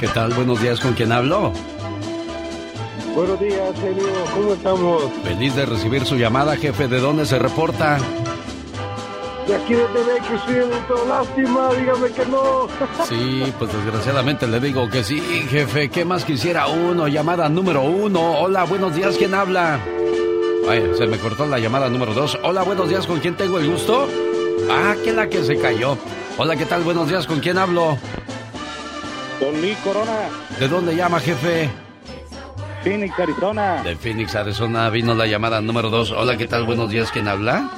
¿Qué tal? Buenos días, ¿con quién hablo? Buenos días, genio. ¿Cómo estamos? Feliz de recibir su llamada, jefe. ¿De dónde se reporta? De aquí desde Bakersfield, lástima, dígame que no. Sí, pues desgraciadamente le digo que sí, jefe. ¿Qué más quisiera uno? Llamada número uno. Hola, buenos días, ¿quién habla? Ay, se me cortó la llamada número dos. Hola, buenos días, ¿con quién tengo el gusto? Ah, que la que se cayó. Hola, ¿qué tal? Buenos días, ¿con quién hablo? Don Lee Corona. ¿De dónde llama, jefe? Phoenix, Arizona. De Phoenix, Arizona, vino la llamada número dos. Hola, ¿qué tal? Buenos días, ¿quién habla?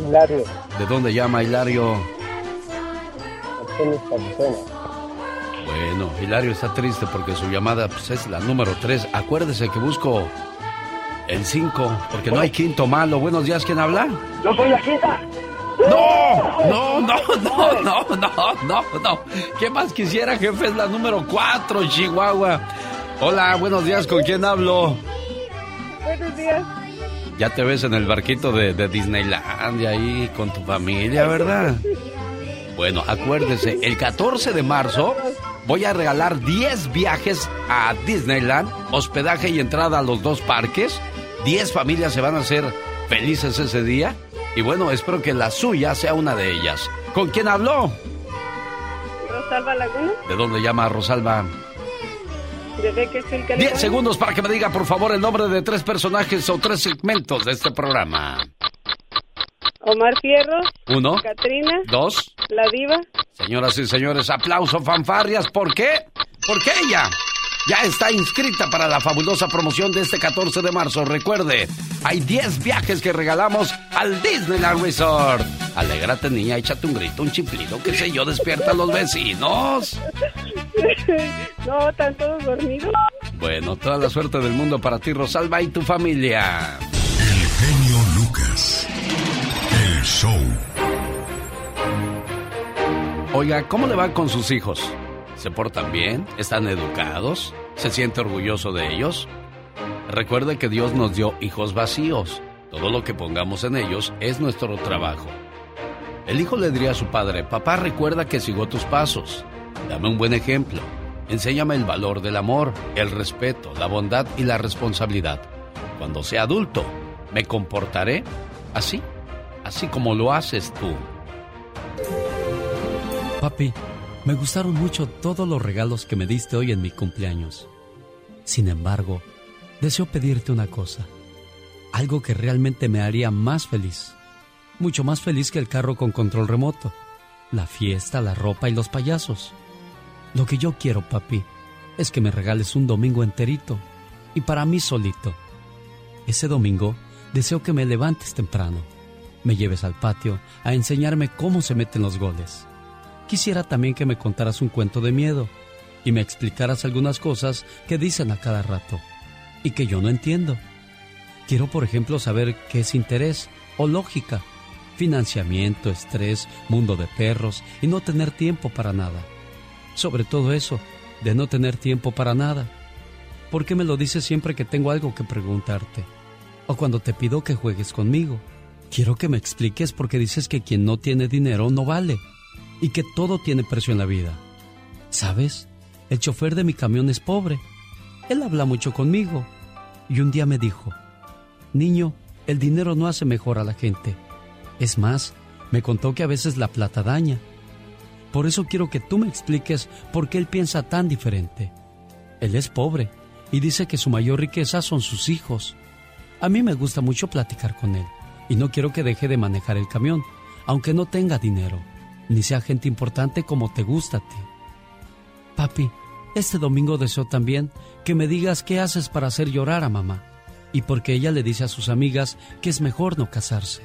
Hilario. ¿De dónde llama Hilario? Phoenix, Arizona. Bueno, Hilario está triste porque su llamada pues, es la número tres. Acuérdese que busco el cinco, porque no hay quinto malo. Buenos días, ¿quién habla? Yo soy la quinta. No, no, no, no, no, no, no, no. ¿Qué más quisiera, jefe? Es la número cuatro, Chihuahua. Hola, buenos días, ¿con quién hablo? Buenos días. Ya te ves en el barquito de, de Disneylandia ahí con tu familia, ¿verdad? Bueno, acuérdese, el 14 de marzo voy a regalar 10 viajes a Disneyland, hospedaje y entrada a los dos parques. 10 familias se van a hacer felices ese día. Y bueno, espero que la suya sea una de ellas. ¿Con quién habló? Rosalba Laguna, ¿De dónde llama Rosalba? de Bakersfield, California. 10 segundos para que me diga, por favor, el nombre de tres personajes o tres segmentos de este programa. Omar Fierro, Uno, Katrina, dos, La Diva. Señoras y señores, aplauso, fanfarrias. ¿Por qué? Porque ella ya está inscrita para la fabulosa promoción de este 14 de marzo. Recuerde, hay 10 viajes que regalamos al Disneyland Resort. Alégrate, niña, échate un grito, un chiflido, qué sé yo, despierta a los vecinos. no, están todos dormidos. Bueno, toda la suerte del mundo para ti, Rosalba, y tu familia. El genio Lucas. El show. Oiga, ¿cómo le va con sus hijos? ¿Se portan bien? ¿Están educados? ¿Se siente orgulloso de ellos? Recuerde que Dios nos dio hijos vacíos. Todo lo que pongamos en ellos es nuestro trabajo. El hijo le diría a su padre, papá recuerda que sigo tus pasos. Dame un buen ejemplo. Enséñame el valor del amor, el respeto, la bondad y la responsabilidad. Cuando sea adulto, me comportaré así, así como lo haces tú. Papi, me gustaron mucho todos los regalos que me diste hoy en mi cumpleaños. Sin embargo, deseo pedirte una cosa. Algo que realmente me haría más feliz. Mucho más feliz que el carro con control remoto, la fiesta, la ropa y los payasos. Lo que yo quiero, papi, es que me regales un domingo enterito y para mí solito. Ese domingo deseo que me levantes temprano, me lleves al patio a enseñarme cómo se meten los goles. Quisiera también que me contaras un cuento de miedo y me explicaras algunas cosas que dicen a cada rato y que yo no entiendo. Quiero, por ejemplo, saber qué es interés o lógica, financiamiento, estrés, mundo de perros y no tener tiempo para nada. Sobre todo eso, de no tener tiempo para nada. ¿Por qué me lo dices siempre que tengo algo que preguntarte? O cuando te pido que juegues conmigo. Quiero que me expliques por qué dices que quien no tiene dinero no vale y que todo tiene precio en la vida. ¿Sabes? El chofer de mi camión es pobre. Él habla mucho conmigo. Y un día me dijo, Niño, el dinero no hace mejor a la gente. Es más, me contó que a veces la plata daña. Por eso quiero que tú me expliques por qué él piensa tan diferente. Él es pobre y dice que su mayor riqueza son sus hijos. A mí me gusta mucho platicar con él y no quiero que deje de manejar el camión, aunque no tenga dinero, ni sea gente importante como te gusta a ti. Papi, este domingo deseo también que me digas qué haces para hacer llorar a mamá y porque ella le dice a sus amigas que es mejor no casarse,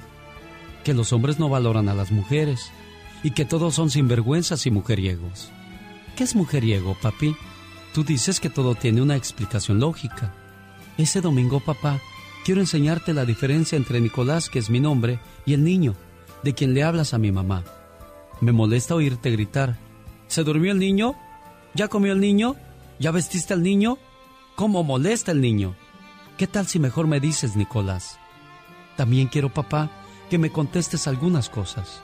que los hombres no valoran a las mujeres y que todos son sinvergüenzas y mujeriegos. ¿Qué es mujeriego, papi? Tú dices que todo tiene una explicación lógica. Ese domingo, papá, quiero enseñarte la diferencia entre Nicolás, que es mi nombre, y el niño, de quien le hablas a mi mamá. Me molesta oírte gritar. ¿Se durmió el niño? ¿Ya comió el niño? ¿Ya vestiste al niño? ¿Cómo molesta el niño? ¿Qué tal si mejor me dices, Nicolás? También quiero, papá, que me contestes algunas cosas.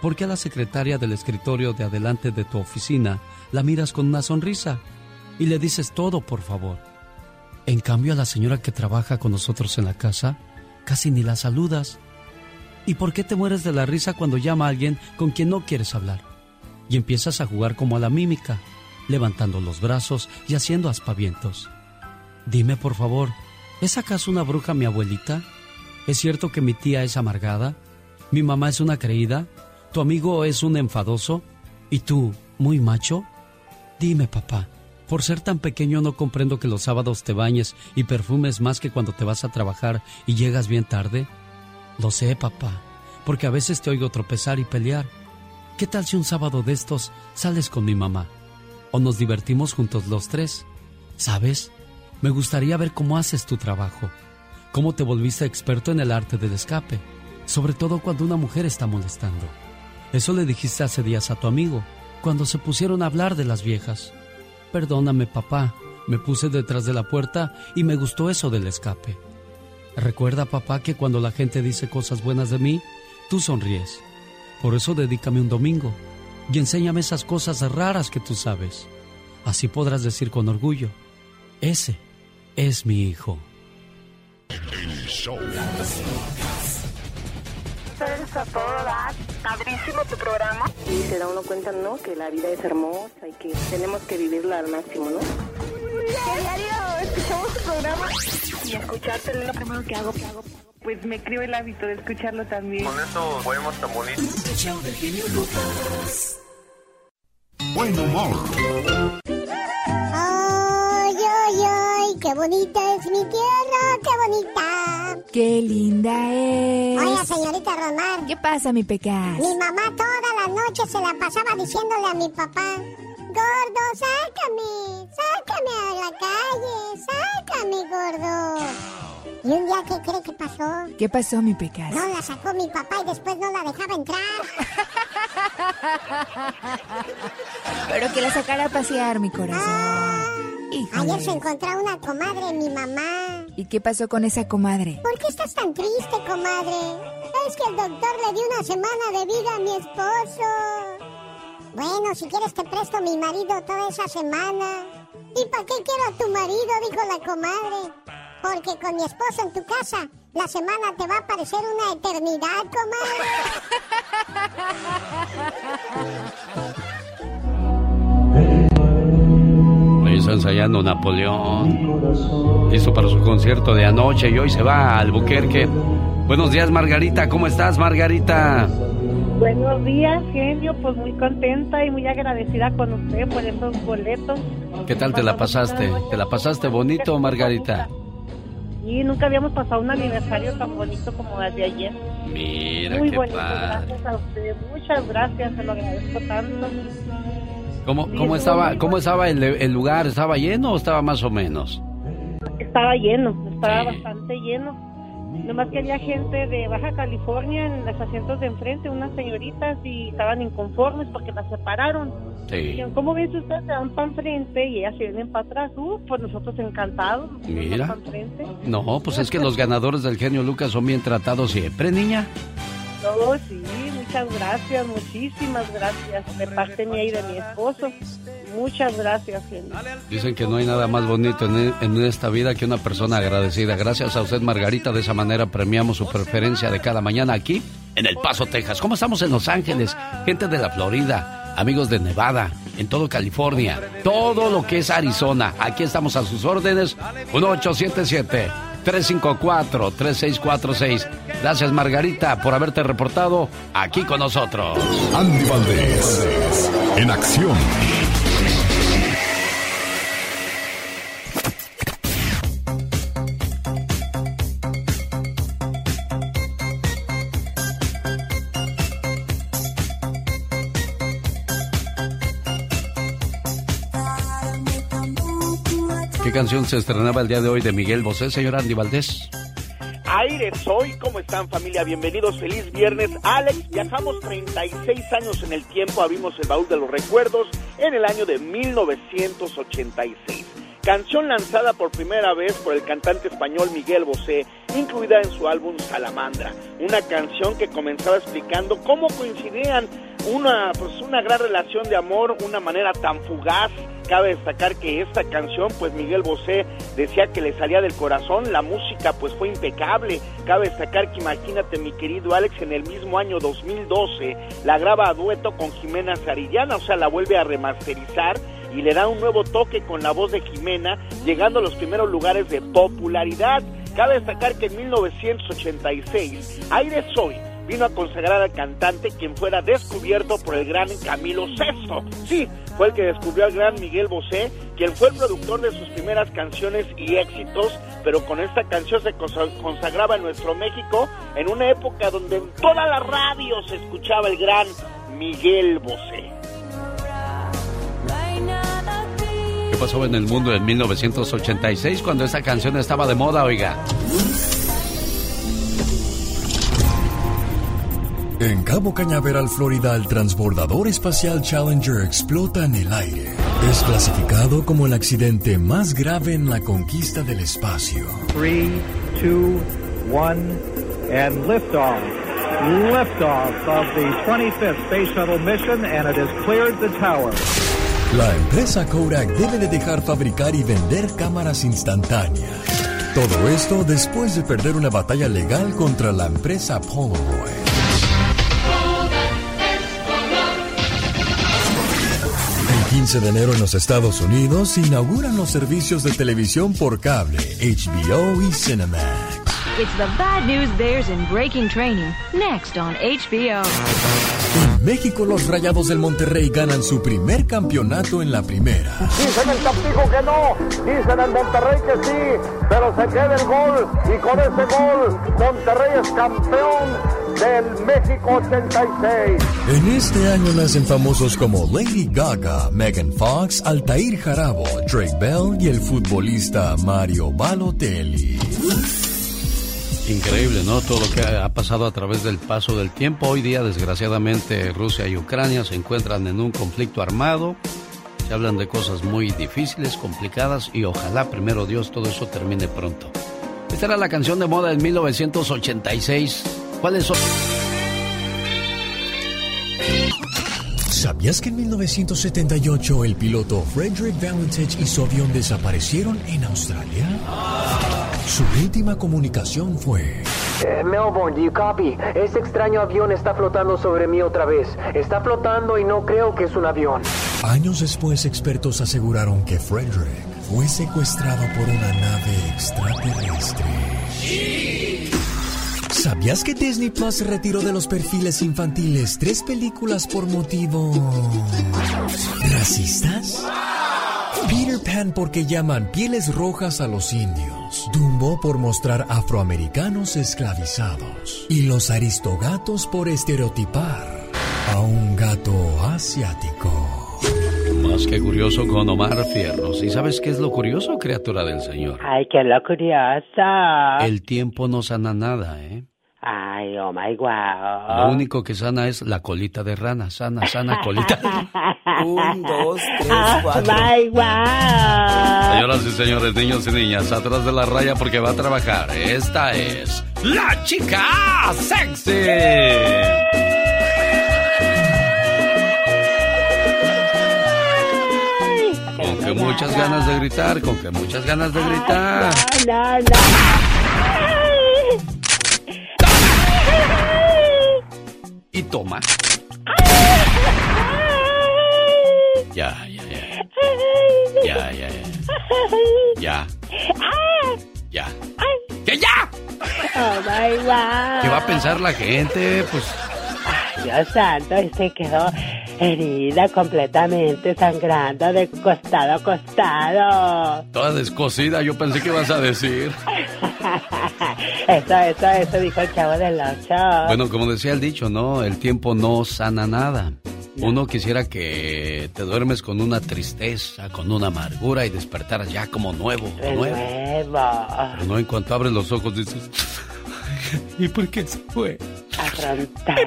¿Por qué a la secretaria del escritorio de adelante de tu oficina la miras con una sonrisa y le dices todo, por favor? En cambio, a la señora que trabaja con nosotros en la casa, casi ni la saludas. ¿Y por qué te mueres de la risa cuando llama a alguien con quien no quieres hablar? Y empiezas a jugar como a la mímica, levantando los brazos y haciendo aspavientos. Dime, por favor, ¿es acaso una bruja mi abuelita? ¿Es cierto que mi tía es amargada? ¿Mi mamá es una creída? ¿Tu amigo es un enfadoso? ¿Y tú, muy macho? Dime, papá, por ser tan pequeño no comprendo que los sábados te bañes y perfumes más que cuando te vas a trabajar y llegas bien tarde. Lo sé, papá, porque a veces te oigo tropezar y pelear. ¿Qué tal si un sábado de estos sales con mi mamá? O nos divertimos juntos los tres. ¿Sabes? Me gustaría ver cómo haces tu trabajo, cómo te volviste experto en el arte del escape, sobre todo cuando una mujer está molestando. Eso le dijiste hace días a tu amigo, cuando se pusieron a hablar de las viejas. Perdóname, papá, me puse detrás de la puerta y me gustó eso del escape. Recuerda, papá, que cuando la gente dice cosas buenas de mí, tú sonríes. Por eso dedícame un domingo y enséñame esas cosas raras que tú sabes. Así podrás decir con orgullo, ese es mi hijo. El show. Eres a todo dar. Padrísimo tu programa. Y se da uno cuenta, ¿no? Que la vida es hermosa y que tenemos que vivirla al máximo, ¿no? Diario escuchamos tu programa. Y escucharte es lo primero que hago, que hago. Pues me creo el hábito de escucharlo también. Con esos poemas tan bonitos. Buen humor. ¡Ay, ay, ay! ¡Qué bonita es mi tierra! ¡Qué bonita! ¡Qué linda es! Oiga, señorita Román. ¿Qué pasa, mi pecas? Mi mamá toda la noche se la pasaba diciéndole a mi papá: Gordo, sácame, sácame a la calle, sácame, gordo. Y un día, ¿qué cree que pasó? ¿Qué pasó, mi pecas? No la sacó mi papá y después no la dejaba entrar. Pero que la sacara a pasear, mi corazón. Ah, ayer se encontró una comadre, mi mamá. ¿Y qué pasó con esa comadre? ¿Por qué estás tan triste, comadre? Es que el doctor le dio una semana de vida a mi esposo. Bueno, si quieres te presto mi marido toda esa semana. ¿Y para qué quiero a tu marido? Dijo la comadre. Porque con mi esposo en tu casa, la semana te va a parecer una eternidad, comadre. Hoy está ensayando Napoleón. Listo para su concierto de anoche y hoy se va al Buquerque. Buenos días, Margarita. ¿Cómo estás, Margarita? Buenos días, genio. Pues muy contenta y muy agradecida con usted por esos boletos. ¿Qué tal te la pasaste? ¿Te la pasaste bonito, Margarita? Y nunca habíamos pasado un aniversario tan bonito como el de ayer. Mira, Muy qué bonito, padre. gracias a usted. Muchas gracias, se lo agradezco tanto. ¿Cómo, Sí, cómo estuvo estaba, cómo estaba el, el lugar? ¿Estaba lleno o estaba más o menos? Estaba lleno, estaba Sí. bastante lleno. Nomás que había gente de Baja California en los asientos de enfrente, unas señoritas, y estaban inconformes porque las separaron. Sí. Dijeron, ¿cómo ven si ustedes se van para enfrente y ellas se vienen para atrás? Uh, pues nosotros encantados. Mira. No, pues es que los ganadores del genio Lucas son bien tratados siempre, niña. No, sí, muchas gracias, muchísimas gracias. De parte mía y de mi esposo. Muchas gracias, genio. Dicen que no hay nada más bonito en, en esta vida que una persona agradecida. Gracias a usted, Margarita. De esa manera premiamos su preferencia de cada mañana aquí en El Paso, Texas. ¿Cómo estamos en Los Ángeles? Gente de la Florida, amigos de Nevada, en todo California, todo lo que es Arizona. Aquí estamos a sus órdenes. 1877-354-3646. Gracias, Margarita, por haberte reportado aquí con nosotros. Andy Valdés. En acción. Canción se estrenaba el día de hoy de Miguel Bosé, señor Andy Valdés? Aire soy, ¿cómo están familia? Bienvenidos, feliz viernes. Alex, viajamos 36 años en el tiempo, abrimos el baúl de los recuerdos en el año de 1986. Canción lanzada por primera vez por el cantante español Miguel Bosé incluida en su álbum Salamandra, una canción que comenzaba explicando cómo coincidían una, pues una gran relación de amor, una manera tan fugaz. Cabe destacar que esta canción, pues Miguel Bosé decía que le salía del corazón, la música pues fue impecable. Cabe destacar que imagínate mi querido Alex en el mismo año 2012 la graba a dueto con Jimena Sarillana, o sea, la vuelve a remasterizar y le da un nuevo toque con la voz de Jimena, llegando a los primeros lugares de popularidad. Cabe destacar que en 1986 Aire Soy vino a consagrar al cantante quien fuera descubierto por el gran Camilo VI. Sí, fue el que descubrió al gran Miguel Bosé, quien fue el productor de sus primeras canciones y éxitos, pero con esta canción se consagraba en nuestro México en una época donde en toda la radio se escuchaba el gran Miguel Bosé. ¿Qué pasó en el mundo en 1986 cuando esa canción estaba de moda, oiga? En Cabo Cañaveral, Florida, el transbordador espacial Challenger explota en el aire. Es clasificado como el accidente más grave en la conquista del espacio. 3, 2, 1, and liftoff. Liftoff of the 25th Space Shuttle mission, and it has cleared the tower. La empresa Kodak debe de dejar fabricar y vender cámaras instantáneas. Todo esto después de perder una batalla legal contra la empresa Polaroid. 15 de enero en los Estados Unidos se inauguran los servicios de televisión por cable, HBO y Cinemax. It's the bad news bears in breaking training. Next on HBO. En México los Rayados del Monterrey ganan su primer campeonato en la primera. Dicen el Tampico que no, dicen el Monterrey que sí, pero se queda el gol y con ese gol Monterrey es campeón del México 86. En este año nacen famosos como Lady Gaga, Megan Fox, Altair Jarabo, Drake Bell y el futbolista Mario Balotelli. Increíble, ¿no? Todo lo que ha pasado a través del paso del tiempo. Hoy día, desgraciadamente, Rusia y Ucrania se encuentran en un conflicto armado. Se hablan de cosas muy difíciles, complicadas y ojalá, primero Dios, todo eso termine pronto. Esta era la canción de moda en 1986. ¿Cuáles son? ¿Sabías que en 1978 el piloto Frederick Valentich y su avión desaparecieron en Australia? Su última comunicación fue... Eh, Melbourne, do you copy? Ese extraño avión está flotando sobre mí otra vez. Está flotando y no creo que es un avión. Años después, expertos aseguraron que Frederick fue secuestrado por una nave extraterrestre. ¿Sabías que Disney Plus retiró de los perfiles infantiles tres películas por motivos racistas? Peter Pan porque llaman pieles rojas a los indios. Dumbo por mostrar afroamericanos esclavizados. Y los aristogatos por estereotipar a un gato asiático. Más que curioso con Omar Fierros. ¿Y sabes qué es lo curioso, criatura del Señor? Ay, qué lo curioso. El tiempo no sana nada, ¿eh? Ay, oh my wow. Lo único que sana es la colita de rana. Sana, sana colita. Un, dos, tres, Oh cuatro. my wow. Señoras y señores, niños y niñas, atrás de la raya porque va a trabajar. Esta es la chica sexy. Que muchas ganas de gritar, con que muchas ganas de gritar. No, no. Y toma. Ya, ya, ya. Ya, ya, ya. Ya. Ya. ¡Que ya! Oh my wow. ¿Qué va a pensar la gente? Pues Dios santo, se quedó herida completamente, sangrando de costado a costado. toda descosida, yo pensé que ibas a decir. Eso, eso, eso dijo el chavo del ocho. Bueno, como decía el dicho, ¿no? El tiempo no sana nada. Uno quisiera que te duermes con una tristeza, con una amargura y despertaras ya como nuevo, nuevo. nuevo. Pero no, en cuanto abres los ojos dices, ¿y por qué se fue? Afrontar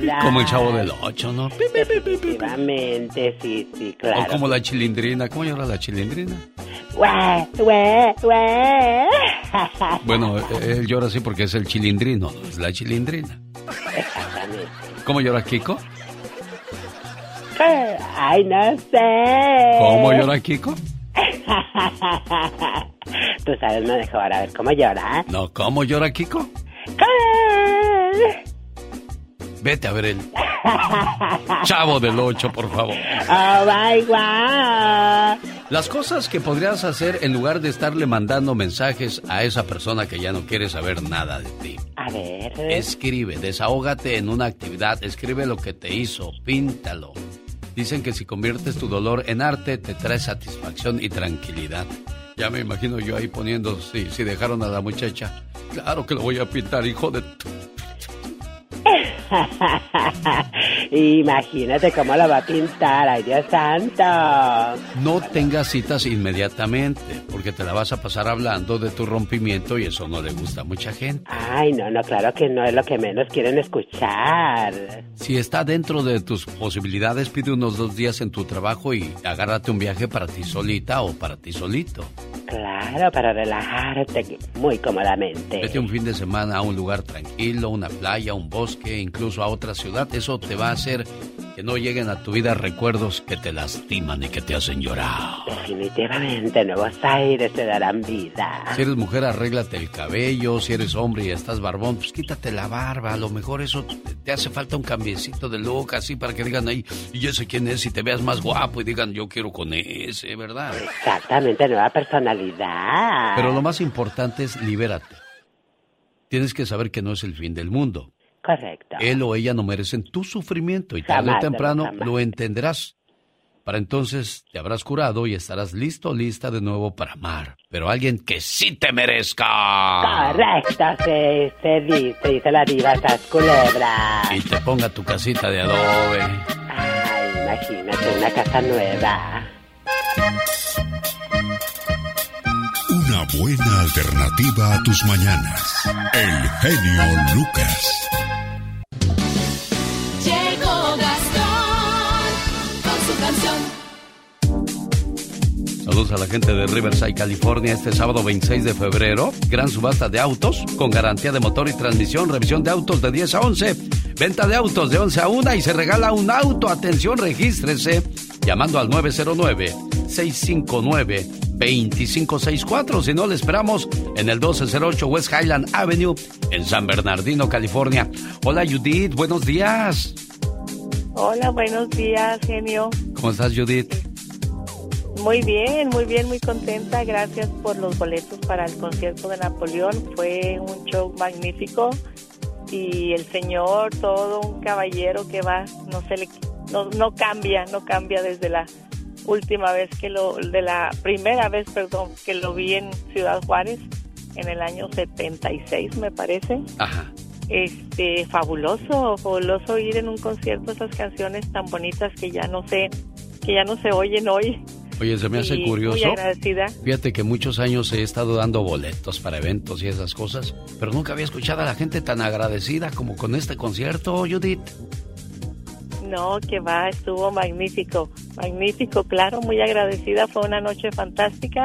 la. Como el chavo del ocho, ¿no? Definitivamente, sí, sí, claro. O como la chilindrina. ¿Cómo llora la chilindrina? Güey, güey, güey. Bueno, él llora así porque es el chilindrino, es la chilindrina. Exactamente. ¿Cómo llora Kiko? Ay, no sé. ¿Cómo llora Kiko? Tú sabes mejor, a ver cómo llora. No, ¿cómo llora Kiko? Vete a ver el Chavo del 8, por favor. Oh my God. Las cosas que podrías hacer en lugar de estarle mandando mensajes a esa persona que ya no quiere saber nada de ti. A ver. Escribe, desahógate en una actividad, escribe lo que te hizo, píntalo. Dicen que si conviertes tu dolor en arte, te trae satisfacción y tranquilidad. Ya me imagino yo ahí poniendo, sí, si dejaron a la muchacha. Claro que lo voy a pintar, hijo de... Imagínate cómo lo va a pintar, ay Dios santo. No tengas citas inmediatamente, porque te la vas a pasar hablando de tu rompimiento y eso no le gusta a mucha gente. Ay, no, no, claro que no es lo que menos quieren escuchar. Si está dentro de tus posibilidades, pide unos dos días en tu trabajo y agárrate un viaje para ti solita o para ti solito. Claro, para relajarte muy cómodamente. Vete un fin de semana a un lugar tranquilo, una playa, un bosque, incluso a otra ciudad. Eso te va a hacer que no lleguen a tu vida recuerdos que te lastiman y que te hacen llorar. Definitivamente, nuevos aires te darán vida. Si eres mujer, arréglate el cabello. Si eres hombre y estás barbón, pues quítate la barba. A lo mejor eso te hace falta un cambiecito de look, así para que digan ahí, y yo sé quién es, y te veas más guapo y digan, yo quiero con ese, ¿verdad? Exactamente, nueva personalidad. Pero lo más importante es libérate. Tienes que saber que no es el fin del mundo. Correcto. Él o ella no merecen tu sufrimiento y tarde o temprano lo entenderás. Para entonces te habrás curado y estarás listo, lista de nuevo para amar. Pero alguien que sí te merezca. Correcto, se, se dice, dice la diva esas culebras. Y te ponga tu casita de adobe. Ay, imagínate, una casa nueva. Una buena alternativa a tus mañanas. El genio Lucas. Saludos a la gente de Riverside, California, este sábado 26 de febrero. Gran subasta de autos con garantía de motor y transmisión, revisión de autos de 10 a 11, venta de autos de 11 a 1 y se regala un auto. Atención, regístrese llamando al 909-659-2564. Si no, le esperamos en el 1208 West Highland Avenue en San Bernardino, California. Hola Judith, buenos días. Hola, buenos días, genio. ¿Cómo estás Judith? Muy bien, muy bien, muy contenta. Gracias por los boletos para el concierto de Napoleón. Fue un show magnífico y el señor, todo un caballero que va, no se le, no, no cambia, no cambia desde la última vez que lo, de la primera vez, perdón, que lo vi en Ciudad Juárez en el año 76, me parece. Ajá. Este, fabuloso, fabuloso ir en un concierto esas canciones tan bonitas que ya no sé, que ya no se oyen hoy. Oye, se me hace Y curioso. Muy agradecida. Fíjate que muchos años he estado dando boletos para eventos y esas cosas, pero nunca había escuchado a la gente tan agradecida como con este concierto, Judith. No, que va, estuvo magnífico, magnífico, claro, muy agradecida, fue una noche fantástica.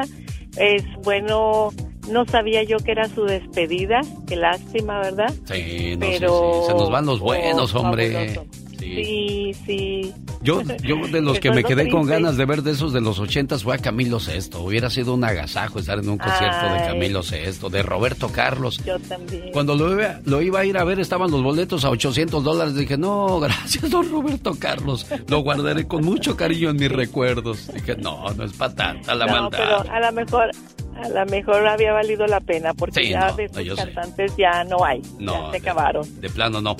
Es bueno, no sabía yo que era su despedida, qué lástima, ¿verdad? Sí, no, Pero- sí, sí, se nos van los buenos, Oh, hombre. fabuloso. Sí. Sí. Yo, yo de los que me quedé con ganas de ver de esos de los ochentas fue a Camilo Sesto. Hubiera sido un agasajo estar en un concierto de. Camilo Sesto, de Roberto Carlos. Yo también. Cuando lo iba, lo iba a ir a ver estaban los boletos a 800 dólares. Dije, no, gracias, don Roberto Carlos. Lo guardaré con mucho cariño en mis recuerdos. Dije, no, no es para tanta la no, maldad. pero a lo mejor, a lo mejor había valido la pena, porque Sí, ya no, de no, sé. cantantes ya no hay, No, ya se acabaron. De plano no.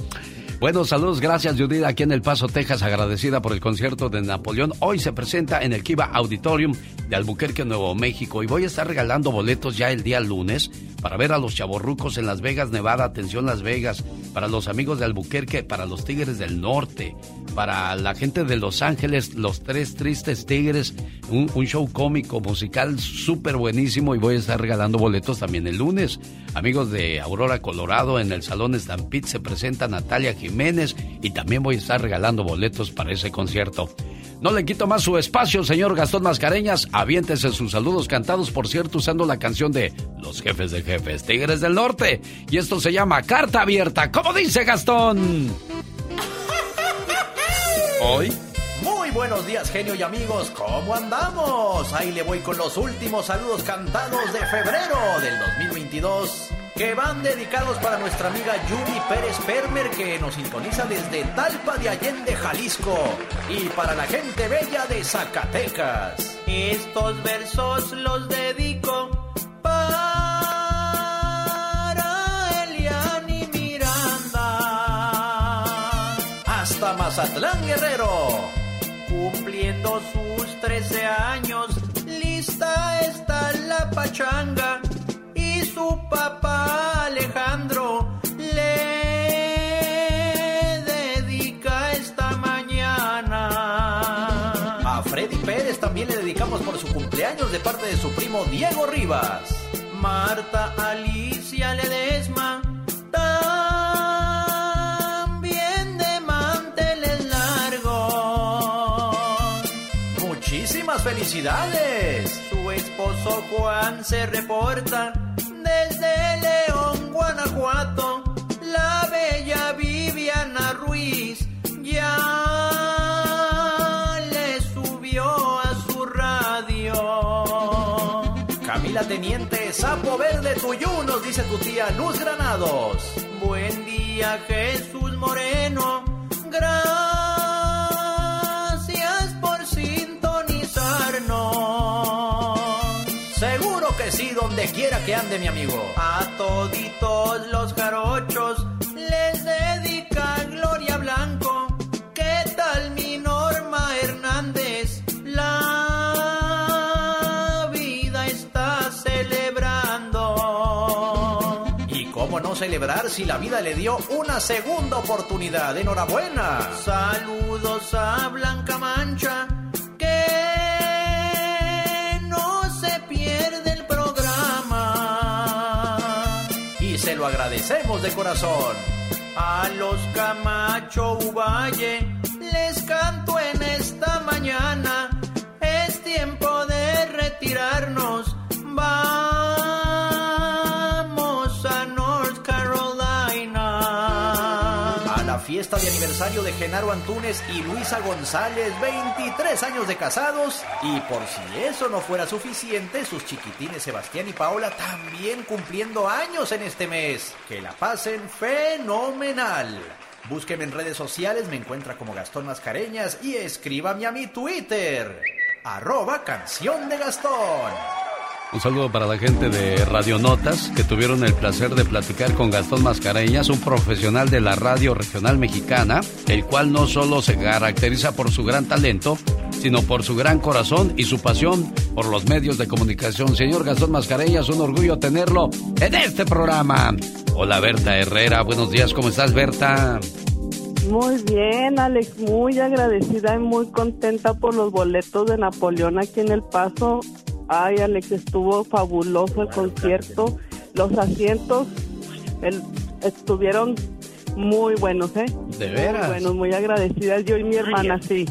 Bueno, saludos, gracias Judith, aquí en El Paso, Texas, agradecida por el concierto de Napoleón. Hoy se presenta en el Kiva Auditorium de Albuquerque, Nuevo México, y voy a estar regalando boletos ya el día lunes para ver a los chavorrucos en Las Vegas, Nevada, atención Las Vegas, para los amigos de Albuquerque, para los Tigres del Norte, para la gente de Los Ángeles, los Tres Tristes Tigres, un, un show cómico, musical súper buenísimo y voy a estar regalando boletos también el lunes. Amigos de Aurora, Colorado, en el Salón Stampede se presenta Natalia Jiménez y también voy a estar regalando boletos para ese concierto. No le quito más su espacio, señor Gastón Mascareñas. Aviéntese sus saludos cantados, por cierto, usando la canción de Los Jefes de Jefes, Tigres del Norte. Y esto se llama Carta Abierta. ¿Cómo dice Gastón? Hoy muy buenos días, genio y amigos, ¿cómo andamos? Ahí le voy con los últimos saludos cantados de febrero del 2022 que van dedicados para nuestra amiga Yuri Pérez Permer que nos sintoniza desde Talpa de Allende, Jalisco y para la gente bella de Zacatecas. Estos versos los dedico para Eliani Miranda. Hasta Mazatlán Guerrero. Cumpliendo sus 13 años, lista está la pachanga su papá Alejandro le dedica esta mañana. A Freddy Pérez también le dedicamos por su cumpleaños de parte de su primo Diego Rivas. Marta Alicia Ledesma también de manteles. Muchísimas felicidades. Su esposo Juan se reporta desde León, Guanajuato. La bella Viviana Ruiz ya le subió a su radio. Camila Teniente, Sapo Verde Tuyú, nos dice tu tía Luz Granados. Buen día, Jesús Moreno. Gracias Sí, donde quiera que ande mi amigo. A toditos los jarochos les dedica Gloria Blanco. ¿Qué tal mi Norma Hernández? La vida está celebrando. ¿Y cómo no celebrar si la vida le dio una segunda oportunidad? ¡Enhorabuena! Saludos a Blanca Mancha. Que lo agradecemos de corazón. A los Camacho Uvalle les canto en esta mañana. Es tiempo de retirarnos. Vamos fiesta de aniversario de Genaro Antunes y Luisa González, 23 años de casados. Y por si eso no fuera suficiente, sus chiquitines Sebastián y Paola también cumpliendo años en este mes. Que la pasen fenomenal. Búsqueme en redes sociales, me encuentra como Gastón Mascareñas y escríbame a mi Twitter, arroba canción de Gastón. Un saludo para la gente de Radionotas que tuvieron el placer de platicar con Gastón Mascareñas, un profesional de la radio regional mexicana, el cual no solo se caracteriza por su gran talento, sino por su gran corazón y su pasión por los medios de comunicación. Señor Gastón Mascareñas, un orgullo tenerlo en este programa. Hola Berta Herrera, buenos días, ¿cómo estás Berta? Muy bien, Alex, muy agradecida y muy contenta por los boletos de Napoleón aquí en El Paso. Ay, Alex, estuvo fabuloso el concierto. Los asientos el- estuvieron muy buenos, ¿eh? ¿De veras? Muy buenos, muy agradecidas. Yo y mi hermana, sí.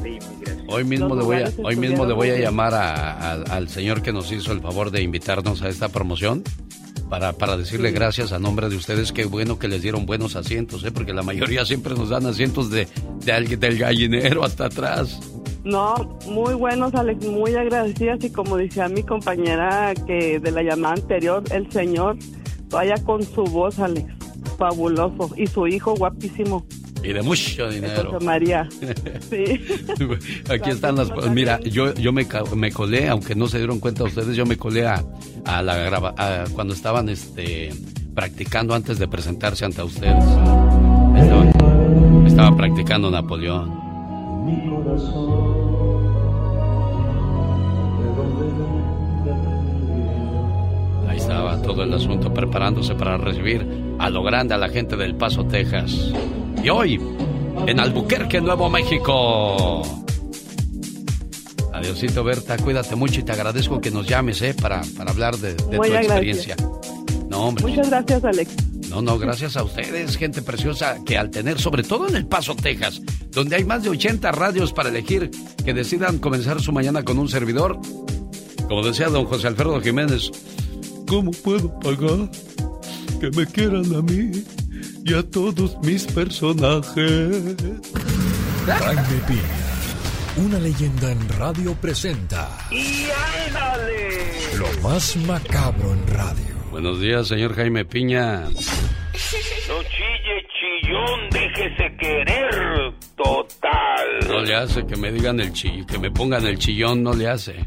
Hoy mismo, le voy a, hoy mismo le voy a llamar a- a- al señor que nos hizo el favor de invitarnos a esta promoción para, para decirle gracias a nombre de ustedes. Qué bueno que les dieron buenos asientos, ¿eh? porque la mayoría siempre nos dan asientos de, de alguien- del gallinero hasta atrás. No, muy buenos, Alex, muy agradecidas. Y como decía mi compañera que de la llamada anterior, el señor vaya con su voz, Alex. Fabuloso. Y su hijo, guapísimo. Y de mucho dinero. José María. Sí. Aquí están las... Mira, yo, yo me, me colé, aunque no se dieron cuenta ustedes, yo me colé a, a la grava, a- cuando estaban este, practicando antes de presentarse ante ustedes. Estaba, estaba practicando Napoleón. Ahí estaba todo el asunto preparándose para recibir a lo grande a la gente del Paso, Texas. Y hoy, en Albuquerque, Nuevo México. Adiosito Berta, cuídate mucho y te agradezco que nos llames, ¿eh? Para, para hablar de, de tu experiencia. No, hombre. Muchas gracias, Alex. No, no, gracias a ustedes, gente preciosa, que al tener, sobre todo en El Paso, Texas, donde hay más de 80 radios para elegir que decidan comenzar su mañana con un servidor. Como decía don José Alfredo Jiménez, ¿cómo puedo pagar que me quieran a mí y a todos mis personajes? Piña, una leyenda en radio presenta. ¡Y ándale! Lo más macabro en radio. Buenos días, señor Jaime Piña. No chille, chillón, déjese querer, total. No le hace que me digan el chillón, que me pongan el chillón, no le hace.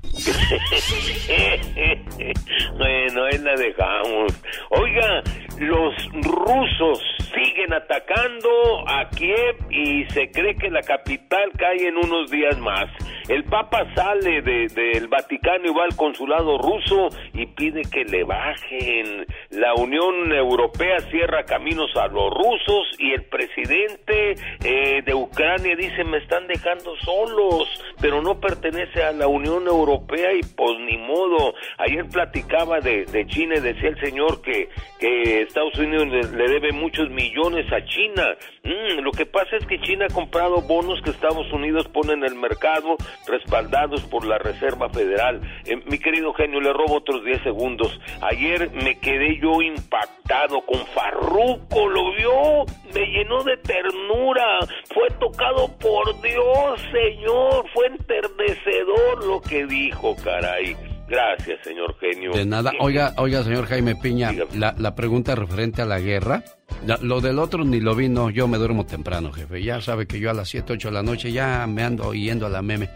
bueno, ahí la dejamos. Oiga, los rusos siguen atacando a Kiev y se cree que la capital cae en unos días más. El Papa sale de- del Vaticano y va al consulado ruso y pide que le bajen. La Unión Europea cierra caminos a los rusos y el presidente eh, de Ucrania dice me están dejando solos, pero no pertenece a la Unión Europea y pues ni modo. Ayer platicaba de, China y decía el señor que, Estados Unidos le, le debe muchos millones a China. Mm, lo que pasa es que China ha comprado bonos que Estados Unidos pone en el mercado respaldados por la Reserva Federal. Eh, mi querido genio, le robo otros 10 segundos. Ayer me quedé yo impactado con Farruco, ¿lo vio? Me llenó de ternura. Fue tocado por Dios, señor. Fue enternecedor lo que dijo, caray. Gracias, señor genio. De nada. Oiga, oiga, señor Jaime Piña, la, la pregunta referente a la guerra. la- lo del otro ni lo vi, no. Yo me duermo temprano, jefe. Ya sabe que yo a las 7, 8 de la noche ya me ando yendo a la meme.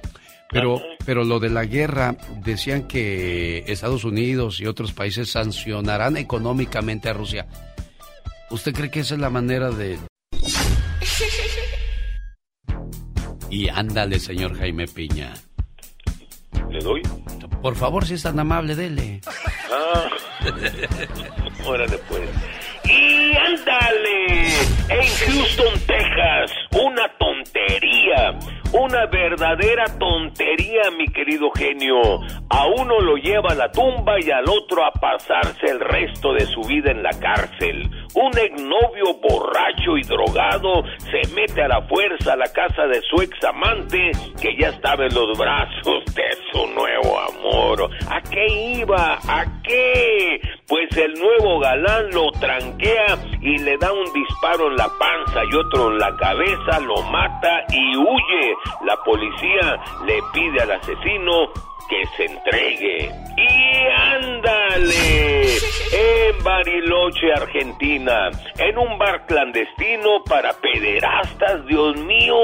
Pero, pero lo de la guerra, decían que Estados Unidos y otros países sancionarán económicamente a Rusia. ¿Usted cree que esa es la manera de... Y ándale, señor Jaime Piña. ¿Le doy? Por favor, si es tan amable, dele. Ah, órale pues. Y ándale, en Houston, Texas, una tontería, una verdadera tontería, mi querido genio. A uno lo lleva a la tumba y al otro a pasarse el resto de su vida en la cárcel. Un exnovio borracho y drogado se mete a la fuerza a la casa de su ex amante que ya estaba en los brazos de su nuevo amor. ¿A qué iba? ¿A qué? Pues el nuevo galán lo y le da un disparo en la panza y otro en la cabeza, lo mata y huye. La policía le pide al asesino que se entregue. Y ándale, en Bariloche, Argentina, en un bar clandestino para pederastas, Dios mío,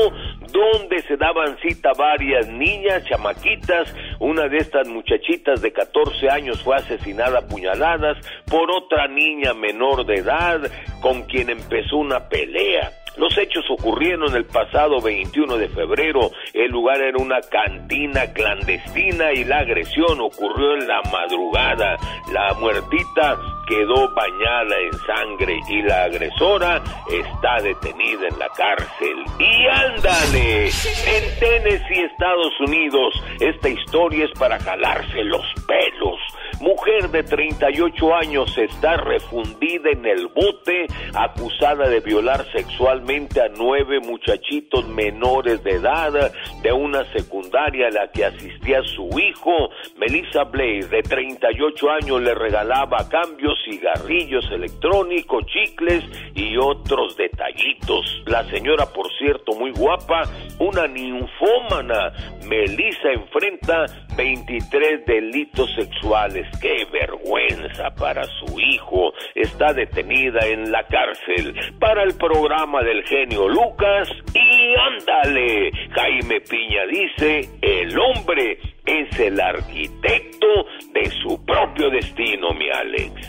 donde se daban cita varias niñas, chamaquitas. Una de estas muchachitas de 14 años fue asesinada a puñaladas por otra niña menor de edad con quien empezó una pelea. Los hechos ocurrieron el pasado 21 de febrero. El lugar era una cantina clandestina y la agresión ocurrió en la madrugada. La muertita quedó bañada en sangre y la agresora está detenida en la cárcel. Y ándale, en Tennessee, Estados Unidos, esta historia es para jalarse los pelos. Mujer de 38 años está refundida en el bote acusada de violar sexualmente a nueve muchachitos menores de edad de una secundaria a la que asistía su hijo. Melissa Blaze, de 38 años, le regalaba a cambio cigarrillos electrónicos, chicles y otros detallitos. La señora, por cierto, muy guapa, una ninfómana. Melissa enfrenta 23 delitos sexuales. ¡Qué vergüenza para su hijo! Está detenida en la cárcel para el programa del genio Lucas. Y ándale, Jaime Piña dice, el hombre es el arquitecto de su propio destino, mi Alex.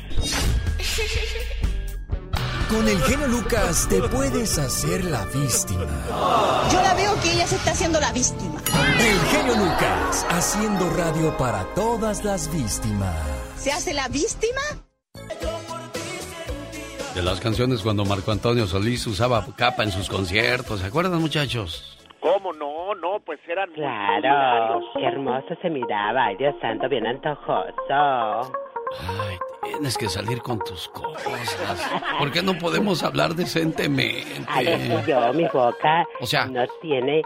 Con el genio Lucas te puedes hacer la víctima. Yo la veo que ella se está haciendo la víctima. El genio Lucas, haciendo radio para todas las víctimas. ¿Se hace la víctima? De las canciones cuando Marco Antonio Solís usaba capa en sus conciertos. ¿Se acuerdan, muchachos? ¿Cómo no? No, pues eran Claro, qué hermoso se miraba. Ay, Dios santo, bien antojoso. tienes que salir con tus cosas? ¿Por qué no podemos hablar decentemente? Ay, yo, mi boca O sea- no tiene...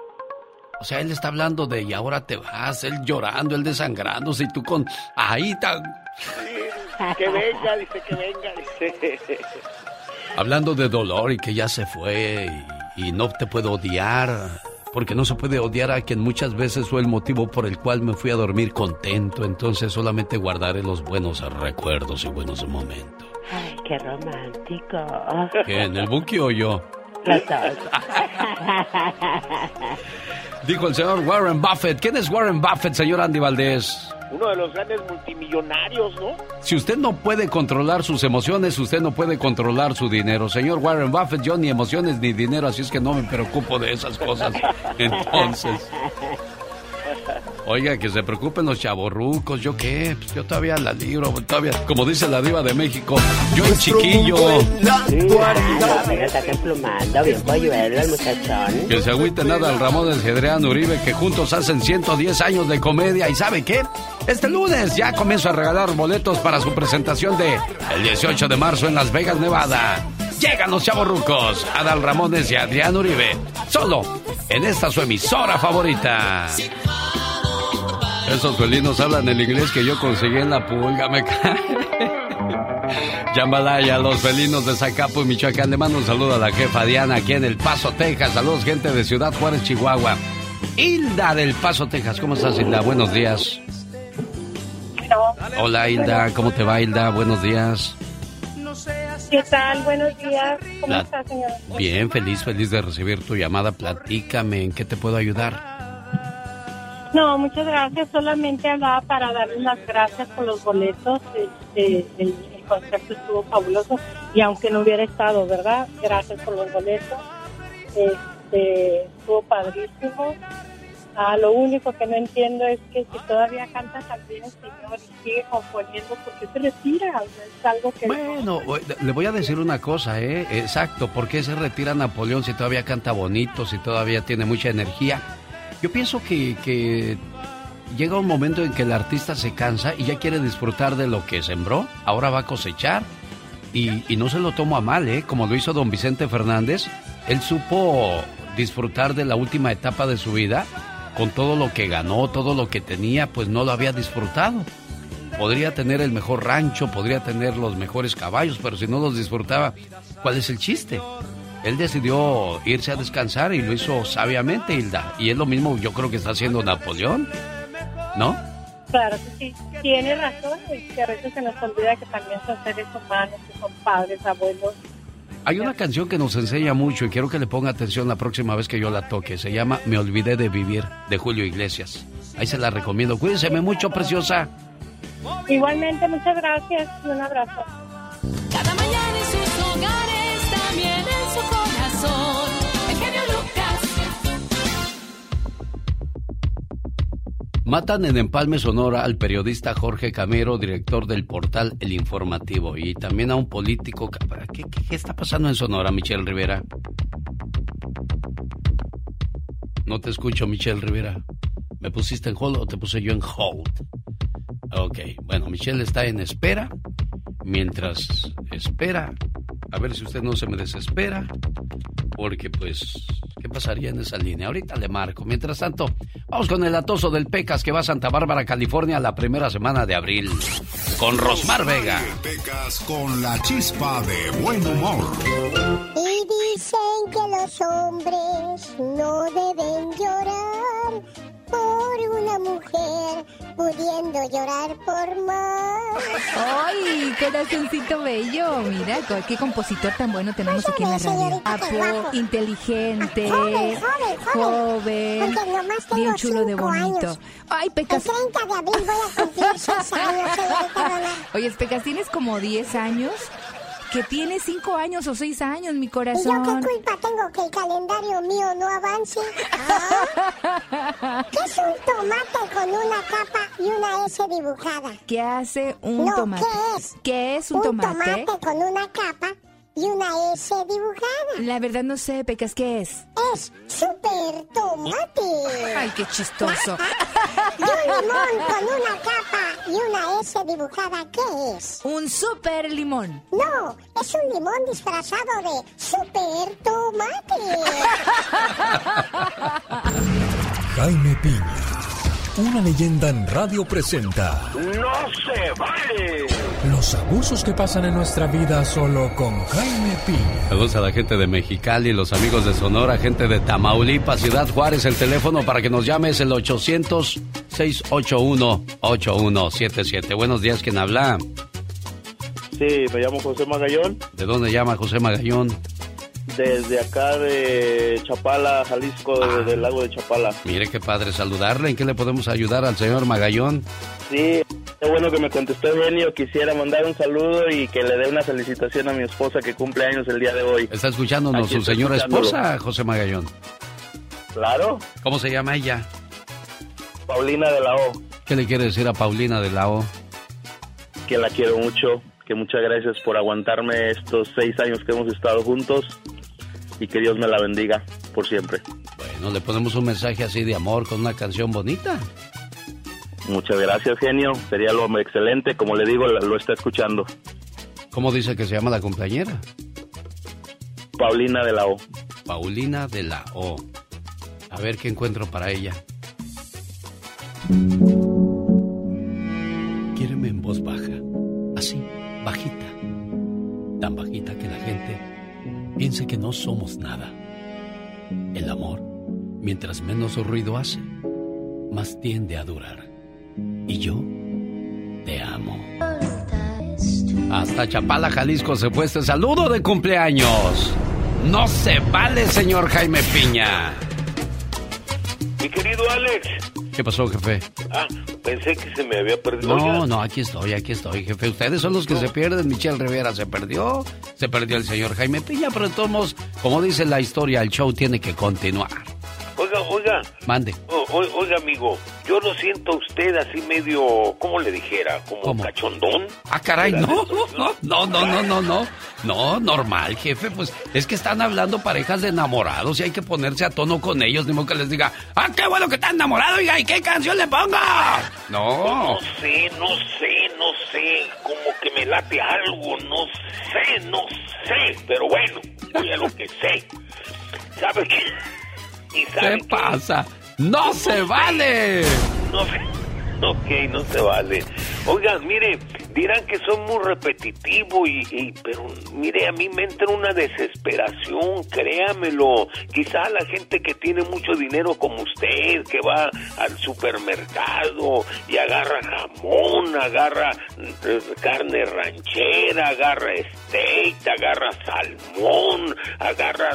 O sea, él está hablando de y ahora te vas, él llorando, él desangrándose y tú con... Ahí tan... Que venga, dice que venga, dice. Hablando de dolor y que ya se fue y, y no te puedo odiar, porque no se puede odiar a quien muchas veces fue el motivo por el cual me fui a dormir contento, entonces solamente guardaré los buenos recuerdos y buenos momentos. Ay, qué romántico. ¿Quién, el Buki o yo? Los dos. Dijo el señor Warren Buffett. ¿Quién es Warren Buffett, señor Andy Valdés? Uno de los grandes multimillonarios, ¿no? Si usted no puede controlar sus emociones, usted no puede controlar su dinero. Señor Warren Buffett, yo ni emociones ni dinero, así es que no me preocupo de esas cosas. Entonces, oiga, que se preocupen los chavorrucos. ¿Yo qué? Pues yo todavía la libro, todavía, como dice la diva de México, yo en chiquillo. Está el muchachón. Que se agüite nada al Ramón de Cedreán Uribe, que juntos hacen 110 años de comedia. ¿Y sabe qué? Este lunes ya comienzo a regalar boletos para su presentación de el 18 de marzo en Las Vegas, Nevada. Llegan los chavorrucos, Adal Ramones y Adrián Uribe. Solo en esta su emisora favorita. Esos felinos hablan el inglés que yo conseguí en la pulga, me cae. Jambalaya, los felinos de Zacapo y Michoacán. Le mando un saludo a la jefa Diana aquí en El Paso, Texas. Saludos, gente de Ciudad Juárez, Chihuahua. Hilda del Paso, Texas. ¿Cómo estás, Hilda? Buenos días. Hola, Hilda. ¿Cómo te va, Hilda? Buenos días. ¿Qué tal? Buenos días. ¿Cómo La- está, señora? Bien, feliz, feliz de recibir tu llamada. Platícame, ¿en qué te puedo ayudar? No, muchas gracias. Solamente hablaba para darles las gracias por los boletos. Este, el, el concierto estuvo fabuloso y aunque no hubiera estado, ¿verdad? Gracias por los boletos. Este, estuvo padrísimo. Ah, lo único que no entiendo es que si todavía canta también el señor y sigue componiendo, ¿por qué se retira? Es algo que... Bueno, le voy a decir una cosa, ¿eh? Exacto, ¿por qué se retira Napoleón si todavía canta bonito, si todavía tiene mucha energía? Yo pienso que, llega un momento en que el artista se cansa y ya quiere disfrutar de lo que sembró, ahora va a cosechar. Y, y no se lo tomo a mal, ¿eh? Como lo hizo don Vicente Fernández, él supo disfrutar de la última etapa de su vida con todo lo que ganó, todo lo que tenía, pues no lo había disfrutado. Podría tener el mejor rancho, podría tener los mejores caballos, pero si no los disfrutaba, ¿cuál es el chiste? Él decidió irse a descansar y lo hizo sabiamente, Hilda. Y es lo mismo yo creo que está haciendo Napoleón, ¿no? Claro que sí, tiene razón, y que a veces se nos olvida que también son seres humanos, que son padres, abuelos. Hay una canción que nos enseña mucho y quiero que le ponga atención la próxima vez que yo la toque. Se llama Me olvidé de vivir, de Julio Iglesias. Ahí se la recomiendo. Cuídense mucho, preciosa. Igualmente, muchas gracias y un abrazo. Matan en Empalme, Sonora, al periodista Jorge Camero, director del portal El Informativo, y también a un político. ¿Qué, está pasando en Sonora, Michelle Rivera? No te escucho, Michelle Rivera. ¿Me pusiste en hold o te puse yo en hold? Ok, bueno, Michelle está en espera. Mientras espera, a ver si usted no se me desespera, porque pues, ¿qué pasaría en esa línea? Ahorita le marco. Mientras tanto, vamos con el atoso del Pecas que va a Santa Bárbara, California, la primera semana de abril. Con Rosmar Vega. Pecas con la chispa de buen humor. Y dicen que los hombres no deben llorar por una mujer, pudiendo llorar por más. ¡Ay, corazoncito bello! Mira, qué compositor tan bueno tenemos aquí en la radio. Guapo, inteligente, Joven, joven, joven. joven, tengo bien chulo de bonito. años. Ay, El Pecas. 30 de abril voy a cumplir 6 años, señorita. Oye, Pecas, tienes como 10 años. Que tienes 5 años o 6 años, mi ¿Y yo corazón. qué culpa tengo que el calendario mío no avance? ¿Ah? ¿Qué es un tomate con una capa y una S dibujada? ¿Qué hace un no, tomate? ¿qué es? ¿Qué es un, tomate? con una capa y una S dibujada. La verdad no sé, Pecas, ¿qué es? Es super tomate. Ay, qué chistoso. Y un limón con una capa y una S dibujada, ¿qué es? Un super limón. No, es un limón disfrazado de super tomate. Jaime Piña, una leyenda en radio presenta ¡No se vale! los abusos que pasan en nuestra vida solo con Jaime Piña. Saludos a la gente de Mexicali, los amigos de Sonora, gente de Tamaulipas, Ciudad Juárez. El teléfono para que nos llame es el 800-681-8177. Buenos días, ¿quién habla? Sí, me llamo José Magallón, ¿De dónde llama José Magallón? Desde acá de Chapala, Jalisco, Ah. del lago de Chapala. Mire qué padre saludarle. ¿En qué le podemos ayudar al señor Magallón? Sí, qué bueno que me contestó Genio. Quisiera mandar un saludo y que le dé una felicitación a mi esposa que cumple años el día de hoy. Está escuchándonos Aquí su señora esposa, José Magallón. Claro, ¿Cómo se llama ella? Paulina de la O, ¿Qué le quiere decir a Paulina de la O? que la quiero mucho, que muchas gracias por aguantarme estos seis años que hemos estado juntos y que Dios me la bendiga por siempre. Bueno, le ponemos un mensaje así de amor con una canción bonita. Muchas gracias, genio. Sería lo excelente. Como le digo, lo está escuchando. ¿Cómo dice que se llama la compañera? Paulina de la O. Paulina de la O. A ver qué encuentro para ella. Que no somos nada. El amor, mientras menos ruido hace, más tiende a durar. Y yo te amo. Hasta Chapala, Jalisco se fue este saludo de cumpleaños. No se vale, señor Jaime Piña. Mi querido Alex. ¿Qué pasó, jefe? Ah, pensé que se me había perdido. No, no, aquí estoy, aquí estoy, jefe. Ustedes son los que se pierden. Michelle Rivera se perdió, se perdió el señor Jaime Piña, pero de todos modos, como dice la historia, el show tiene que continuar. Oiga, oiga. Mande. O- o- oiga, amigo, yo lo siento a usted así medio, ¿cómo le dijera? ¿Como ¿Cómo? cachondón? Ah, caray, no, no, no, no, no, no, no. No, normal, jefe, pues es que están hablando parejas de enamorados y hay que ponerse a tono con ellos, ni modo que les diga, ah, qué bueno que están enamorados, oiga, ¿y qué canción le ponga? No. No sé, no sé, no sé, como que me late algo, no sé, no sé, pero bueno, voy a lo que sé. ¿Sabe qué? ¿Y sabe ¿Qué pasa? ¡No se vale! No. Ok, no se vale. Oigan, mire, dirán que soy muy repetitivo y, y- pero mire, a mí me entra una desesperación, créamelo. Quizá la gente que tiene mucho dinero como usted, que va al supermercado y agarra jamón, agarra eh, carne ranchera, agarra steak, agarra salmón, agarra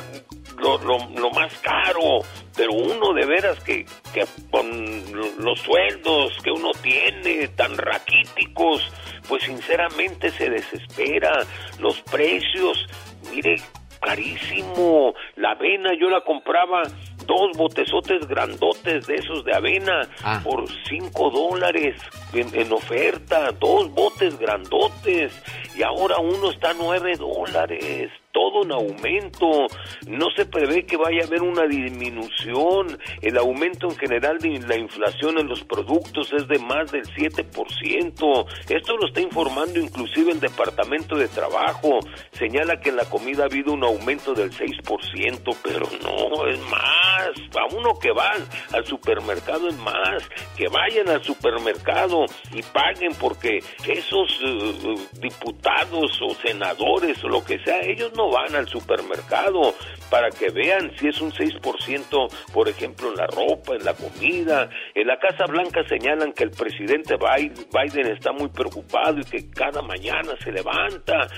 lo, lo- lo más caro, pero uno de veras que, que con lo- los sueldos que uno tiene tan raquíticos, pues sinceramente se desespera. Los precios, mire, carísimo. La avena yo la compraba dos botezotes grandotes de esos de avena Ah. por cinco dólares en, en oferta, dos botes grandotes y ahora uno está a nueve dólares. Todo un aumento, no se prevé que vaya a haber una disminución. El aumento en general de la inflación en los productos es de más del 7%. Esto lo está informando inclusive el Departamento de Trabajo. Señala que en la comida ha habido un aumento del 6%, pero no, es más. A uno que va al supermercado es más. Que vayan al supermercado y paguen porque esos eh, eh, diputados o senadores o lo que sea, ellos no van al supermercado para que vean si es un 6%, por ejemplo, en la ropa, en la comida. En la Casa Blanca señalan que el presidente Biden está muy preocupado y que cada mañana se levanta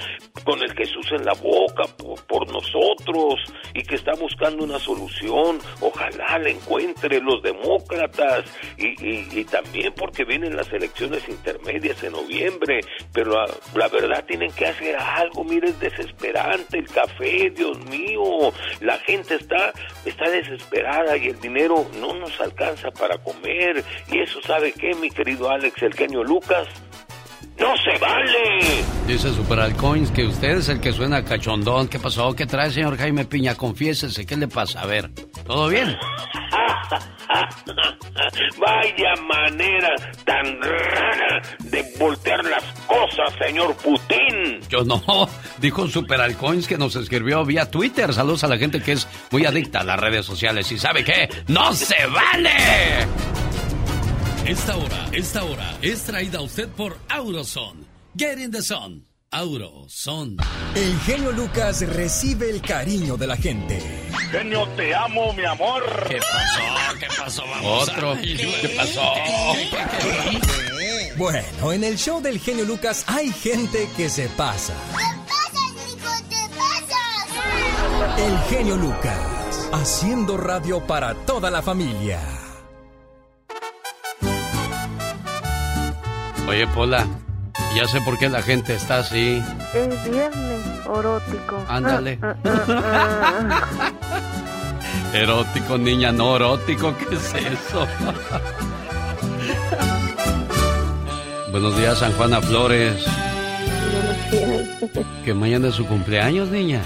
con el Jesús en la boca por, nosotros y que está buscando una solución. Ojalá la encuentre los demócratas y también porque vienen las elecciones intermedias en noviembre. Pero la, la verdad tienen que hacer algo. Mire, es desesperante el café, Dios mío. La gente está, está desesperada y el dinero no nos alcanza para comer. Y eso, ¿sabe qué, mi querido Alex, el genio Lucas? ¡No se vale! Dice Superalcoins que usted es el que suena cachondón. ¿Qué pasó? ¿Qué trae, señor Jaime Piña? Confiésese, ¿qué le pasa? A ver, ¿todo bien? Vaya manera tan rara voltear las cosas, señor Putin. Yo no, dijo Super Alcoins que nos escribió vía Twitter. Saludos a la gente que es muy adicta a las redes sociales y sabe que no se vale. Esta hora, esta hora es traída a usted por Auroson. Get in the sun. Auroson. El genio Lucas recibe el cariño de la gente. Genio, te amo, mi amor. ¿Qué pasó? ¿Qué pasó? Vamos Otro. a- ¿Qué pasó? Bueno, en el show del genio Lucas hay gente que se pasa. El genio Lucas, haciendo radio para toda la familia. Oye, Pola, ya sé por qué la gente está así. Es viernes orótico. Ándale. Ah, ah, ah, Erótico, niña, no erótico, ¿qué es eso? Buenos días, San Juana Flores. Que mañana es su cumpleaños, niña.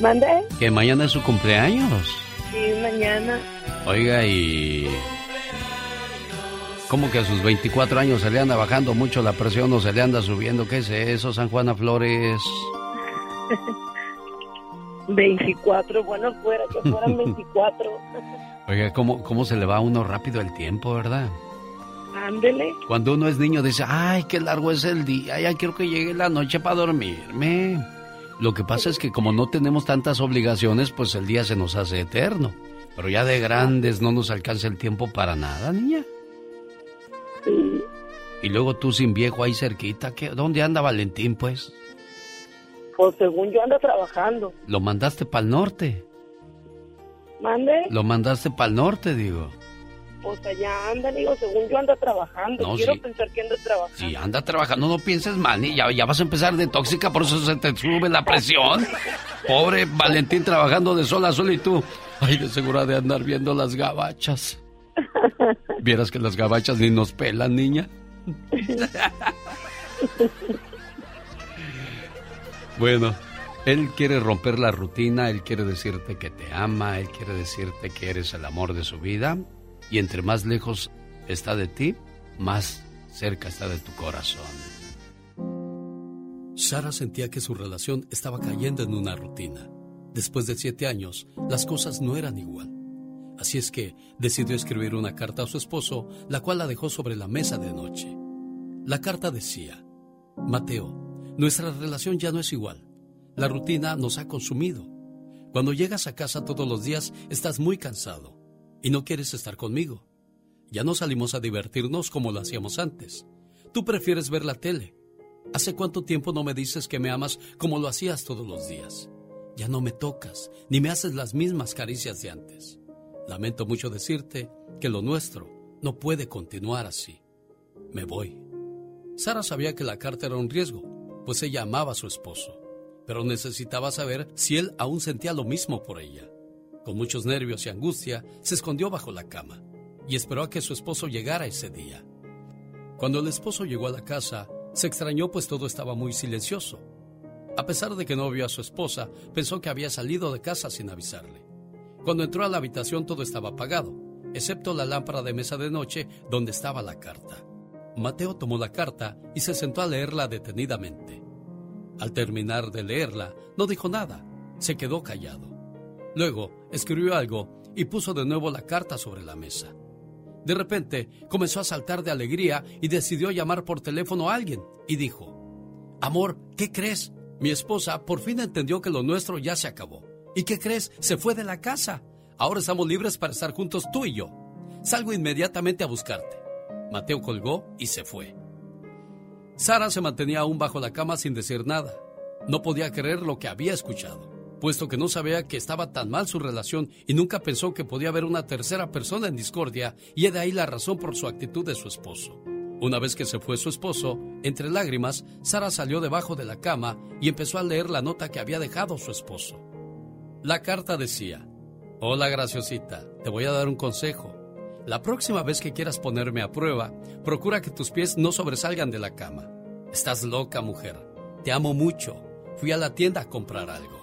¿Mande? Que mañana es su cumpleaños. Sí, mañana. Oiga, y... ¿Cómo que a sus 24 años se le anda bajando mucho la presión o se le anda subiendo? ¿Qué es eso, San Juana Flores? 24, bueno, fuera que fueran 24. Oiga, ¿cómo, ¿cómo se le va a uno rápido el tiempo, verdad? Ándele. Cuando uno es niño dice, ay, qué largo es el día, ya quiero que llegue la noche para dormirme. Lo que pasa es que como no tenemos tantas obligaciones, pues el día se nos hace eterno. Pero ya de grandes no nos alcanza el tiempo para nada, niña. Y luego tú sin viejo ahí cerquita, ¿qué? ¿dónde anda Valentín, pues? Pues según yo ando trabajando. Lo mandaste para el norte. ¿Mande? Lo mandaste para el norte, digo. Pues allá anda, digo, según yo ando trabajando. No, Quiero sí. pensar que ando trabajando. Si anda trabajando, no pienses mal, ni ya, ya vas a empezar de tóxica, por eso se te sube la presión. Pobre Valentín trabajando de sol a sol y tú. Ay, de seguro de andar viendo las gabachas. Vieras que las gabachas ni nos pelan, niña. Bueno, él quiere romper la rutina, él quiere decirte que te ama, él quiere decirte que eres el amor de su vida. Y entre más lejos está de ti, más cerca está de tu corazón. Sara sentía que su relación estaba cayendo en una rutina. Después de siete años, las cosas no eran igual. Así es que decidió escribir una carta a su esposo, la cual la dejó sobre la mesa de noche. La carta decía, Mateo, nuestra relación ya no es igual. La rutina nos ha consumido. Cuando llegas a casa todos los días estás muy cansado y no quieres estar conmigo. Ya no salimos a divertirnos como lo hacíamos antes. Tú prefieres ver la tele. ¿Hace cuánto tiempo no me dices que me amas como lo hacías todos los días? Ya no me tocas, ni me haces las mismas caricias de antes. Lamento mucho decirte que lo nuestro no puede continuar así. Me voy. Sara sabía que la carta era un riesgo, pues ella amaba a su esposo, pero necesitaba saber si él aún sentía lo mismo por ella. Con muchos nervios y angustia, se escondió bajo la cama y esperó a que su esposo llegara ese día. Cuando el esposo llegó a la casa, se extrañó pues todo estaba muy silencioso. A pesar de que no vio a su esposa, pensó que había salido de casa sin avisarle. Cuando entró a la habitación todo estaba apagado, excepto la lámpara de mesa de noche donde estaba la carta. Mateo tomó la carta y se sentó a leerla detenidamente. Al terminar de leerla, no dijo nada, se quedó callado. Luego escribió algo y puso de nuevo la carta sobre la mesa. De repente comenzó a saltar de alegría y decidió llamar por teléfono a alguien y dijo, Amor, ¿qué crees? Mi esposa por fin entendió que lo nuestro ya se acabó. ¿Y qué crees? Se fue de la casa. Ahora estamos libres para estar juntos tú y yo. Salgo inmediatamente a buscarte. Mateo colgó y se fue. Sara se mantenía aún bajo la cama sin decir nada. No podía creer lo que había escuchado, puesto que no sabía que estaba tan mal su relación y nunca pensó que podía haber una tercera persona en discordia y de ahí la razón por su actitud de su esposo. Una vez que se fue su esposo, entre lágrimas, Sara salió debajo de la cama y empezó a leer la nota que había dejado su esposo. La carta decía, Hola graciosita, te voy a dar un consejo. La próxima vez que quieras ponerme a prueba, procura que tus pies no sobresalgan de la cama. Estás loca, mujer. Te amo mucho. Fui a la tienda a comprar algo.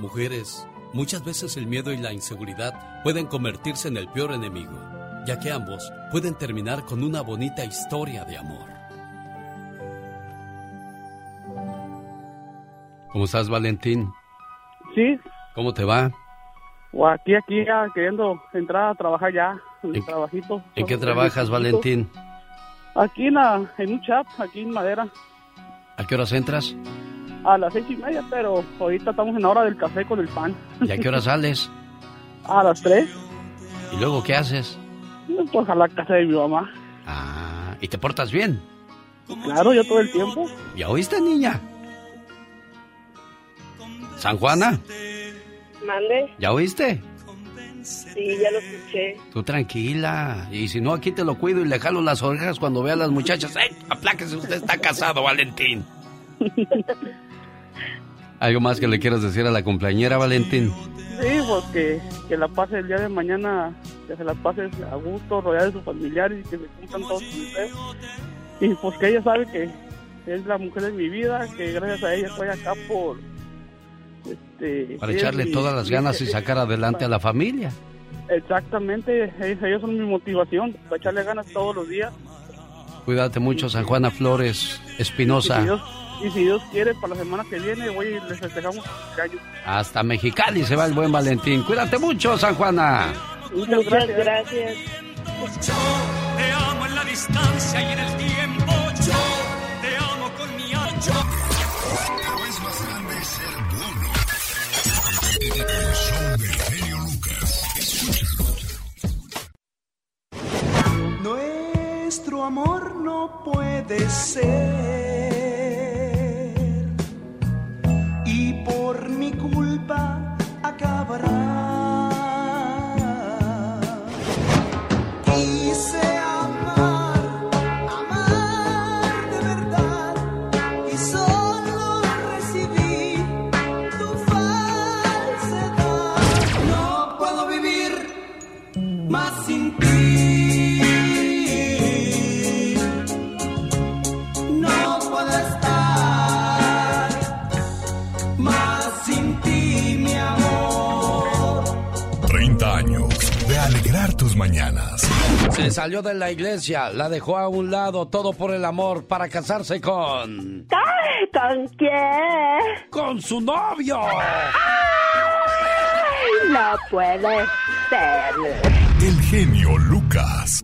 Mujeres, muchas veces el miedo y la inseguridad pueden convertirse en el peor enemigo, ya que ambos pueden terminar con una bonita historia de amor. ¿Cómo estás, Valentín? Sí, ¿Cómo te va? Aquí, aquí, ya queriendo entrar a trabajar ya, en el trabajito. ¿En qué trabajas, Valentín? Aquí en, la- en un chat, aquí en Madera, ¿A qué horas entras? a las seis y media, pero ahorita estamos en la hora del café con el pan. ¿Y a qué hora sales? A las tres, ¿Y luego qué haces? pues a la casa de mi mamá. Ah, ¿y te portas bien? Claro, yo todo el tiempo. ¿Ya oíste, niña? ¿San Juana? Mande. ¿Ya oíste? Sí, ya lo escuché. Tú tranquila. Y si no, aquí te lo cuido y le jalo las orejas cuando vea a las muchachas. ¡Ey! Apláquese, usted está casado, Valentín. ¿Algo más que le quieras decir a la cumpleañera, Valentín? Sí, pues que, que la pase el día de mañana, que se la pase a gusto, rodeada de sus familiares y que se cumplan todos sus deseos. Y pues que ella sabe que es la mujer de mi vida, que gracias a ella estoy acá por... Este, Para echarle mi- todas las ganas y sacar adelante a la familia. Exactamente, ellos son mi motivación, para echarle ganas todos los días. Cuídate mucho, San Juana Flores Y si, Espinosa. Y si Dios quiere, para la semana que viene, voy y les festejamos. Hasta Mexicali se va el buen Valentín. Cuídate mucho, San Juana. Muchas gracias. gracias. Te amo en la distancia y en el tiempo. Yo te amo con mi alma. Nuestro amor no puede ser y por mi culpa acabará. Tus mañanas. Se salió de la iglesia, la dejó a un lado, todo por el amor, para casarse con... ¿Con quién? ¡Con su novio! No puede ser. El genio Lucas.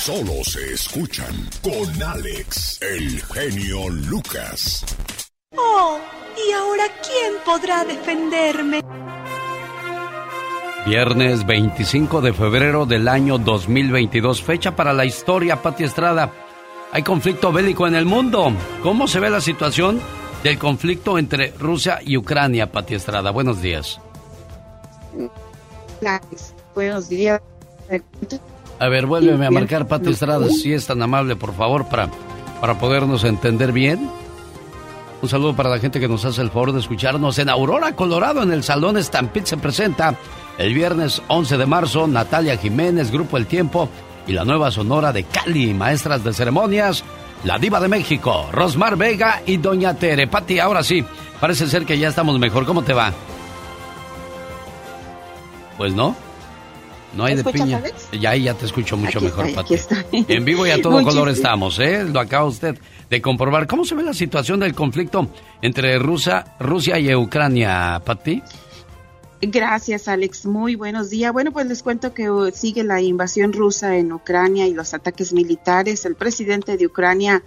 Solo se escuchan con Alex, el genio Lucas. Oh, ¿y ahora quién podrá defenderme? Viernes 25 de febrero del año 2022, fecha para la historia, Pati Estrada. Hay conflicto bélico en el mundo. ¿Cómo se ve la situación del conflicto entre Rusia y Ucrania, Pati Estrada? Buenos días. Buenos días. A ver, vuélveme a marcar, Pati Estrada, si es tan amable, por favor, para, para podernos entender bien. Un saludo para la gente que nos hace el favor de escucharnos en Aurora, Colorado, en el Salón Stampede se presenta el viernes 11 de marzo Natalia Jiménez, Grupo El Tiempo y la nueva sonora de Cali, maestras de ceremonias, la diva de México, Rosmar Vega y Doña Tere. Pati, ahora sí, parece ser que ya estamos mejor. ¿Cómo te va? Pues no. No hay ¿Me de piña. Ya ahí ya te escucho mucho Aquí mejor, Pati. En vivo y a todo color estamos, ¿eh? Lo acaba usted de comprobar. ¿Cómo se ve la situación del conflicto entre Rusia, Rusia y Ucrania, Pati? Gracias, Alex. Muy buenos días. Bueno, pues les cuento que sigue la invasión rusa en Ucrania y los ataques militares. El presidente de Ucrania,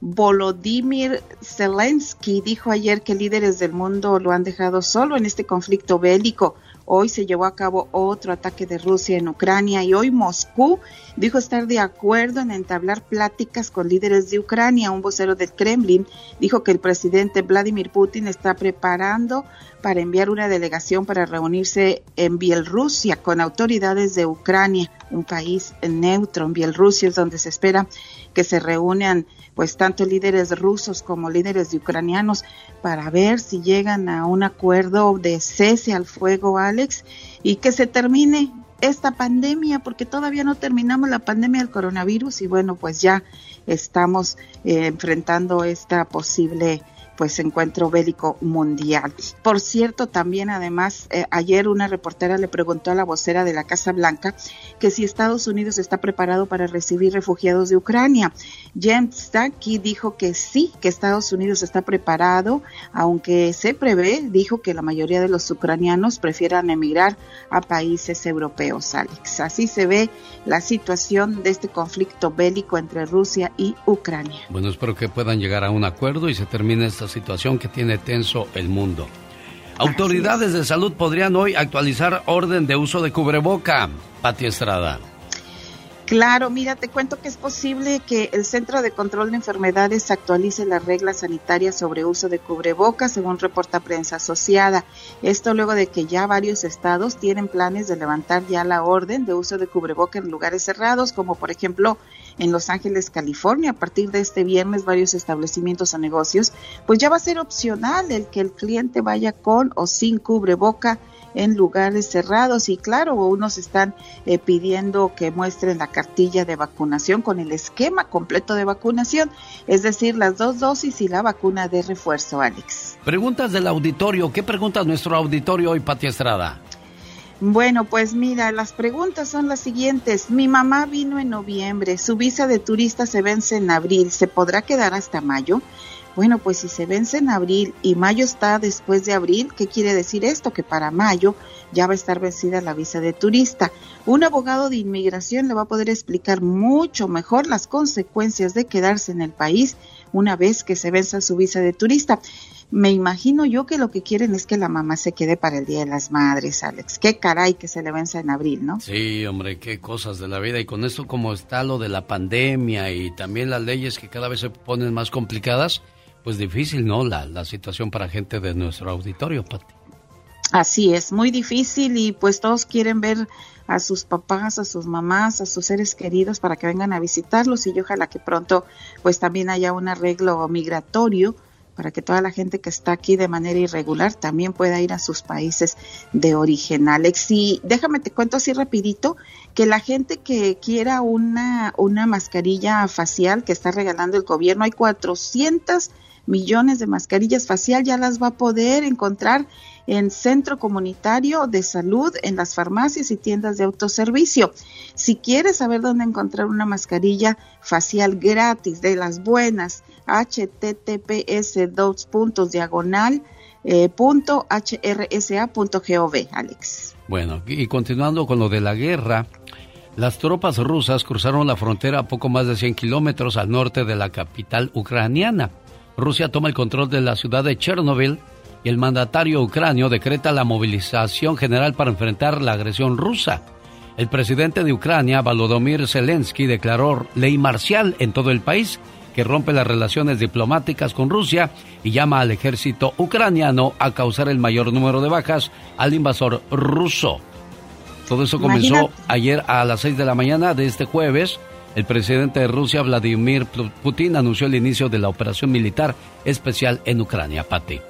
Volodymyr Zelensky, dijo ayer que líderes del mundo lo han dejado solo en este conflicto bélico. Hoy se llevó a cabo otro ataque de Rusia en Ucrania y hoy Moscú dijo estar de acuerdo en entablar pláticas con líderes de Ucrania. Un vocero del Kremlin dijo que el presidente Vladimir Putin está preparando para enviar una delegación para reunirse en Bielorrusia con autoridades de Ucrania, un país neutro. En Bielorrusia es donde se espera que se reúnan pues tanto líderes rusos como líderes de ucranianos para ver si llegan a un acuerdo de cese al fuego, Alex, y que se termine esta pandemia, porque todavía no terminamos la pandemia del coronavirus y bueno, pues ya estamos eh, enfrentando esta posible pues encuentro bélico mundial. Por cierto, también además eh, ayer una reportera le preguntó a la vocera de la Casa Blanca que si Estados Unidos está preparado para recibir refugiados de Ucrania. James Psaki dijo que sí, que Estados Unidos está preparado, aunque se prevé, dijo que la mayoría de los ucranianos prefieran emigrar a países europeos, Alex. Así se ve la situación de este conflicto bélico entre Rusia y Ucrania. Bueno, espero que puedan llegar a un acuerdo y se termine esta situación que tiene tenso el mundo. Autoridades de salud podrían hoy actualizar orden de uso de cubreboca. Pati Estrada. Claro, mira, te cuento que es posible que el Centro de Control de Enfermedades actualice las reglas sanitarias sobre uso de cubrebocas, según reporta prensa asociada. Esto luego de que ya varios estados tienen planes de levantar ya la orden de uso de cubreboca en lugares cerrados, como por ejemplo en Los Ángeles, California. A partir de este viernes, varios establecimientos o negocios, pues ya va a ser opcional el que el cliente vaya con o sin cubreboca en lugares cerrados y claro, unos están eh, pidiendo que muestren la cartilla de vacunación con el esquema completo de vacunación, es decir, las dos dosis y la vacuna de refuerzo, Alex. Preguntas del auditorio. ¿Qué pregunta nuestro auditorio hoy, Pati Estrada? Bueno, pues mira, las preguntas son las siguientes. Mi mamá vino en noviembre, su visa de turista se vence en abril, ¿se podrá quedar hasta mayo? Bueno, pues si se vence en abril y mayo está después de abril, ¿qué quiere decir esto? Que para mayo ya va a estar vencida la visa de turista. Un abogado de inmigración le va a poder explicar mucho mejor las consecuencias de quedarse en el país una vez que se venza su visa de turista. Me imagino yo que lo que quieren es que la mamá se quede para el Día de las Madres, Alex. Qué caray que se le venza en abril, ¿no? Sí, hombre, qué cosas de la vida. Y con esto como está lo de la pandemia y también las leyes que cada vez se ponen más complicadas, pues difícil, ¿no? La, la situación para gente de nuestro auditorio, Pati. Así es, muy difícil y pues todos quieren ver a sus papás, a sus mamás, a sus seres queridos para que vengan a visitarlos y ojalá que pronto pues también haya un arreglo migratorio para que toda la gente que está aquí de manera irregular también pueda ir a sus países de origen, Alex. Y déjame te cuento así rapidito que la gente que quiera una, una mascarilla facial que está regalando el gobierno, hay 400 millones de mascarillas facial, ya las va a poder encontrar en centro comunitario de salud, en las farmacias y tiendas de autoservicio. Si quieres saber dónde encontrar una mascarilla facial gratis de las buenas, https dos puntos diagonal eh, punto hrsa.gov, Alex. Bueno, y continuando con lo de la guerra, las tropas rusas cruzaron la frontera a poco más de 100 kilómetros al norte de la capital ucraniana. Rusia toma el control de la ciudad de Chernobyl y el mandatario ucranio decreta la movilización general para enfrentar la agresión rusa. El presidente de Ucrania, Volodymyr Zelensky, declaró ley marcial en todo el país que rompe las relaciones diplomáticas con Rusia y llama al ejército ucraniano a causar el mayor número de bajas al invasor ruso. Todo eso comenzó ayer a las 6 de la mañana de este jueves. El presidente de Rusia, Vladimir Putin, anunció el inicio de la operación militar especial en Ucrania. Pati.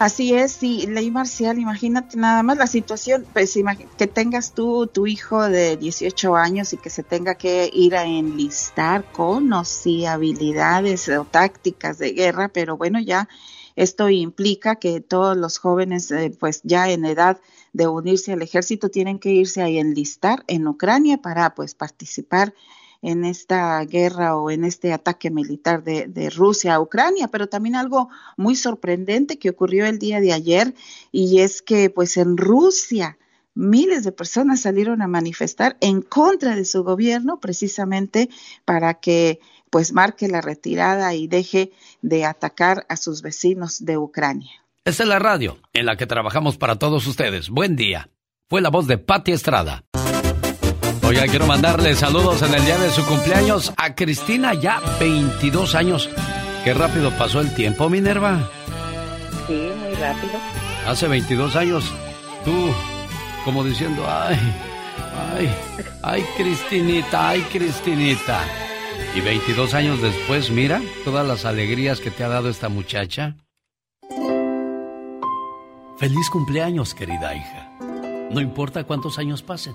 Así es, sí, ley marcial, imagínate nada más la situación, pues que tengas tú tu hijo de 18 años y que se tenga que ir a enlistar con o sí habilidades o tácticas de guerra, pero bueno, ya esto implica que todos los jóvenes, eh, pues ya en edad de unirse al ejército, tienen que irse a enlistar en Ucrania para pues participar en esta guerra o en este ataque militar de, Rusia a Ucrania, pero también algo muy sorprendente que ocurrió el día de ayer y es que pues en Rusia miles de personas salieron a manifestar en contra de su gobierno precisamente para que pues marque la retirada y deje de atacar a sus vecinos de Ucrania. Esta es la radio en la que trabajamos para todos ustedes. Buen día. Fue la voz de Patti Estrada. Oiga, quiero mandarle saludos en el día de su cumpleaños a Cristina, ya 22 años. Qué rápido pasó el tiempo, Minerva. Sí, muy rápido. Hace 22 años, tú, como diciendo, ay, ay, ay, Cristinita, ay, Cristinita. Y 22 años después, mira todas las alegrías que te ha dado esta muchacha. Feliz cumpleaños, querida hija. No importa cuántos años pasen,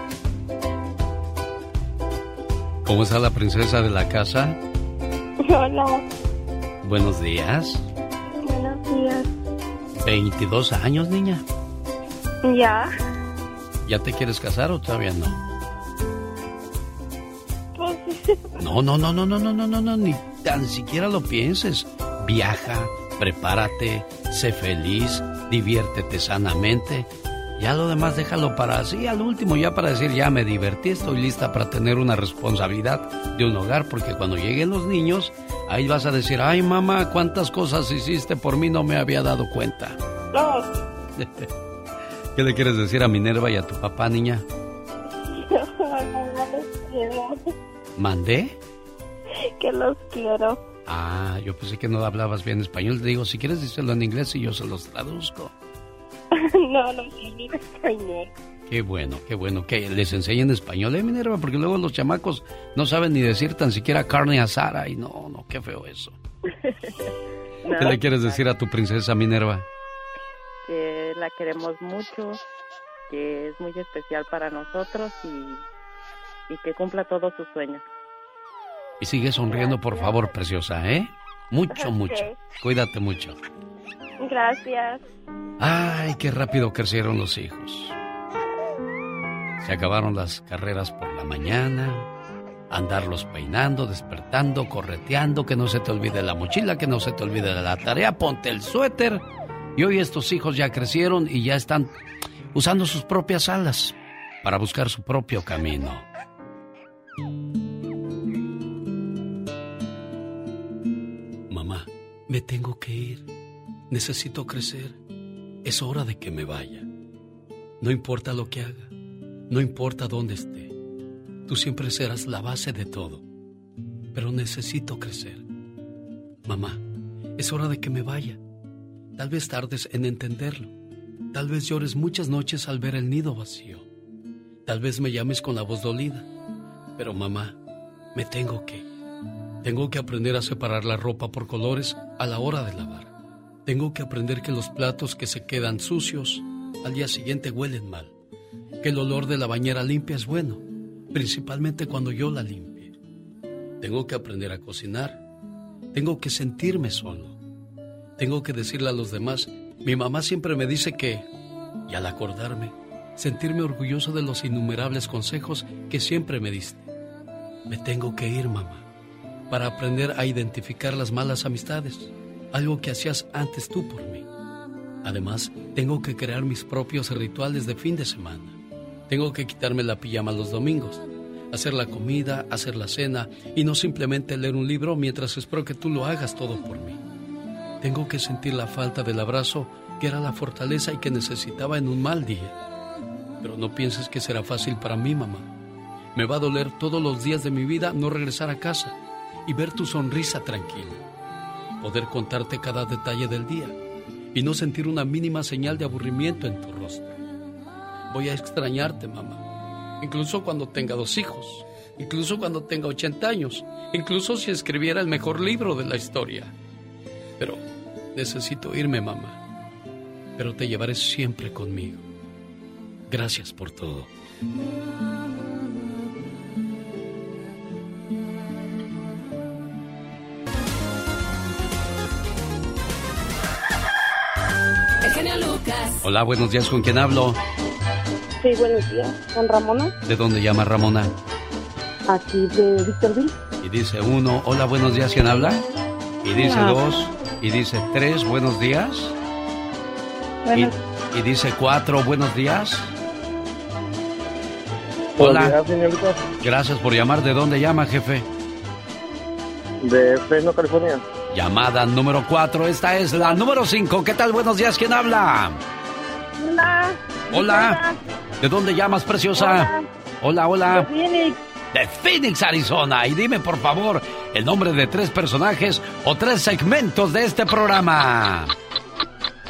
¿Cómo está la princesa de la casa? Hola, Buenos días. buenos días. 22 años, niña. Ya, ¿Ya te quieres casar o todavía no? pues No, no, no, no, no, no, no, no, no, ni tan siquiera lo pienses. Viaja, prepárate, sé feliz, diviértete sanamente. Ya lo demás déjalo para así, al último ya para decir, ya me divertí, estoy lista para tener una responsabilidad de un hogar, porque cuando lleguen los niños, ahí vas a decir, ay mamá, cuántas cosas hiciste por mí, no me había dado cuenta. no, ¿Qué le quieres decir a Minerva y a tu papá, niña? ¿Mandé? que los quiero. Ah, yo pensé que no hablabas bien español. Te digo, si quieres decirlo en inglés y yo se los traduzco. No, no ni español. Qué bueno, qué bueno que les enseñen español, ¿eh, Minerva? Porque luego los chamacos no saben ni decir tan siquiera carne asada y no, no, qué feo eso. ¿Qué le quieres decir a tu princesa Minerva? Que la queremos mucho, que es muy especial para nosotros y, y que cumpla todos sus sueños. Y sigue sonriendo, por favor, preciosa, ¿eh? Mucho, mucho. Cuídate mucho. Gracias. Ay, qué rápido crecieron los hijos. Se acabaron las carreras por la mañana, andarlos peinando, despertando, correteando, que no se te olvide la mochila, que no se te olvide la tarea, ponte el suéter. Y hoy estos hijos ya crecieron y ya están usando sus propias alas para buscar su propio camino. Mamá, me tengo que ir. Necesito crecer. Es hora de que me vaya. No importa lo que haga, no importa dónde esté. Tú siempre serás la base de todo. Pero necesito crecer. Mamá, es hora de que me vaya. Tal vez tardes en entenderlo. Tal vez llores muchas noches al ver el nido vacío. Tal vez me llames con la voz dolida. Pero mamá, me tengo que. Tengo que aprender a separar la ropa por colores a la hora de lavar. Tengo que aprender que los platos que se quedan sucios al día siguiente huelen mal. Que el olor de la bañera limpia es bueno, principalmente cuando yo la limpie. Tengo que aprender a cocinar. Tengo que sentirme solo. Tengo que decirle a los demás, mi mamá siempre me dice que, y al acordarme, sentirme orgulloso de los innumerables consejos que siempre me diste. Me tengo que ir, mamá, para aprender a identificar las malas amistades, algo que hacías antes tú por mí. Además, tengo que crear mis propios rituales de fin de semana. Tengo que quitarme la pijama los domingos, hacer la comida, hacer la cena y no simplemente leer un libro mientras espero que tú lo hagas todo por mí. Tengo que sentir la falta del abrazo que era la fortaleza y que necesitaba en un mal día. Pero no pienses que será fácil para mí, mamá. Me va a doler todos los días de mi vida no regresar a casa y ver tu sonrisa tranquila. Poder contarte cada detalle del día y no sentir una mínima señal de aburrimiento en tu rostro. Voy a extrañarte, mamá. Incluso cuando tenga dos hijos. Incluso cuando tenga 80 años. Incluso si escribiera el mejor libro de la historia. Pero necesito irme, mamá. Pero te llevaré siempre conmigo. Gracias por todo. Lucas. Hola, buenos días, ¿con quién hablo? Sí, buenos días. ¿Con Ramona? ¿De dónde llama Ramona? Aquí de Victorville. Y dice uno, hola, buenos días, ¿quién habla? Y dice Hola. dos, y dice tres, buenos días. Buenos- Y, y dice cuatro, buenos días. Buenos Hola, días, señorita. gracias por llamar. ¿De dónde llama, jefe? De Fresno, California. Llamada número cuatro, esta es la número cinco. ¿Qué tal? Buenos días, ¿quién habla? Hola. Hola. ¿De dónde llamas, preciosa? Hola, hola. Phoenix. De Phoenix, Arizona. Y dime, por favor, el nombre de tres personajes o tres segmentos de este programa.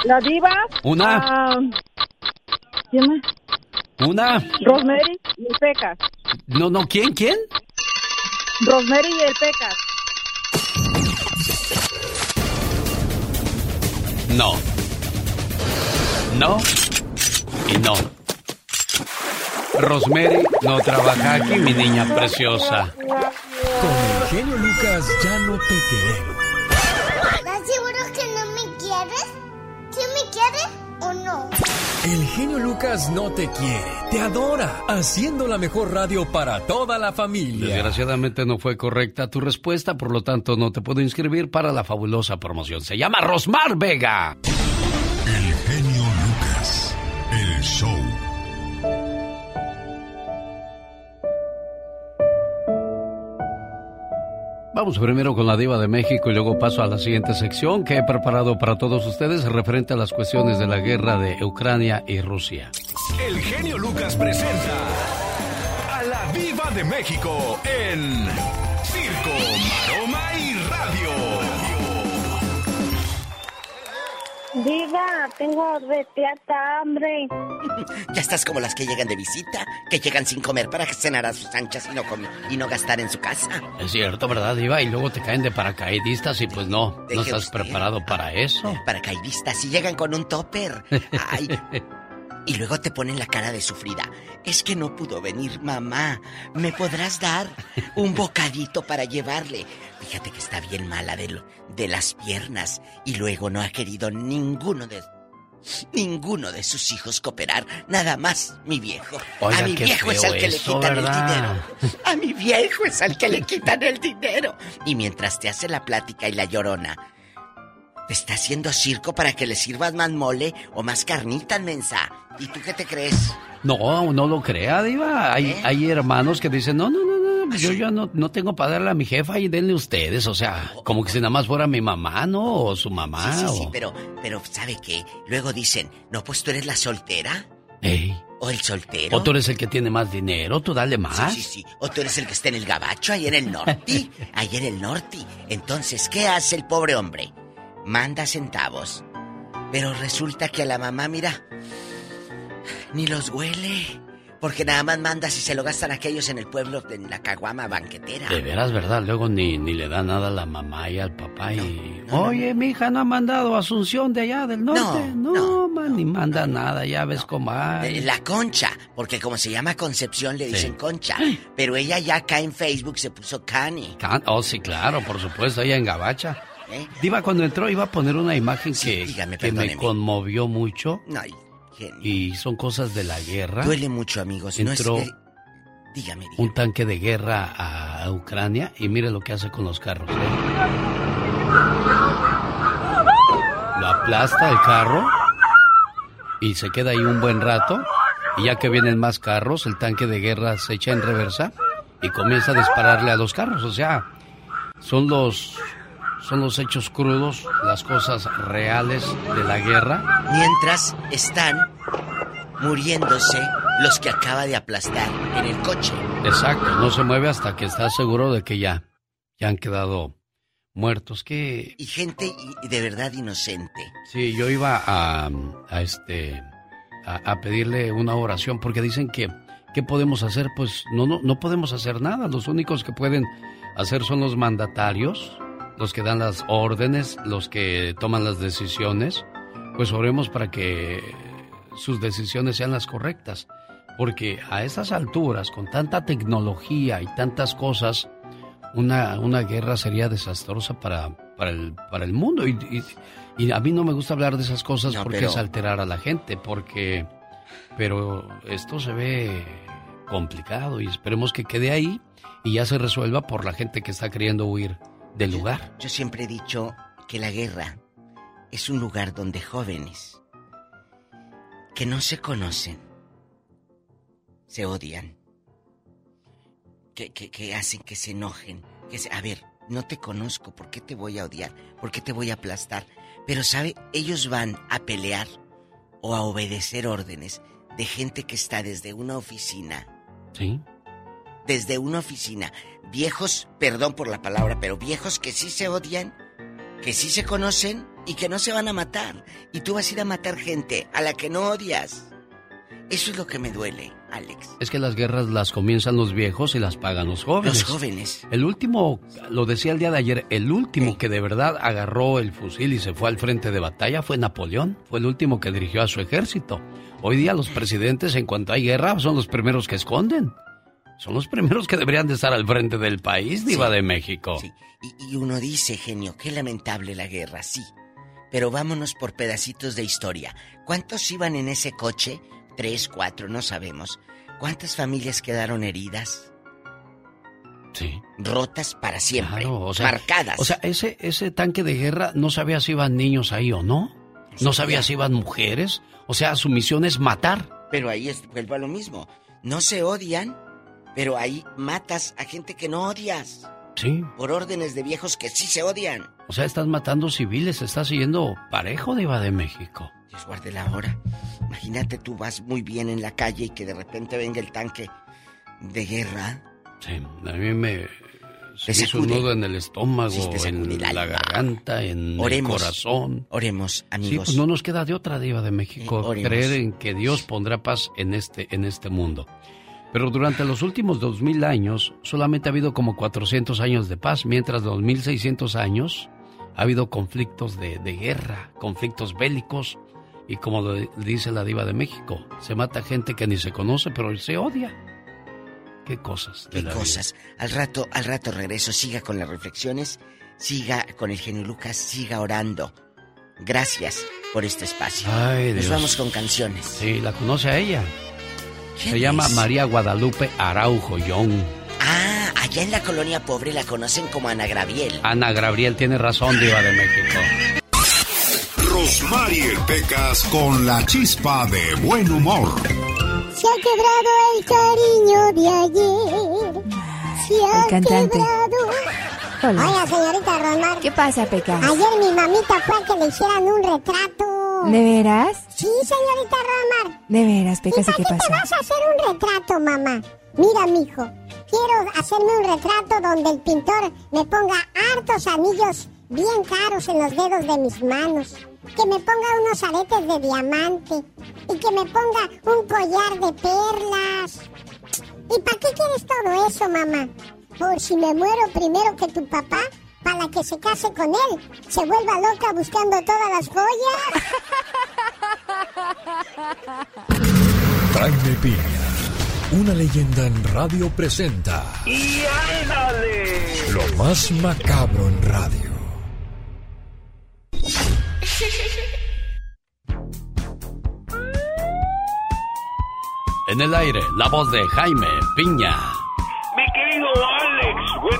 La diva. Una. Ah, ¿Quién más? Una. Rosemary y el Pecas. No, no, ¿quién? ¿Quién? Rosemary y el Pecas. No. No. Y no. Rosemary no trabaja aquí, mi niña preciosa. Con el genio Lucas ya no te queremos. El genio Lucas no te quiere, te adora, haciendo la mejor radio para toda la familia. Desgraciadamente no fue correcta tu respuesta, por lo tanto no te puedo inscribir para la fabulosa promoción. Se llama Rosmar Vega. El Vamos primero con la diva de México y luego paso a la siguiente sección que he preparado para todos ustedes referente a las cuestiones de la guerra de Ucrania y Rusia. El genio Lucas presenta a la Viva de México en Circo, Diva, tengo de teata hambre. Ya estás como las que llegan de visita, que llegan sin comer para cenar a sus anchas y no, comer, y no gastar en su casa. Es cierto, ¿verdad, diva? Y luego te caen de paracaidistas y pues no, no estás usted. preparado para eso. Paracaidistas y llegan con un topper. Ay. Y luego te ponen la cara de sufrida. Es que no pudo venir mamá. ¿Me podrás dar un bocadito para llevarle? Fíjate que está bien mala de, lo- de las piernas y luego no ha querido ninguno de ninguno de sus hijos cooperar, nada más mi viejo. Oiga, a mi viejo es al que eso, le quitan ¿verdad? el dinero. A mi viejo es al que le quitan el dinero. Y mientras te hace la plática y la llorona, está haciendo circo para que le sirvas más mole o más carnitas, mensa. ¿Y tú qué te crees? No, no lo crea, diva. Hay, ¿Eh? hay hermanos que dicen, no, no, no, no, yo ya no, no tengo para darle a mi jefa y denle ustedes. O sea, como que si nada más fuera mi mamá, ¿no? O su mamá. Sí, sí, sí, pero, pero ¿sabe qué? Luego dicen, no, pues tú eres la soltera Ey, o el soltero. O tú eres el que tiene más dinero, tú dale más. Sí, sí, sí. O tú eres el que está en el gabacho, ahí en el norte. ahí en el norte. Entonces, ¿qué hace el pobre hombre? Manda centavos. Pero resulta que a la mamá, mira, ni los huele. Porque nada más manda si se lo gastan aquellos en el pueblo, en la caguama banquetera. De veras, ¿verdad? Luego ni, ni le da nada a la mamá y al papá y... Oye, mi hija no ha mandado a Asunción de allá del norte. No, man, ni manda nada, ya ves cómo hay. Eh, La concha, porque como se llama Concepción le dicen concha. Pero ella ya acá en Facebook se puso Cani. Can- Oh, sí, claro, por supuesto, ella en Gabacha. ¿Eh? Diva, cuando entró iba a poner una imagen que, dígame, que me conmovió mucho. Ay, genio. Y son cosas de la guerra. Duele mucho, amigos. No es Entró dígame. un tanque de guerra a Ucrania y mire lo que hace con los carros. ¿eh? Lo aplasta el carro y se queda ahí un buen rato. Y ya que vienen más carros, el tanque de guerra se echa en reversa y comienza a dispararle a los carros. O sea, son los, son los hechos crudos, las cosas reales de la guerra. Mientras están muriéndose los que acaba de aplastar en el coche. Exacto, no se mueve hasta que está seguro de que ya, ya han quedado muertos. Que Y gente de verdad inocente. sí, yo iba a, a este a, a pedirle una oración porque dicen que qué podemos hacer, pues no, no no podemos hacer nada. Los únicos que pueden hacer son los mandatarios, los que dan las órdenes, los que toman las decisiones. Pues oremos para que sus decisiones sean las correctas. Porque a estas alturas, con tanta tecnología y tantas cosas, una, una guerra sería desastrosa para, para, el, para el mundo. Y, y- y a mí no me gusta hablar de esas cosas No, porque pero- es alterar a la gente, porque Pero esto se ve complicado y esperemos que quede ahí y ya se resuelva por la gente que está queriendo huir del lugar. Yo siempre he dicho que la guerra es un lugar donde jóvenes que no se conocen se odian, que, que- que hacen que se enojen, que se- a ver, no te conozco, ¿por qué te voy a odiar? ¿Por qué te voy a aplastar? Pero sabe, ellos van a pelear o a obedecer órdenes de gente que está desde una oficina Sí. Desde una oficina. Viejos, perdón por la palabra, pero viejos que sí se odian, que sí se conocen y que no se van a matar. Y tú vas a ir a matar gente a la que no odias. Eso es lo que me duele, Alex. Es que las guerras las comienzan los viejos y las pagan los jóvenes. Los jóvenes. El último, lo decía el día de ayer, el último que de verdad agarró el fusil y se fue al frente de batalla fue Napoleón. Fue el último que dirigió a su ejército. Hoy día los presidentes, en cuanto hay guerra, son los primeros que esconden. Son los primeros que deberían de estar al frente del país, diva Sí. de México. Y, y uno dice, genio, qué lamentable la guerra, sí. Pero vámonos por pedacitos de historia. ¿Cuántos iban en ese coche? Tres, cuatro, no sabemos. ¿Cuántas familias quedaron heridas? Sí. Rotas para siempre. Claro, o sea, marcadas. O sea, ese, ese tanque de guerra no sabía si iban niños ahí o no. No sabía si iban mujeres. O sea, su misión es matar. Pero ahí es, vuelvo a lo mismo. No se odian, pero ahí matas a gente que no odias. Sí. Por órdenes de viejos que sí se odian. O sea, estás matando civiles, estás siguiendo parejo, diva de México. Dios guarde la hora. Imagínate tú vas muy bien en la calle y que de repente venga el tanque de guerra. Sí, a mí me... Se hizo un nudo en el estómago, Sí, en la garganta, en Oremos. el corazón. Oremos, Sí, amigos. pues no nos queda de otra diva de México Eh, creer en que Dios pondrá paz en este, en este mundo. Pero durante los últimos dos mil años solamente ha habido como 400 años de paz, mientras los 1600 años ha habido conflictos de, de guerra, conflictos bélicos y como lo dice la diva de México, se mata gente que ni se conoce pero se odia. Qué cosas. Qué vida. cosas. Al rato, al rato regreso. Siga con las reflexiones. Siga con el genio Lucas. Siga orando. Gracias por este espacio. Ay, Nos Dios. vamos con canciones. Sí, la conoce a ella. ¿Quién Se llama? María Guadalupe Araujo Young. Ah, allá en la colonia pobre la conocen como Ana Graviel. Ana Gabriel tiene razón, diva de México. Rosmarie Pecas con la chispa de buen humor. Se ha quebrado el cariño de ayer. Se ha El cantante. quebrado. Hola. Oiga, señorita Rosmar. ¿Qué pasa, Peca? Ayer mi mamita fue a que le hicieran un retrato. ¿De veras? Sí, señorita Rosmar. De veras, Peca, ¿Y ¿sí para qué qué te vas a hacer un retrato, mamá? Mira, mijo, quiero hacerme un retrato donde el pintor me ponga hartos anillos bien caros en los dedos de mis manos, que me ponga unos aretes de diamante y que me ponga un collar de perlas. ¿Y para qué quieres todo eso, mamá? Por si me muero primero que tu papá, para que se case con él, se vuelva loca buscando todas las joyas. Jaime Piña, una leyenda en radio presenta ¡Y ándale! lo más macabro en radio. En el aire, la voz de Jaime Piña. Mi querido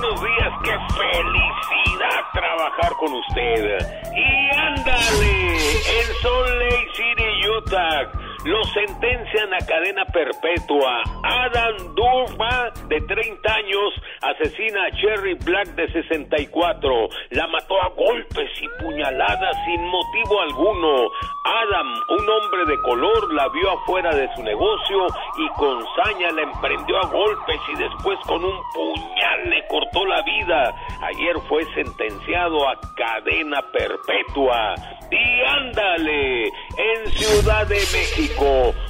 buenos días, qué felicidad trabajar con usted. Y ándale, en Salt Lake City, Utah, lo sentencian a cadena perpetua. Adam Durba, de 30 años, asesina a Cherry Black, de 64. La mató a golpes y puñaladas sin motivo alguno. Adam, un hombre de color, la vio afuera de su negocio y con saña la emprendió a golpes y después con un puñal le cortó la vida. Ayer fue sentenciado a cadena perpetua. Y ándale, en Ciudad de México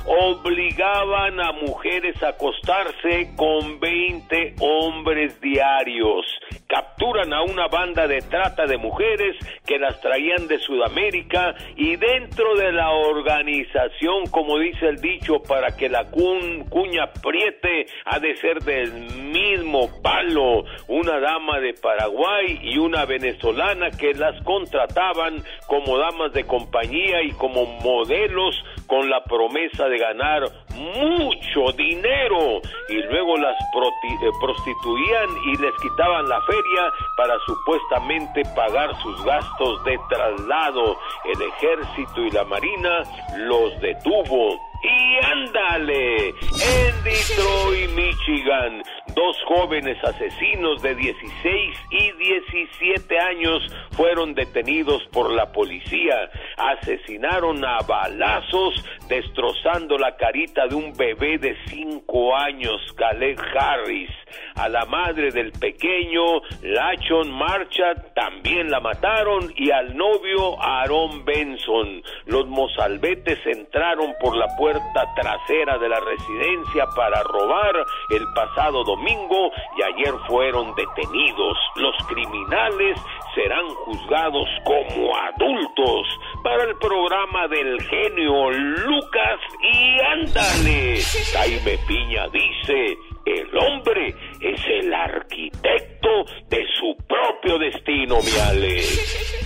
obligaban a mujeres a acostarse con 20 hombres diarios. Capturan a una banda de trata de mujeres que las traían de Sudamérica y dentro de la organización, como dice el dicho, para que la cuña apriete, ha de ser del mismo palo. Una dama de Paraguay y una venezolana que las contrataban como damas de compañía y como modelos con la promesa de ganar mucho dinero y luego las eh, prostituían y les quitaban la feria para supuestamente pagar sus gastos de traslado. El ejército y la marina los detuvo. Y ándale, en Detroit, Michigan, dos jóvenes asesinos de 16 y 17 años fueron detenidos por la policía. Asesinaron a balazos, destrozando la carita de un bebé de 5 años, Caleb Harris. A la madre del pequeño, Lachon Marchat, también la mataron y al novio Aaron Benson. Los mozalbetes entraron por la puerta trasera de la residencia para robar el pasado domingo y ayer fueron detenidos. Los criminales serán juzgados como adultos para el programa del genio Lucas y ándale. Jaime Piña dice, el hombre es el arquitecto de su propio destino, mi Alex.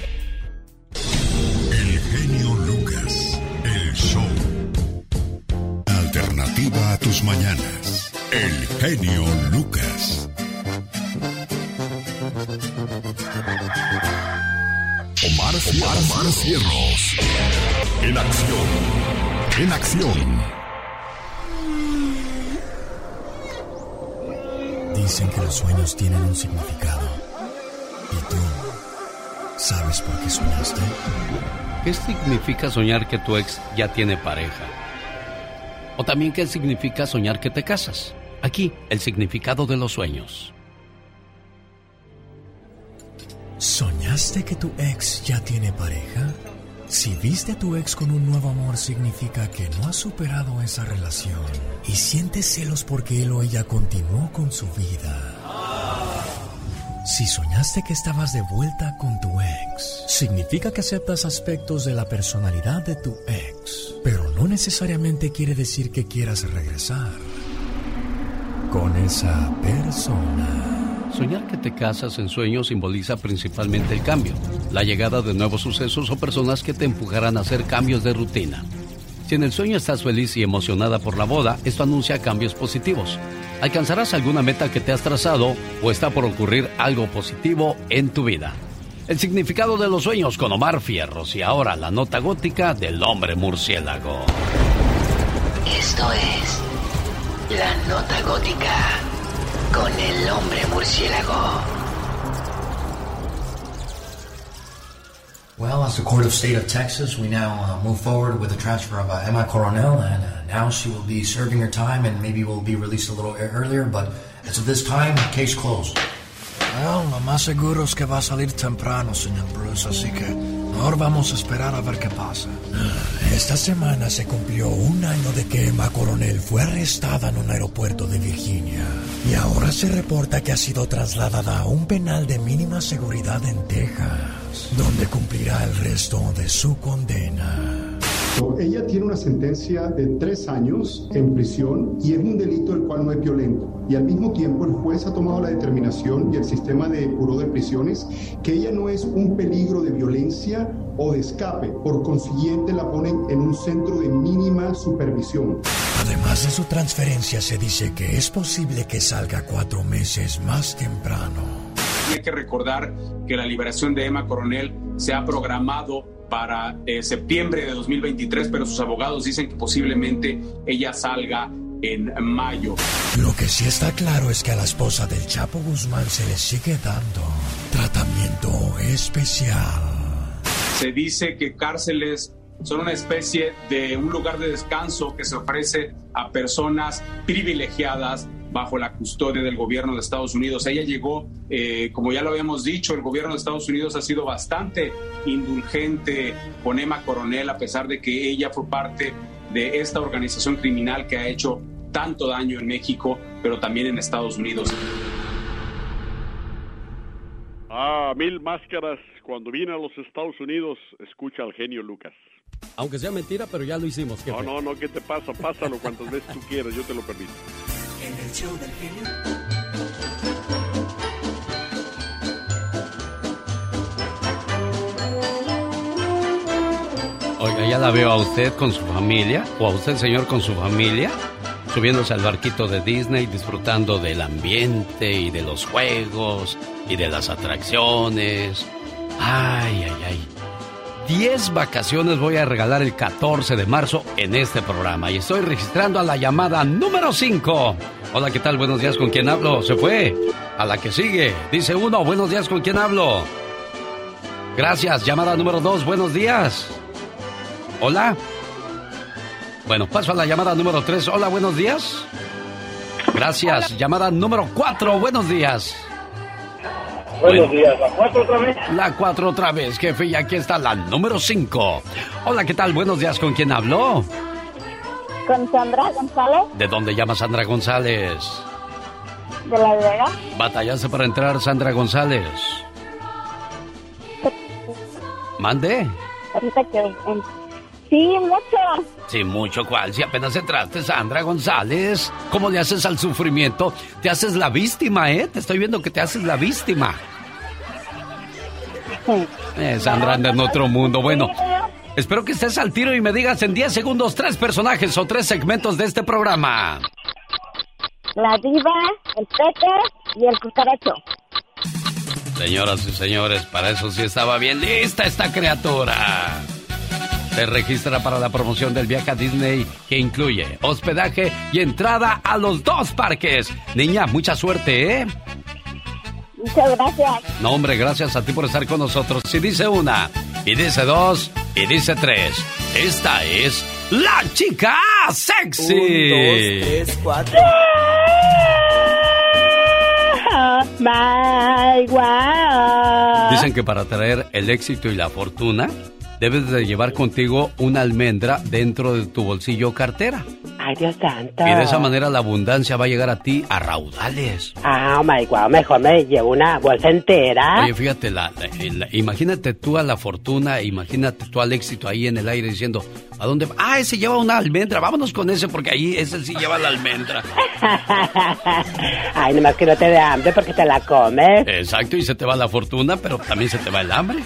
El genio Lucas, el show. Alternativa a tus mañanas. El genio Lucas. Omar, Omar, Omar Cierros. En acción. En acción. Dicen que los sueños tienen un significado. ¿Y tú sabes por qué soñaste? ¿Qué significa soñar que tu ex ya tiene pareja? O también qué significa soñar que te casas. Aquí, el significado de los sueños. ¿Soñaste que tu ex ya tiene pareja? Si viste a tu ex con un nuevo amor significa que no has superado esa relación y sientes celos porque él o ella continuó con su vida. Si soñaste que estabas de vuelta con tu ex, significa que aceptas aspectos de la personalidad de tu ex, pero no necesariamente quiere decir que quieras regresar con esa persona. Soñar que te casas en sueños simboliza principalmente el cambio, la llegada de nuevos sucesos o personas que te empujarán a hacer cambios de rutina. Si en el sueño estás feliz y emocionada por la boda, esto anuncia cambios positivos. Alcanzarás alguna meta que te has trazado o está por ocurrir algo positivo en tu vida. El significado de los sueños con Omar Fierros y ahora la nota gótica del hombre murciélago. Esto es la nota gótica con el hombre murciélago. Well, as the Court of State of Texas, we now uh, move forward with the transfer of uh, Emma Coronel, and uh, now she will be serving her time and maybe will be released a little earlier, but as of this time, case closed. Well, lo más seguro es que va a salir temprano, señor Bruce, así que ahora vamos a esperar a ver qué pasa. Esta semana se cumplió un año de que Emma Coronel fue arrestada en un aeropuerto de Virginia y ahora se reporta que ha sido trasladada a un penal de mínima seguridad en Texas, donde cumplirá el resto de su condena. Ella tiene una sentencia de tres años en prisión y es un delito el cual no es violento. Y al mismo tiempo el juez ha tomado la determinación y el sistema de buró de prisiones que ella no es un peligro de violencia o de escape. Por consiguiente la ponen en un centro de mínima supervisión. Además de su transferencia, se dice que es posible que salga cuatro meses más temprano. Hay que recordar que la liberación de Emma Coronel se ha programado para eh, septiembre de 2023, pero sus abogados dicen que posiblemente ella salga en mayo. Lo que sí está claro es que a la esposa del Chapo Guzmán se le sigue dando tratamiento especial. Se dice que cárceles son una especie de un lugar de descanso que se ofrece a personas privilegiadas bajo la custodia del gobierno de Estados Unidos. Ella llegó, eh, como ya lo habíamos dicho, el gobierno de Estados Unidos ha sido bastante indulgente con Emma Coronel, a pesar de que ella fue parte de esta organización criminal que ha hecho tanto daño en México, pero también en Estados Unidos. Ah, mil máscaras. Cuando vine a los Estados Unidos, escucha al genio Lucas. Aunque sea mentira, pero ya lo hicimos. No, no, no, ¿qué te pasa? Pásalo cuantas veces tú quieras, yo te lo permito. Oiga, ya la veo a usted con su familia, o a usted, señor, con su familia, subiéndose al barquito de Disney, disfrutando del ambiente y de los juegos y de las atracciones. Ay, ay, ay. 10 vacaciones voy a regalar el 14 de marzo en este programa y estoy registrando a la llamada número 5. Hola, ¿qué tal? Buenos días, ¿con quién hablo? Se fue. A la que sigue. Dice uno, buenos días, ¿con quién hablo? Gracias, llamada número 2, buenos días. Hola. Bueno, paso a la llamada número 3. Hola, buenos días. Gracias, llamada número 4, buenos días. Buenos días, ¿la cuatro otra vez? La 4 otra vez, jefe, y aquí está la número 5. Hola, ¿qué tal? Buenos días, ¿con quién habló? Con Sandra González, ¿De dónde llama Sandra González? de La Vega. Batallaste para entrar, Sandra González. ¿Mande? Ahorita que... Sí, mucho. Sí, mucho cual. Si apenas entraste, Sandra González. ¿Cómo le haces al sufrimiento? Te haces la víctima, ¿eh? Te estoy viendo que te haces la víctima. Eh, Sandra anda en otro mundo. Bueno, espero que estés al tiro y me digas en 10 segundos tres personajes o tres segmentos de este programa. La diva, el peque y el cucaracho. Señoras y señores, para eso sí estaba bien lista esta criatura. Se registra para la promoción del viaje a Disney que incluye hospedaje y entrada a los dos parques. Niña, mucha suerte, ¿eh? Muchas gracias. No, hombre, gracias a ti por estar con nosotros. Si dice una, y dice dos, y dice tres. Esta es la chica sexy. Un, dos, tres, cuatro. My wow. Dicen que para traer el éxito y la fortuna, debes de llevar contigo una almendra dentro de tu bolsillo o cartera. Ay, Dios santo. Y de esa manera la abundancia va a llegar a ti a raudales. Ah, oh my wow, mejor me llevo una bolsa entera. Oye, fíjate, la, la- la- imagínate tú a la fortuna, imagínate tú al éxito ahí en el aire diciendo, ¿a dónde? va? Ah, ese lleva una almendra, vámonos con ese porque ahí ese sí lleva la almendra. Ay, nomás que no te dé hambre porque te la comes. Exacto, y se te va la fortuna, pero también se te va el hambre.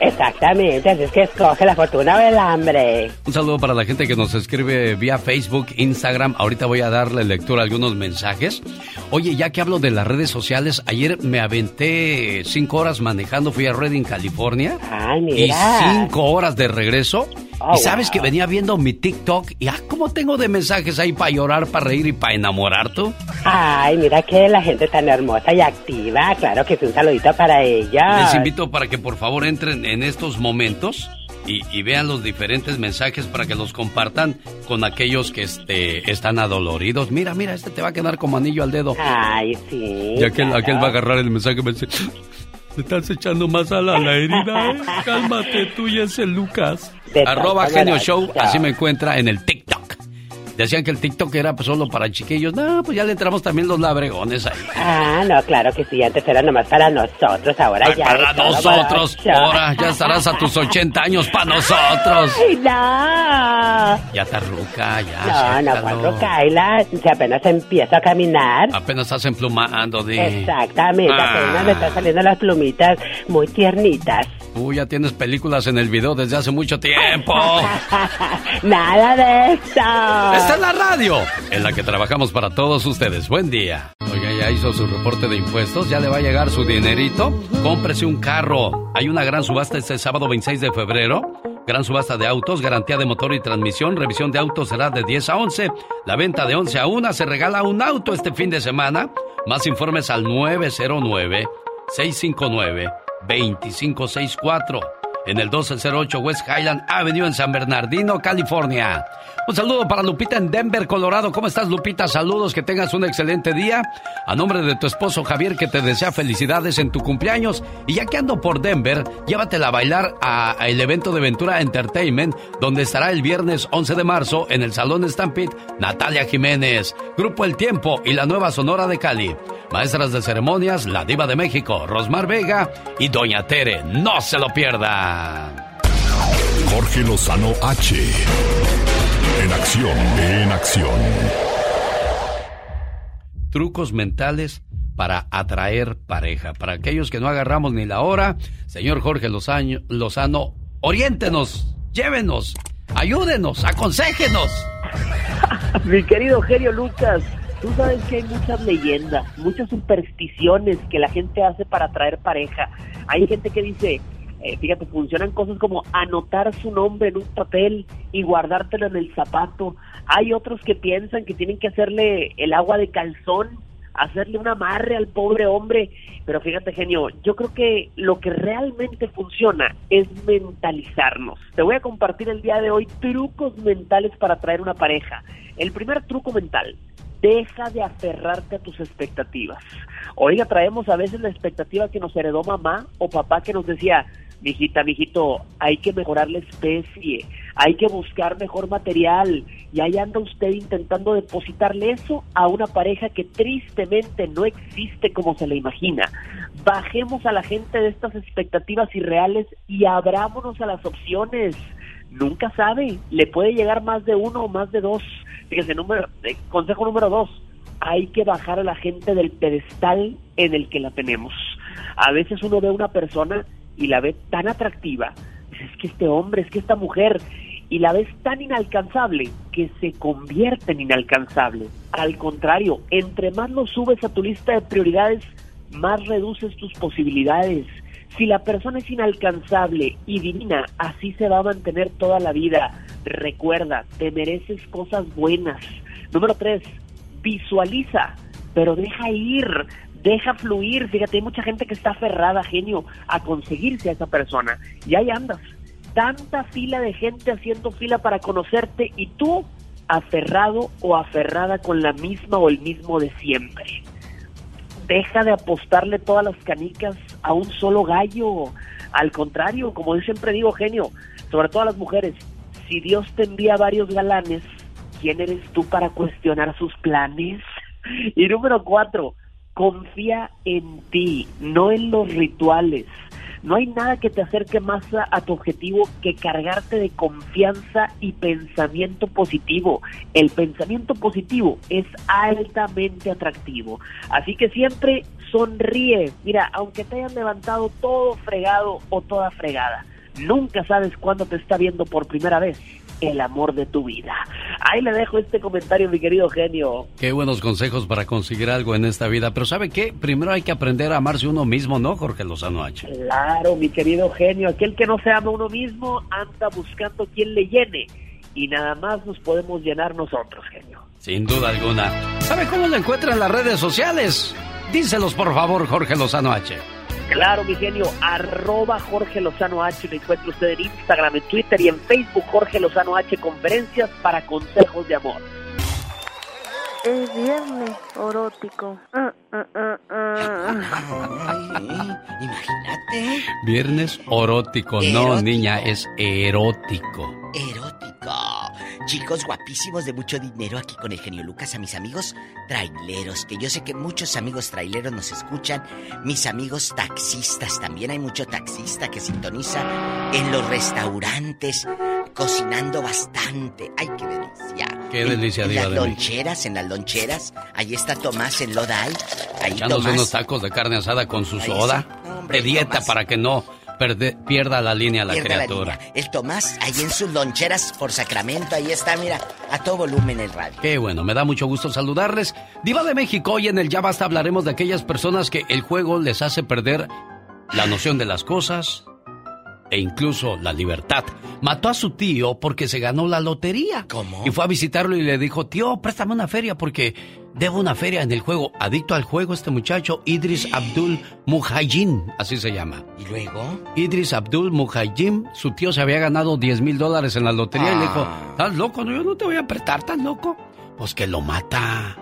Exactamente, así es que escoge la fortuna o el hambre. Un saludo para la gente que nos escribe vía Facebook, Instagram. Ahorita voy a darle lectura a algunos mensajes. Oye, ya que hablo de las redes sociales, ayer me aventé cinco horas manejando, fui a Redding, California. Ay, Y mira. cinco horas de regreso. Oh, y sabes wow. que venía viendo mi TikTok y ah, ¿cómo tengo de mensajes ahí para llorar, para reír y para enamorar tú? Ay, mira que la gente tan hermosa y activa. Claro que sí, un saludito para ella. Les invito para que por favor entren en estos momentos y, y vean los diferentes mensajes para que los compartan con aquellos que este, están adoloridos. Mira, mira, este te va a quedar como anillo al dedo. Ay, sí. Y aquel, claro. aquel va a agarrar el mensaje y me dice, te estás echando más a la herida, ¿eh? Cálmate tú y ese Lucas. Arroba Genio Show, así me encuentra en el TikTok. Decían que el TikTok era pues, solo para chiquillos. No, pues ya le entramos también los labregones ahí. Ah, no, claro que sí, antes era nomás para nosotros, ahora Ay, ya. para nosotros, ahora ya estarás a tus 80 años para nosotros. Ay, no. Ya está ruca, ya. No, no, acéptalo. cuando Kaila, si apenas empieza a caminar. Apenas estás emplumando de... Exactamente, Ah. apenas le están saliendo las plumitas muy tiernitas. Tú ya tienes películas en el video desde hace mucho tiempo. Nada de eso. Esta es la radio en la que trabajamos para todos ustedes. Buen día. Oiga, ya hizo su reporte de impuestos, ya le va a llegar su dinerito. Cómprese un carro. Hay una gran subasta este sábado 26 de febrero. Gran subasta de autos, garantía de motor y transmisión. Revisión de autos será de 10 a 11. La venta de 11 a 1. Se regala un auto este fin de semana. Más informes al 909 659 2564 en el 1208 West Highland Avenue en San Bernardino, California. Un saludo para Lupita en Denver, Colorado. ¿Cómo estás, Lupita? Saludos, que tengas un excelente día. A nombre de tu esposo Javier, que te desea felicidades en tu cumpleaños. Y ya que ando por Denver, llévatela a bailar a, el evento de Ventura Entertainment, donde estará el viernes 11 de marzo en el Salón Stampede Natalia Jiménez, Grupo El Tiempo y la Nueva Sonora de Cali. Maestras de ceremonias, la Diva de México, Rosmar Vega y Doña Tere. No se lo pierda. Jorge Lozano H. En acción, en acción. Trucos mentales para atraer pareja. Para aquellos que no agarramos ni la hora, señor Jorge Lozano, Lozano oriéntenos Llévenos, ayúdenos, aconséjenos. Mi querido genio Lucas, tú sabes que hay muchas leyendas, muchas supersticiones que la gente hace para atraer pareja. Hay gente que dice, eh, fíjate, funcionan cosas como anotar su nombre en un papel y guardártelo en el zapato. Hay otros que piensan que tienen que hacerle el agua de calzón, hacerle un amarre al pobre hombre. Pero fíjate, genio, yo creo que lo que realmente funciona es mentalizarnos. Te voy a compartir el día de hoy trucos mentales para atraer una pareja. El primer truco mental, deja de aferrarte a tus expectativas. Oiga, traemos a veces la expectativa que nos heredó mamá o papá que nos decía, mijita, mijito, hay que mejorar la especie, hay que buscar mejor material, y ahí anda usted intentando depositarle eso a una pareja que tristemente no existe como se le imagina. Bajemos a la gente de estas expectativas irreales y abrámonos a las opciones. Nunca sabe, le puede llegar más de uno o más de dos. Fíjese, número, eh, consejo número dos, hay que bajar a la gente del pedestal en el que la tenemos. A veces uno ve a una persona y la ve tan atractiva, es que este hombre, es que esta mujer, y la ves tan inalcanzable que se convierte en inalcanzable. Al contrario, entre más lo subes a tu lista de prioridades, más reduces tus posibilidades. Si la persona es inalcanzable y divina, así se va a mantener toda la vida. Recuerda, te mereces cosas buenas. Número tres, visualiza, pero deja ir, deja fluir. Fíjate, hay mucha gente que está aferrada, genio, a conseguirse a esa persona. Y ahí andas. Tanta fila de gente haciendo fila para conocerte y tú aferrado o aferrada con la misma o el mismo de siempre. Deja de apostarle todas las canicas a un solo gallo. Al contrario, como yo siempre digo, genio, sobre todo las mujeres, si Dios te envía varios galanes, ¿quién eres tú para cuestionar sus planes? Y número cuatro, confía en ti, no en los rituales. No hay nada que te acerque más a, tu objetivo que cargarte de confianza y pensamiento positivo. El pensamiento positivo es altamente atractivo. Así que siempre sonríe. Mira, aunque te hayan levantado todo fregado o toda fregada, nunca sabes cuándo te está viendo por primera vez el amor de tu vida. Ahí le dejo este comentario, mi querido genio. Qué buenos consejos para conseguir algo en esta vida. Pero ¿sabe qué? Primero hay que aprender a amarse uno mismo, ¿no, Jorge Lozano H? Claro, mi querido genio. Aquel que no se ama uno mismo anda buscando quien le llene. Y nada más nos podemos llenar nosotros, genio. Sin duda alguna. ¿Sabe cómo lo encuentra en las redes sociales? Díselos, por favor, Jorge Lozano H. Claro, mi genio, arroba Jorge Lozano H, lo encuentra usted en Instagram, en Twitter y en Facebook, Jorge Lozano H, conferencias para consejos de amor. Es viernes erótico. Ah, ah, ah, imagínate. Viernes erótico, no niña, es erótico. Erótico. Chicos guapísimos de mucho dinero aquí con el genio Lucas, a mis amigos traileros, que yo sé que muchos amigos traileros nos escuchan, mis amigos taxistas, también hay mucho taxista que sintoniza en los restaurantes, cocinando bastante. ¡Ay, qué delicia! ¡Qué delicia, En, las de loncheras, en las loncheras, ahí está Tomás en Lodai, ahí Echándose Tomás. unos tacos de carne asada con su Ahí soda. sí. No, hombre, de dieta Tomás. para que no perde- pierda la línea la Pierda la criatura. línea. El Tomás, ahí en sus loncheras por Sacramento, ahí está, mira, a todo volumen el radio. Qué bueno, me da mucho gusto saludarles. Diva de México, hoy en el Ya Basta hablaremos de aquellas personas que el juego les hace perder la noción de las cosas e incluso la libertad. Mató a su tío porque se ganó la lotería. ¿Cómo? Y fue a visitarlo y le dijo, tío, préstame una feria porque debo una feria en el juego. Adicto al juego este muchacho, Idris Abdul Muhajin, así se llama. ¿Y luego? Idris Abdul Muhajim, su tío se había ganado 10 mil dólares en la lotería y le dijo, Ah. ¿estás loco? No, yo no te voy a apretar, ¿estás loco? Pues que lo mata.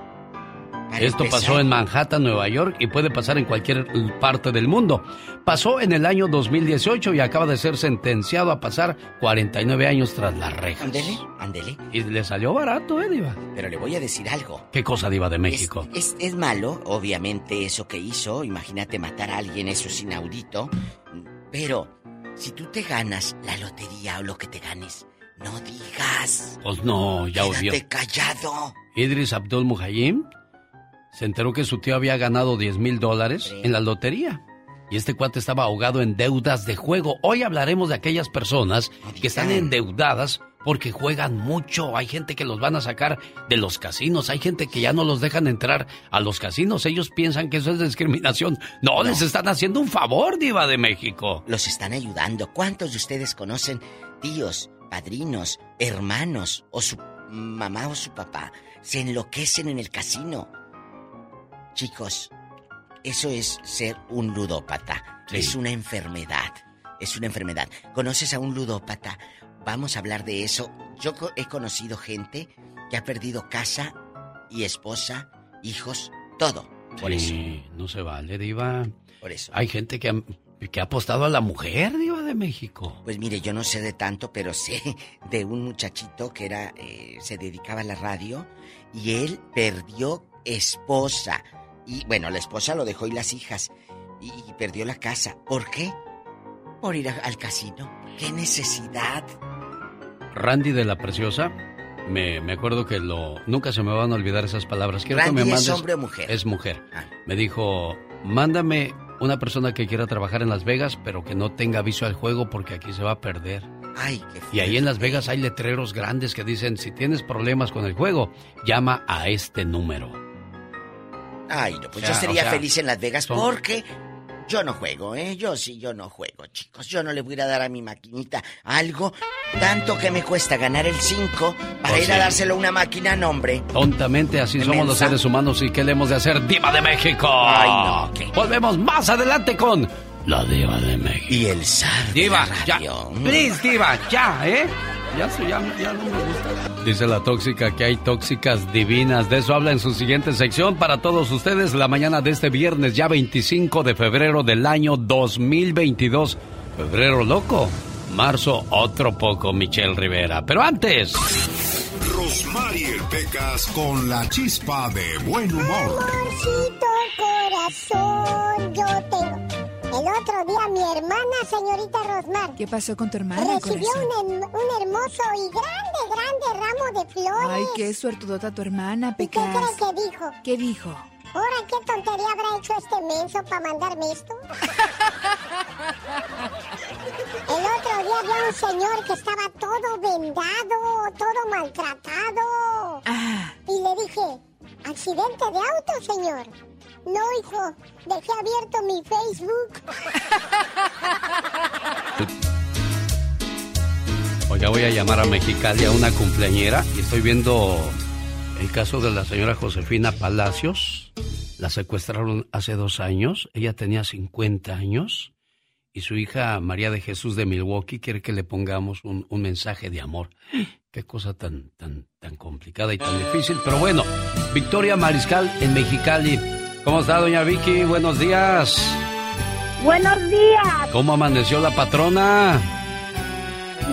Para Esto empezar. pasó en Manhattan, Nueva York y puede pasar en cualquier parte del mundo. Pasó en el año 2018 y acaba de ser sentenciado a pasar 49 años tras las rejas. Ándele, ándele. Y le salió barato, ¿eh, Diva? Pero le voy a decir algo. ¿Qué cosa, Diva de México? Es, es malo, obviamente, eso que hizo. Imagínate matar a alguien, eso es inaudito. Pero, si tú te ganas la lotería o lo que te ganes, no digas. Pues no, ya. Quédate callado. Idris Abdul Muhajim se enteró que su tío había ganado 10 mil dólares en la lotería. y este cuate estaba ahogado en deudas de juego. Hoy hablaremos de aquellas personas que están endeudadas porque juegan mucho. Hay gente que los van a sacar de los casinos. Hay gente que ya no los dejan entrar a los casinos. Ellos piensan que eso es discriminación. No, les están haciendo un favor, diva de México. Los están ayudando. ¿Cuántos de ustedes conocen tíos, padrinos, hermanos o su mamá o su papá? Se enloquecen en el casino. Chicos, eso es ser un ludópata. Es una enfermedad. Es una enfermedad. ¿Conoces a un ludópata? Vamos a hablar de eso. Yo he conocido gente que ha perdido casa y esposa, hijos, todo. Por eso. Sí, no se vale, diva. Por eso. Hay gente que ha, que ha apostado a la mujer, diva de México. Pues mire, yo no sé de tanto, pero sé de un muchachito que era, eh, se dedicaba a la radio y él perdió esposa. Y bueno, la esposa lo dejó y las hijas. Y, y perdió la casa. ¿Por qué? Por ir a- al casino. ¿Qué necesidad? Randy de la Preciosa, me, me acuerdo que lo nunca se me van a olvidar esas palabras. Quiero ¿Randy que me es mandes, hombre o mujer? Es mujer. Ah. Me dijo, mándame una persona que quiera trabajar en Las Vegas, pero que no tenga aviso al juego porque aquí se va a perder. Ay, qué Y ahí en Las Vegas hay letreros grandes que dicen, si tienes problemas con el juego, llama a este número. Ay, no, pues O sea, yo sería o sea, feliz en Las Vegas son- porque yo no juego, ¿eh? Yo sí, yo no juego, chicos. Yo no le voy a dar a mi maquinita algo tanto que me cuesta ganar el 5 para Pues ir a dárselo a una máquina, no, hombre. Tontamente así ¿Qué somos los seres humanos y ¿qué le hemos de hacer? ¡Diva de México! Ay, no, ¿qué? Volvemos más adelante con la Diva de México. Y el zar de Diva, la ya. Please, Diva, ya, ¿eh? Ya, se- ya, ya no me gusta. Dice la tóxica que hay tóxicas divinas. De eso habla en su siguiente sección para todos ustedes la mañana de este viernes, ya 25 de febrero del año 2022. Febrero loco. Marzo otro poco, Michelle Rivera. Pero antes... Rosmarie Pecas con la chispa de buen humor. Amorcito corazón, yo tengo. El otro día mi hermana, señorita Rosmar, ¿Qué pasó con tu hermana, recibió corazón? un, hermoso y grande, grande ramo de flores. Ay, qué suertudota tu hermana, ¿Y qué Pecas. cree que dijo? ¿Qué dijo? Ahora, ¿qué tontería habrá hecho este menso para mandarme esto? El otro día había un señor que estaba todo vendado, todo maltratado. Ah. Y le dije, ¿accidente de auto, señor? No, hijo, dejé abierto mi Facebook. Oiga, voy a llamar a Mexicali a una cumpleañera y estoy viendo el caso de la señora Josefina Palacios. La secuestraron hace dos años. Ella tenía 50 años y su hija María de Jesús de Milwaukee quiere que le pongamos un, un mensaje de amor. Qué cosa tan, tan, tan complicada y tan difícil. Pero bueno, Victoria Mariscal en Mexicali. ¿Cómo está, doña Vicky? Buenos días. Buenos días. ¿Cómo amaneció la patrona?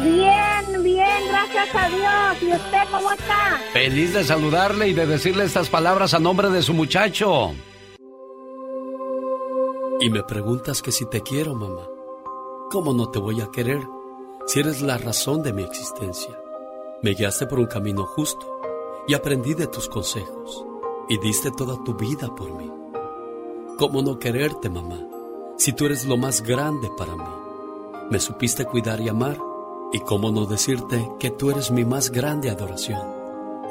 Bien, bien, gracias a Dios. ¿Y usted cómo está? Feliz de saludarle y de decirle estas palabras a nombre de su muchacho. Y me preguntas que si te quiero, mamá. ¿Cómo no te voy a querer si eres la razón de mi existencia? Me guiaste por un camino justo y aprendí de tus consejos y diste toda tu vida por mí. ¿Cómo no quererte, mamá, si tú eres lo más grande para mí? Me supiste cuidar y amar y cómo no decirte que tú eres mi más grande adoración.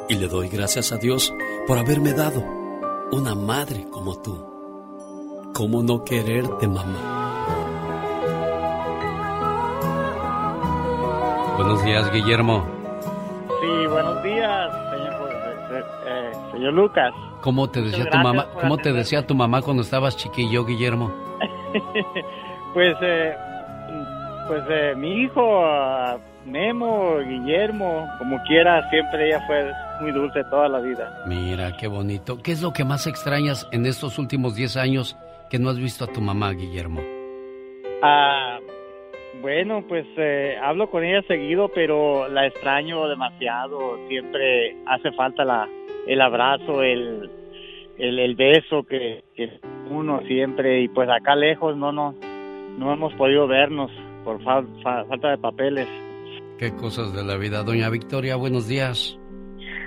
Y le doy gracias a Dios por haberme dado una madre como tú. ¿Cómo no quererte, mamá? Buenos días, Guillermo. Sí, buenos días, señor Lucas. ¿Cómo te decía tu mamá? ¿Cómo te decía tu mamá cuando estabas chiquillo, Guillermo? pues, eh, pues eh, mi hijo, ah, Memo, Guillermo, como quiera, siempre ella fue muy dulce toda la vida. Mira, qué bonito. ¿Qué es lo que más extrañas en estos últimos 10 años que no has visto a tu mamá, Guillermo? Ah, bueno, pues eh, hablo con ella seguido, pero la extraño demasiado. Siempre hace falta la, el abrazo, el, el, el beso que, que uno siempre. Y pues acá lejos no, no, no hemos podido vernos por fa- falta de papeles. Qué cosas de la vida. Doña Victoria, buenos días.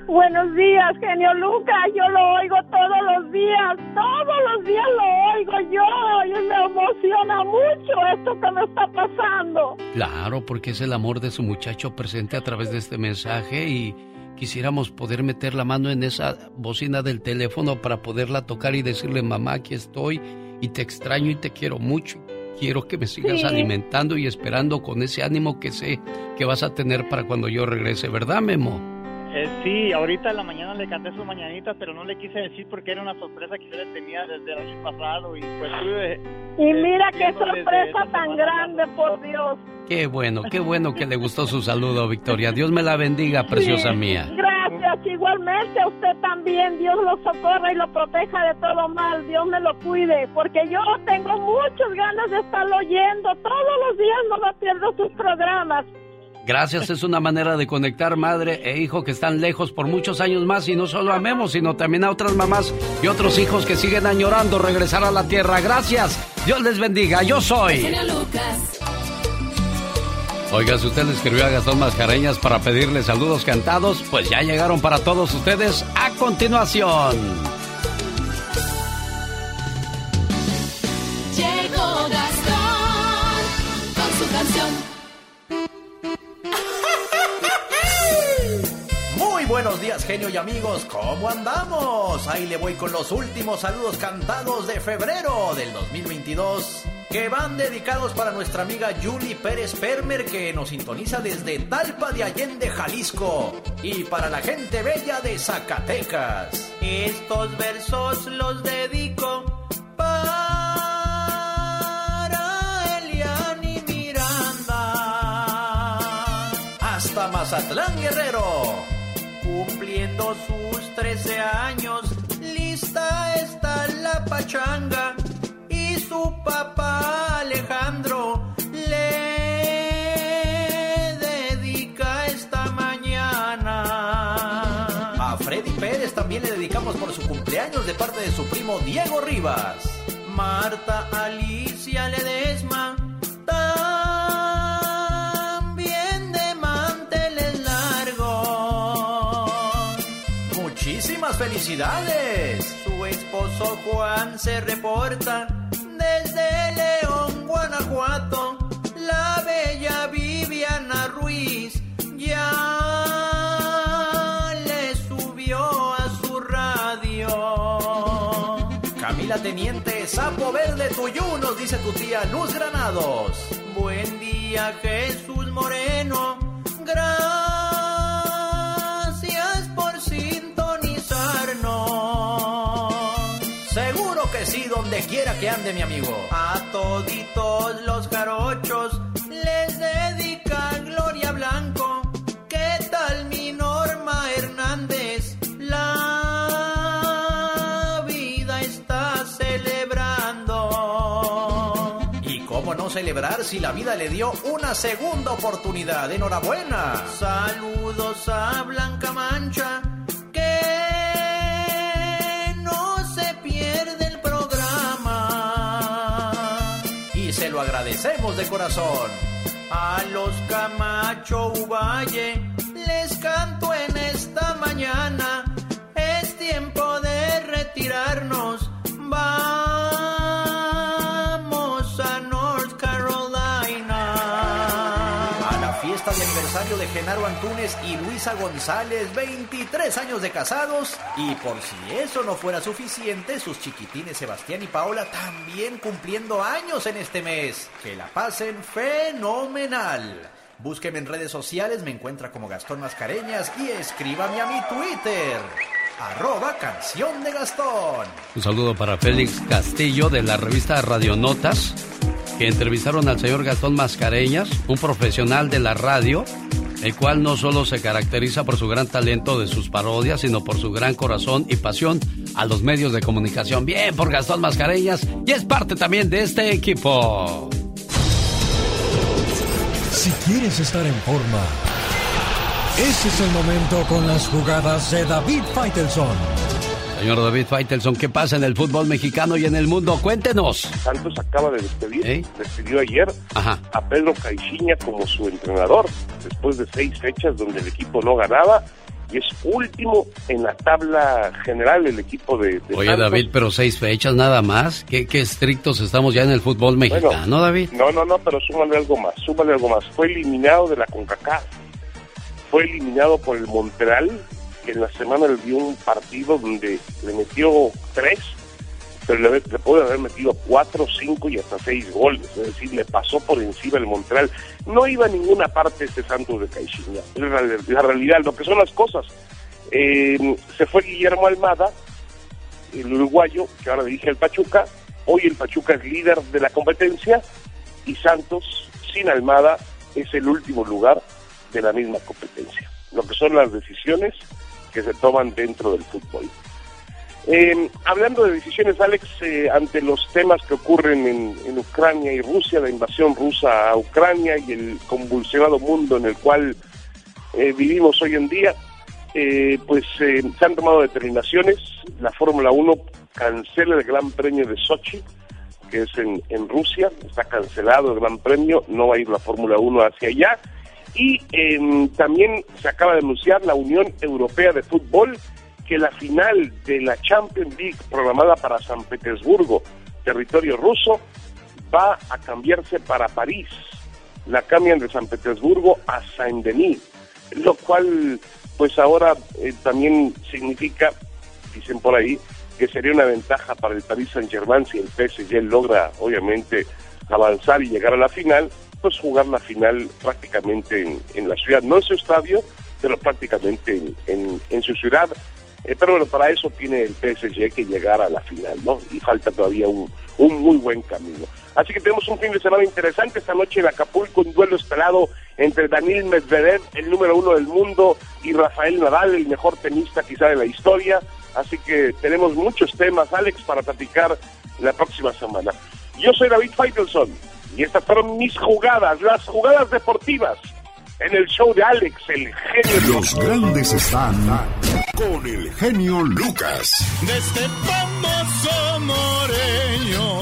Buenos días, genio Lucas. Yo lo oigo todos los días. Todos los días lo oigo yo. Y me emociona mucho esto que me está pasando. Claro, porque es el amor de su muchacho presente a través de este mensaje y quisiéramos poder meter la mano en esa bocina del teléfono para poderla tocar y decirle, mamá, aquí estoy y te extraño y te quiero mucho. Quiero que me sigas Sí. alimentando y esperando con ese ánimo que sé que vas a tener para cuando yo regrese, ¿verdad, Memo? Eh, sí, ahorita en la mañana le canté sus mañanitas, pero no le quise decir porque era una sorpresa que yo le tenía desde el año pasado y pues tuve... Y mira qué sorpresa esa tan grande, por Dios. Qué bueno, qué bueno que le gustó su saludo, Victoria. Dios me la bendiga, preciosa Sí, mía. Gracias, igualmente a usted también. Dios lo socorra y lo proteja de todo mal. Dios me lo cuide, porque yo tengo muchas ganas de estarlo oyendo. Todos los días no me pierdo sus programas. Gracias, es una manera de conectar madre e hijo que están lejos por muchos años más y no solo a Memo, sino también a otras mamás y otros hijos que siguen añorando regresar a la tierra. Gracias, Dios les bendiga, yo soy. Oiga, si usted le escribió a Gastón Mascareñas para pedirle saludos cantados, pues ya llegaron para todos ustedes a continuación. Buenos días, genio y amigos. ¿Cómo andamos? Ahí le voy con los últimos saludos cantados de febrero del 2022. Que van dedicados para nuestra amiga Julie Pérez Permer, que nos sintoniza desde Talpa de Allende, Jalisco. Y para la gente bella de Zacatecas. Estos versos los dedico para Eliani Miranda. Hasta Mazatlán Guerrero. Cumpliendo sus 13 años, lista está la pachanga. Y su papá Alejandro le dedica esta mañana. A Freddy Pérez también le dedicamos por su cumpleaños de parte de su primo Diego Rivas. Marta Alicia Ledesma felicidades. Su esposo Juan se reporta desde León, Guanajuato. La bella Viviana Ruiz ya le subió a su radio. Camila Teniente, Sapo Verde Tuyú, nos dice tu tía Luz Granados. Buen día, Jesús Moreno. Donde quiera que ande mi amigo. A toditos los jarochos les dedica Gloria Blanco. ¿Qué tal mi Norma Hernández? La vida está celebrando. ¿Y cómo no celebrar si la vida le dio una segunda oportunidad? Enhorabuena. Saludos a Blanca Mancha. Agradecemos de corazón. A los Camacho Uvalle les canto en esta mañana. Es tiempo de retirarnos. Genaro Antunes y Luisa González, 23 años de casados. Y por si eso no fuera suficiente, sus chiquitines Sebastián y Paola también cumpliendo años en este mes. Que la pasen fenomenal. Búsqueme en redes sociales, me encuentra como Gastón Mascareñas y escríbame a mi Twitter. Arroba canción de Gastón. Un saludo para Félix Castillo de la revista Radionotas, que entrevistaron al señor Gastón Mascareñas, un profesional de la radio, el cual no solo se caracteriza por su gran talento de sus parodias, sino por su gran corazón y pasión a los medios de comunicación. Bien por Gastón Mascareñas y es parte también de este equipo. Si quieres estar en forma, ese es el momento con las jugadas de David Faitelson. Señor David Faitelson, ¿qué pasa en el fútbol mexicano y en el mundo? Cuéntenos. Santos acaba de despedir, ¿Eh? despidió ayer Ajá. a Pedro Caixinha como su entrenador, después de seis fechas donde el equipo no ganaba y es último en la tabla general el equipo de, de Oye, Santos. David, pero seis fechas nada más. ¿Qué, qué estrictos estamos ya en el fútbol mexicano, David? No, no, no, pero súmale algo más, súmale algo más. Fue eliminado de la CONCACAF. Fue eliminado por el Montreal, en la semana le dio un partido donde le metió tres, pero le, le puede haber metido cuatro, cinco y hasta seis goles. Es decir, le pasó por encima el Montreal. No iba a ninguna parte este Santos de Caixinha. Es la, la realidad, lo que son las cosas. Eh, se fue Guillermo Almada, el uruguayo, que ahora dirige el Pachuca. Hoy el Pachuca es líder de la competencia y Santos, sin Almada, es el último lugar de la misma competencia. Lo que son las decisiones que se toman dentro del fútbol. Eh, hablando de decisiones, Alex, eh, ante los temas que ocurren en, en Ucrania y Rusia, la invasión rusa a Ucrania y el convulsionado mundo en el cual eh, vivimos hoy en día, eh, pues eh, se han tomado determinaciones. La Fórmula 1 cancela el Gran Premio de Sochi, que es en, en Rusia, está cancelado el Gran Premio, no va a ir la Fórmula 1 hacia allá. Y eh, también se acaba de anunciar la Unión Europea de Fútbol que la final de la Champions League programada para San Petersburgo, territorio ruso, va a cambiarse para París. La cambian de San Petersburgo a Saint-Denis, lo cual pues ahora eh, también significa, dicen por ahí, que sería una ventaja para el Paris Saint-Germain si el PSG logra obviamente avanzar y llegar a la final, pues jugar la final prácticamente en, en la ciudad, no en su estadio, pero prácticamente en, en- en su ciudad. Eh, pero bueno, para eso tiene el PSG que llegar a la final, ¿no? Y falta todavía un, un muy buen camino. Así que tenemos un fin de semana interesante esta noche en Acapulco, un duelo esperado entre Daniel Medvedev, el número uno del mundo, y Rafael Nadal, el mejor tenista quizá de la historia. Así que tenemos muchos temas, Alex, para platicar la próxima semana. Yo soy David Feitelson y estas fueron mis jugadas, las jugadas deportivas en el show de Alex, el genio. Los grandes están con el genio Lucas. De este famoso moreño.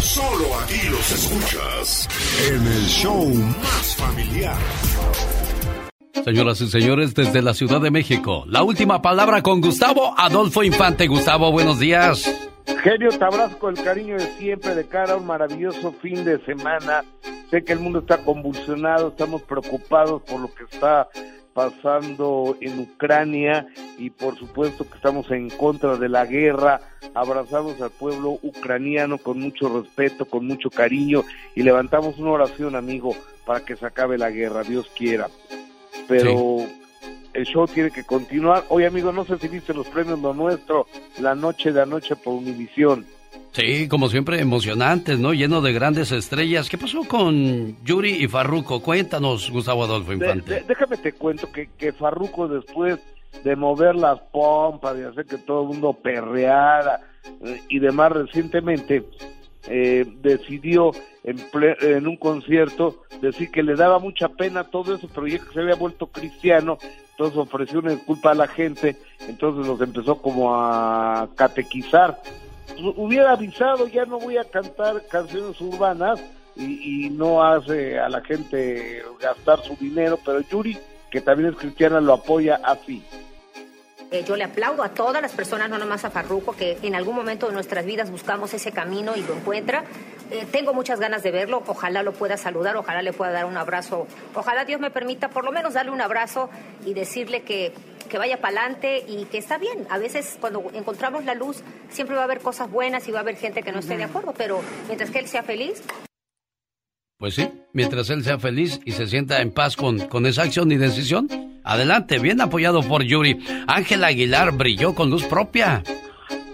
Solo aquí los escuchas en el show más familiar. Señoras y señores, desde la Ciudad de México, la última palabra con Gustavo Adolfo Infante. Gustavo, buenos días. Genio, te abrazo con el cariño de siempre de cara a un maravilloso fin de semana. Sé que el mundo está convulsionado, estamos preocupados por lo que está pasando en Ucrania y por supuesto que estamos en contra de la guerra. Abrazamos al pueblo ucraniano con mucho respeto, con mucho cariño y levantamos una oración, amigo, para que se acabe la guerra, Dios quiera. Pero el show tiene que continuar. Oye, amigo, no sé si viste los premios Lo Nuestro, la noche de anoche por Univisión. Sí, como siempre, emocionantes, ¿no? Lleno de grandes estrellas. ¿Qué pasó con Yuri y Farruko? Cuéntanos, Gustavo Adolfo De- Infante. de- déjame te cuento que, que Farruko después de mover las pompas y hacer que todo el mundo perreara eh, y demás recientemente eh, decidió en, ple- en un concierto decir que le daba mucha pena todo eso, pero ya que se había vuelto cristiano, entonces ofreció una disculpa a la gente, entonces los empezó como a catequizar. Hubiera avisado, ya no voy a cantar canciones urbanas y, y no hace a la gente gastar su dinero, pero Yuri, que también es cristiana, lo apoya así. Eh, yo le aplaudo a todas las personas, no nomás a Farruco, que en algún momento de nuestras vidas buscamos ese camino y lo encuentra. Eh, tengo muchas ganas de verlo, ojalá lo pueda saludar, ojalá le pueda dar un abrazo, ojalá Dios me permita por lo menos darle un abrazo y decirle que, que vaya para adelante y que está bien. A veces cuando encontramos la luz siempre va a haber cosas buenas y va a haber gente que no esté de acuerdo, pero mientras que él sea feliz, Pues sí, mientras él sea feliz y se sienta en paz con, con esa acción y decisión, adelante, bien apoyado por Yuri. Ángel Aguilar brilló con luz propia.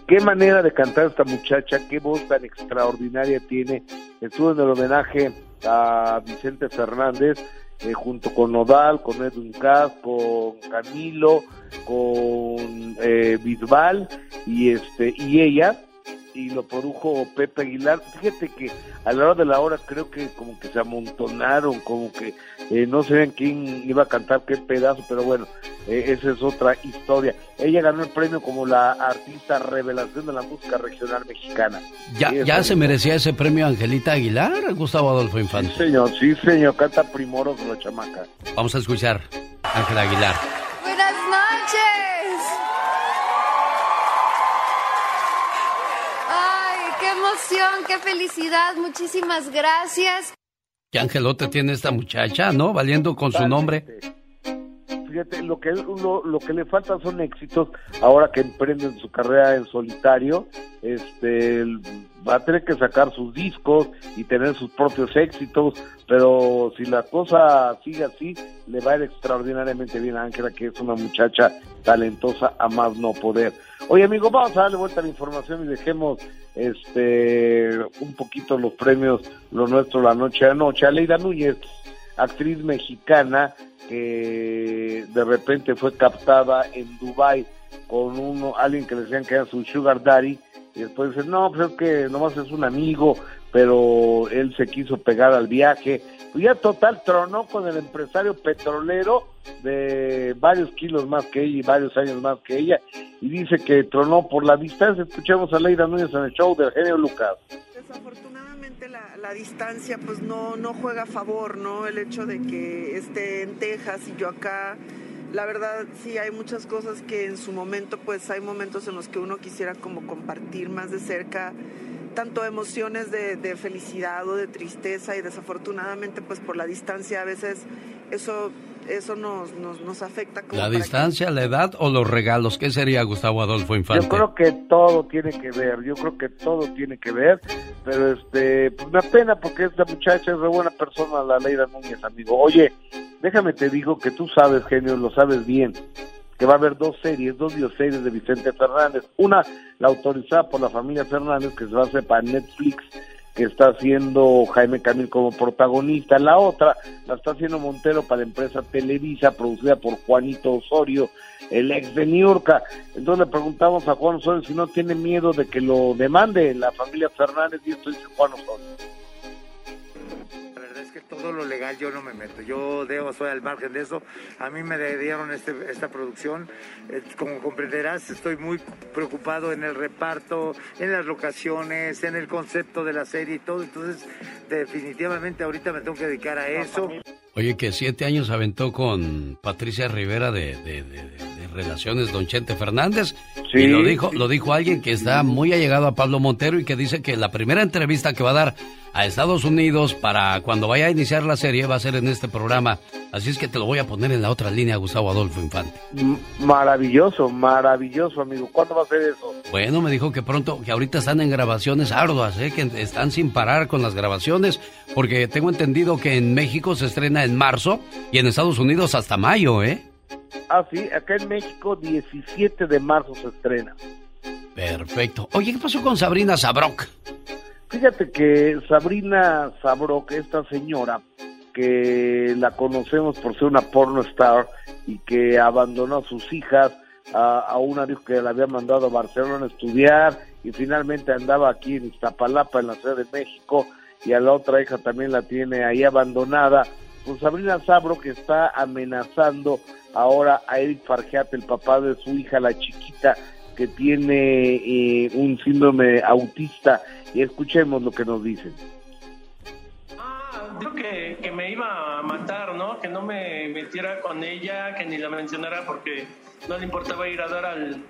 Qué manera de cantar esta muchacha, qué voz tan extraordinaria tiene. Estuvo en el homenaje a Vicente Fernández eh, junto con Nodal, con Edwin Cass, con Camilo, con eh, Bisbal y este y ella y lo produjo Pepe Aguilar. Fíjate que a la hora de la hora creo que como que se amontonaron, como que eh, no sabían quién iba a cantar qué pedazo, pero bueno, eh, esa es otra historia. Ella ganó el premio como la artista revelación de la música regional mexicana. ¿Ya, ya se me- merecía ese premio Angelita Aguilar, Gustavo Adolfo Infante? Sí, señor, sí, señor, canta primoroso la chamaca. Vamos a escuchar Ángela Aguilar. Buenas noches. Qué emoción, qué felicidad. Muchísimas gracias. ¿Qué angelote tiene esta muchacha, no? Valiendo con su nombre. Fíjate, lo que, lo, lo que le falta son éxitos ahora que emprenden su carrera en solitario. Este, va a tener que sacar sus discos y tener sus propios éxitos, pero si la cosa sigue así, le va a ir extraordinariamente bien a Ángela, que es una muchacha talentosa a más no poder. Oye, amigo, vamos a darle vuelta a la información y dejemos este un poquito los premios, lo nuestro la noche a noche. Aleida Núñez, actriz mexicana que de repente fue captada en Dubai con uno, alguien que le decían que era su sugar daddy y después dice, no, pues es que nomás es un amigo, pero él se quiso pegar al viaje. Pues ya total tronó con el empresario petrolero de varios kilos más que ella y varios años más que ella y dice que tronó por la distancia. Escuchemos a Leida Núñez en el show del genio Lucas. Desafortunadamente la, la distancia pues no, no juega a favor, ¿no? El hecho de que esté en Texas y yo acá, la verdad sí hay muchas cosas que en su momento pues hay momentos en los que uno quisiera como compartir más de cerca tanto emociones de, de felicidad o de tristeza y desafortunadamente pues por la distancia a veces eso, eso nos, nos, nos afecta como ¿La que- distancia, la edad o los regalos? ¿Qué sería Gustavo Adolfo Infante? Yo creo que todo tiene que ver, yo creo que todo tiene que ver, pero este, pues me apena porque esta muchacha es de buena persona, la Leida Núñez, amigo. Oye, déjame te digo que tú sabes, genio, lo sabes bien, que va a haber dos series, dos bioseries de Vicente Fernández. Una, la autorizada por la familia Fernández, que se va a hacer para Netflix, que está haciendo Jaime Camil como protagonista. La otra la está haciendo Montero para la empresa Televisa, producida por Juanito Osorio, el ex de Niurka. Entonces le preguntamos a Juan Osorio si no tiene miedo de que lo demande la familia Fernández, y esto dice Juan Osorio. Que todo lo legal yo no me meto. Yo debo, soy al margen de eso. A mí me dieron este, esta producción. Eh, como comprenderás, estoy muy preocupado en el reparto, en las locaciones, en el concepto de la serie y todo. Entonces, definitivamente ahorita me tengo que dedicar a eso. Oye, que siete años aventó con Patricia Rivera de, de- de- de- de Relaciones Don Chente Fernández. Sí. Y lo dijo, lo dijo alguien que está muy allegado a Pablo Montero y que dice que la primera entrevista que va a dar a Estados Unidos para cuando vaya a iniciar la serie va a ser en este programa. Así es que te lo voy a poner en la otra línea, Gustavo Adolfo Infante. Maravilloso, maravilloso, amigo. ¿Cuándo va a ser eso? Bueno, me dijo que pronto, que ahorita están en grabaciones arduas, ¿eh? que están sin parar con las grabaciones, porque tengo entendido que en México se estrena en marzo y en Estados Unidos hasta mayo, ¿eh? Ah, sí, acá en México 17 de marzo se estrena. Perfecto. Oye, ¿qué pasó con Sabrina Sabrok? Fíjate que Sabrina Sabrok, esta señora, que la conocemos por ser una porno star y que abandonó a sus hijas, a, a una que la había mandado a Barcelona a estudiar y finalmente andaba aquí en Iztapalapa, en la Ciudad de México, y a la otra hija también la tiene ahí abandonada. Pues Sabrina Sabrok está amenazando ahora a Eric Fargeat, el papá de su hija, la chiquita, que tiene eh, un síndrome autista. Y escuchemos lo que nos dicen. Dijo que, que me iba a matar, ¿no? Que no me metiera con ella, que ni la mencionara porque no le importaba ir a dar al,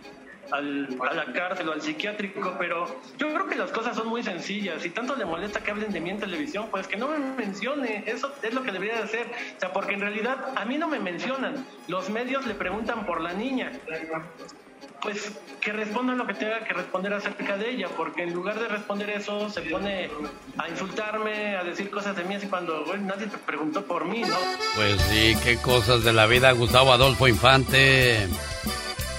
al- a la cárcel o al psiquiátrico, pero yo creo que las cosas son muy sencillas. Si tanto le molesta que hablen de mí en televisión, pues que no me mencione. Eso es lo que debería de hacer. O sea, porque en realidad a mí no me mencionan. Los medios le preguntan por la niña. Pues que responda lo que tenga que responder acerca de ella, porque en lugar de responder eso se pone a insultarme, a decir cosas de mí, así cuando güey, nadie te preguntó por mí, ¿no? Pues sí, qué cosas de la vida, Gustavo Adolfo Infante.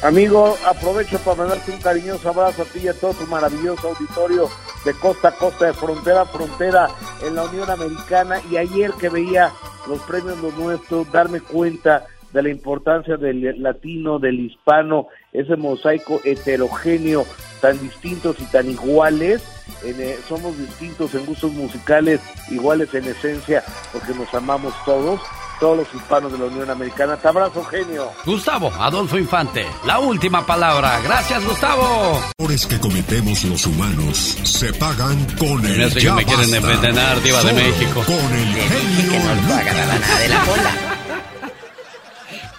Amigo, aprovecho para mandarte un cariñoso abrazo a ti y a todo tu maravilloso auditorio de costa a costa, de frontera a frontera en la Unión Americana. Y ayer que veía los premios lo nuestro, darme cuenta de la importancia del latino, del hispano, ese mosaico heterogéneo, tan distintos y tan iguales. En, eh, somos distintos en gustos musicales, iguales en esencia, porque nos amamos todos, todos los hispanos de la Unión Americana. Te abrazo, genio. Gustavo Adolfo Infante, la última palabra. Gracias, Gustavo. Errores que cometemos los humanos se pagan con el que ya me quieren envenenar, diva de México. Con el genio Lucas. de la bola.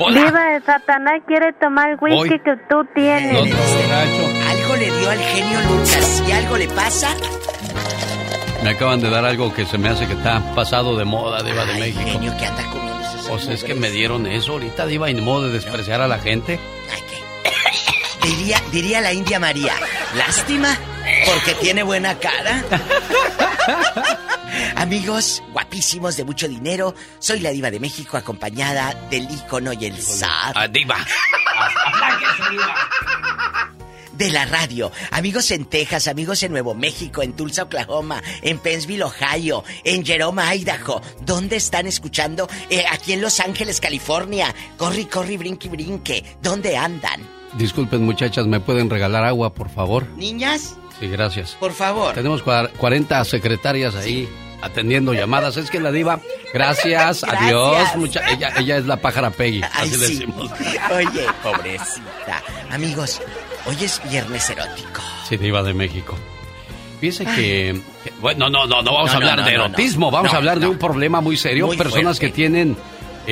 Viva de Satanás quiere tomar el whisky Hoy. que tú tienes. Algo le dio al genio Lucas. Si algo le pasa, Me acaban de dar algo que se me hace que está pasado de moda, diva de México. genio que anda comiendo esos Pues es que me dieron eso ahorita, diva, y ni modo de despreciar a la gente. Diría, diría la India María, lástima, porque tiene buena cara. Amigos guapísimos de mucho dinero, soy la diva de México acompañada del ícono y el zar. Ah, diva. De la radio. Amigos en Texas, amigos en Nuevo México, en Tulsa, Oklahoma, en Pennsville, Ohio, en Jerome, Idaho. ¿Dónde están escuchando? Eh, aquí en Los Ángeles, California. Corri, corri, brinque, brinque. ¿Dónde andan? Disculpen, muchachas, ¿me pueden regalar agua, por favor? Niñas, Sí, gracias. por favor. Tenemos cua- 40 secretarias ahí atendiendo llamadas. Es que la diva, gracias, Gracias. adiós. Mucha, ella, ella es la pájara Peggy, Ay, así sí. decimos. Oye, pobrecita. Amigos, hoy es viernes erótico. Sí, diva de México. Fíjese que, que- bueno, no, no, no vamos No, a hablar no, de no, erotismo, vamos a hablar de un problema muy serio. Muy Personas fuerte. que tienen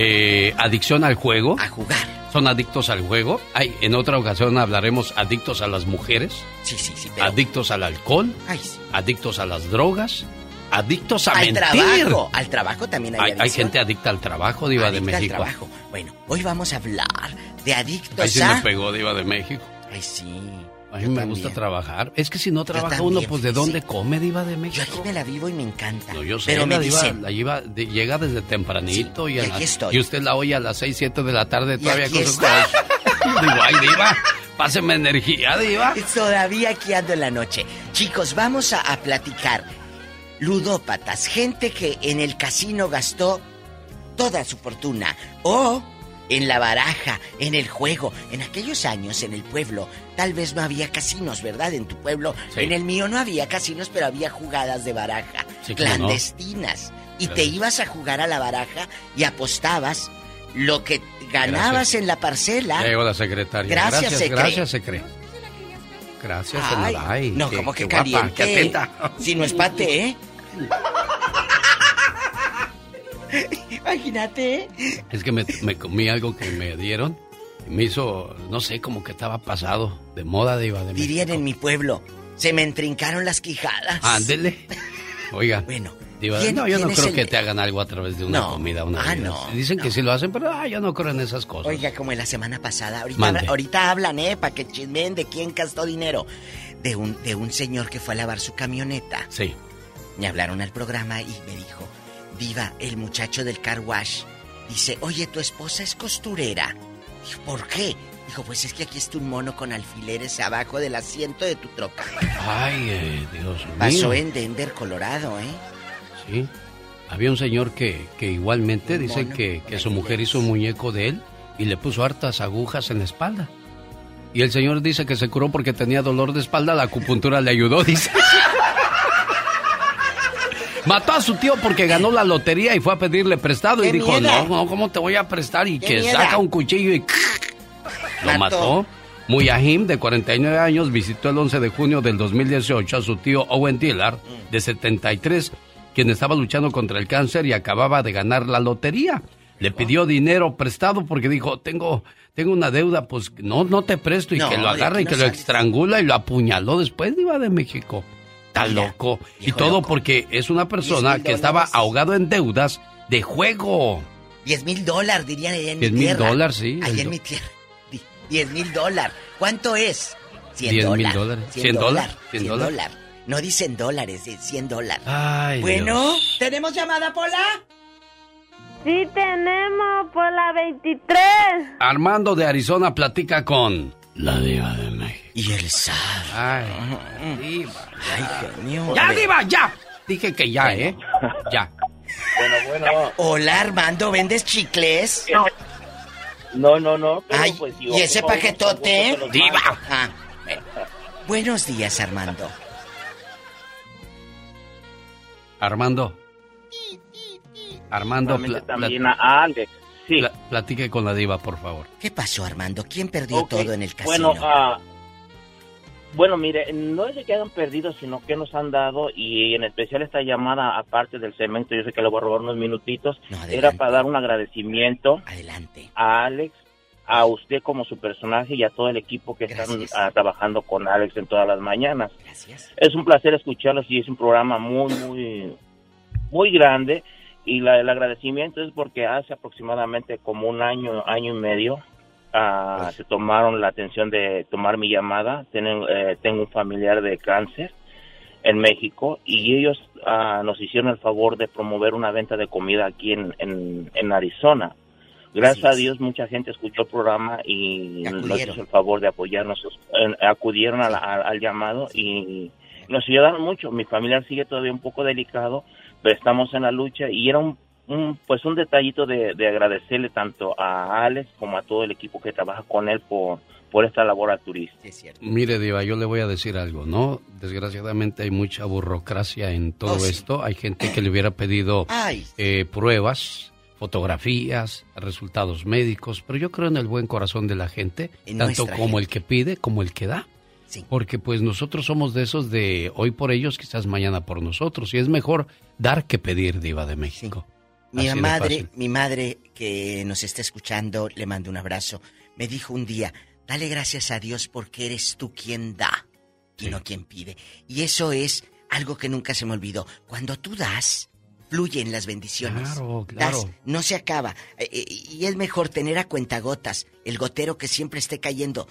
eh, adicción al juego. A jugar. Son adictos al juego. Hay, en otra ocasión hablaremos adictos a las mujeres. Sí, sí, sí. pero- Adictos al alcohol. Ay, sí. Adictos a las drogas. Adictos a al mentir. trabajo. Al trabajo también hay Hay, gente adicta al trabajo, Diva de Adicta al México. trabajo. Bueno, hoy vamos a hablar de adictos Ahí sí a... me pegó, Diva de México. Ay, sí. A mí me gusta trabajar. Es que si no trabaja uno, pues ¿de dónde come, Diva de México? Yo aquí me la vivo y me encanta. No, yo sé, Pero me la diva, dicen... la diva de- llega desde tempranito Sí, y, a y aquí estoy. y usted la oye a las 6, 7 de la tarde Y todavía aquí con sus estoy. cosas. Digo, ay, diva, páseme energía, diva. Todavía aquí ando en la noche. Chicos, vamos a, a platicar. Ludópatas, gente que en el casino gastó toda su fortuna. O en la baraja, en el juego. En aquellos años, en el pueblo, tal vez no había casinos, ¿verdad? En tu pueblo. Sí. En el mío no había casinos, pero había jugadas de baraja. Sí, no. clandestinas. Y Claro. te ibas a jugar a la baraja y apostabas lo que ganabas Gracias. en la parcela. Llegó la secretaria. Gracias, gracias, se cree. gracias, se cree. Gracias, Ay, no, como que qué guapa, caliente. qué atenta. Si no es pate, ¿eh? Imagínate. Es que me, me comí algo que me dieron y me hizo, no sé, como que estaba pasado de moda, de México. Dirían en mi pueblo, se me entrincaron las quijadas. Ándele. Oiga. Bueno. Diva, ¿quién- no, yo no creo el- que te hagan algo a través de una No. comida, una Ah, no, Dicen que sí lo hacen, pero ah, yo no creo en esas cosas. Oiga, como en la semana pasada, ahorita, habla- ahorita hablan, ¿eh? Para que chismen de quién gastó dinero. De un, de un señor que fue a lavar su camioneta. Sí. Me hablaron al programa y me dijo, Diva, el muchacho del car wash, dice, oye, tu esposa es costurera. Dijo, ¿por qué? Dijo, pues es que aquí está un mono con alfileres abajo del asiento de tu troca. Ay, eh, Dios mío. Pasó en Denver, Colorado, ¿eh? Sí. Había un señor que, que igualmente dice que, que su mujer hizo un muñeco de él y le puso hartas agujas en la espalda. Y el señor dice que se curó porque tenía dolor de espalda, la acupuntura le ayudó, dice. Mató a su tío porque ganó la lotería y fue a pedirle prestado y ¡Qué dijo, no, no, ¿cómo te voy a prestar? Y ¡Qué que saca un cuchillo y lo Mató. Muyahim, de 49 años, visitó el 11 de junio del 2018 a su tío Owen Dillard, de 73, quien estaba luchando contra el cáncer y acababa de ganar la lotería. Le pidió dinero prestado porque dijo, tengo, tengo una deuda, pues no, no te presto. Y No, que lo agarra y no que lo estrangula y lo apuñaló después, iba de México. Está loco. Y todo loco. porque es una persona 10,000 que estaba ahogado en deudas de juego. 10 mil dólares, dirían allá en 10 mi mil tierra. dólares, sí. Allá en mi tierra. 10 mil dólares. ¿Cuánto es? 100 10 mil dólares. dólares. 100 ¿100 dólares. dólares? 100 ¿100 dólares? No dicen dólares, es 100 dólares. Ay, bueno, Dios. ¿tenemos llamada, Pola? Sí tenemos por la 23. Armando de Arizona platica con la diva de México. Y el zar. Ay, diva. Ay, genio. Ya, diva, ya. Dije que ya, ¿eh? Ya. Bueno, bueno. Hola, Armando, ¿vendes chicles? No, no, no. pero Ay, pues, yo- ¿y ese paquetote? Diva. Ah, bueno. Buenos días, Armando. Armando. Armando, pla- también a Alex. Sí. pla- platique con la diva, por favor. ¿Qué pasó, Armando? ¿Quién perdió todo en el casino? Bueno, ah, bueno, mire, no es de que hayan perdido, sino que nos han dado, y en especial esta llamada, aparte del cemento, yo sé que le voy a robar unos minutitos, era para dar un agradecimiento adelante. a Alex, a usted como su personaje y a todo el equipo que están ah, trabajando con Alex en todas las mañanas. Gracias. Es un placer escucharlos y es un programa muy, muy, muy grande. Y la- el agradecimiento es porque hace aproximadamente como un año, año y medio, ah, se tomaron la atención de tomar mi llamada. Tienen, eh, tengo un familiar de cáncer en México y ellos ah, nos hicieron el favor de promover una venta de comida aquí en, en, en Arizona. Gracias a Dios mucha gente escuchó el programa y nos hizo el favor de apoyarnos. Eh, acudieron a la- a- al llamado y nos ayudaron mucho. Mi familiar sigue todavía un poco delicado, estamos en la lucha y era un, un, pues un detallito de, de agradecerle tanto a Alex como a todo el equipo que trabaja con él por, por esta labor altruista. Mire, Diva, yo le voy a decir algo, ¿no? Desgraciadamente hay mucha burocracia en todo Oh, sí. esto. Hay gente que le hubiera pedido eh, pruebas, fotografías, resultados médicos, pero yo creo en el buen corazón de la gente, En tanto como gente. el que pide como el que da. Porque pues nosotros somos de esos de hoy por ellos, quizás mañana por nosotros. Y es mejor dar que pedir, Diva de México. Mi Así madre, mi madre que nos está escuchando, le mando un abrazo. Me dijo un día, dale gracias a Dios porque eres tú quien da y no quien pide. Y eso es algo que nunca se me olvidó. Cuando tú das, fluyen las bendiciones. Claro, claro. Das, no se acaba. Eh, eh, Y es mejor tener a cuentagotas el gotero que siempre esté cayendo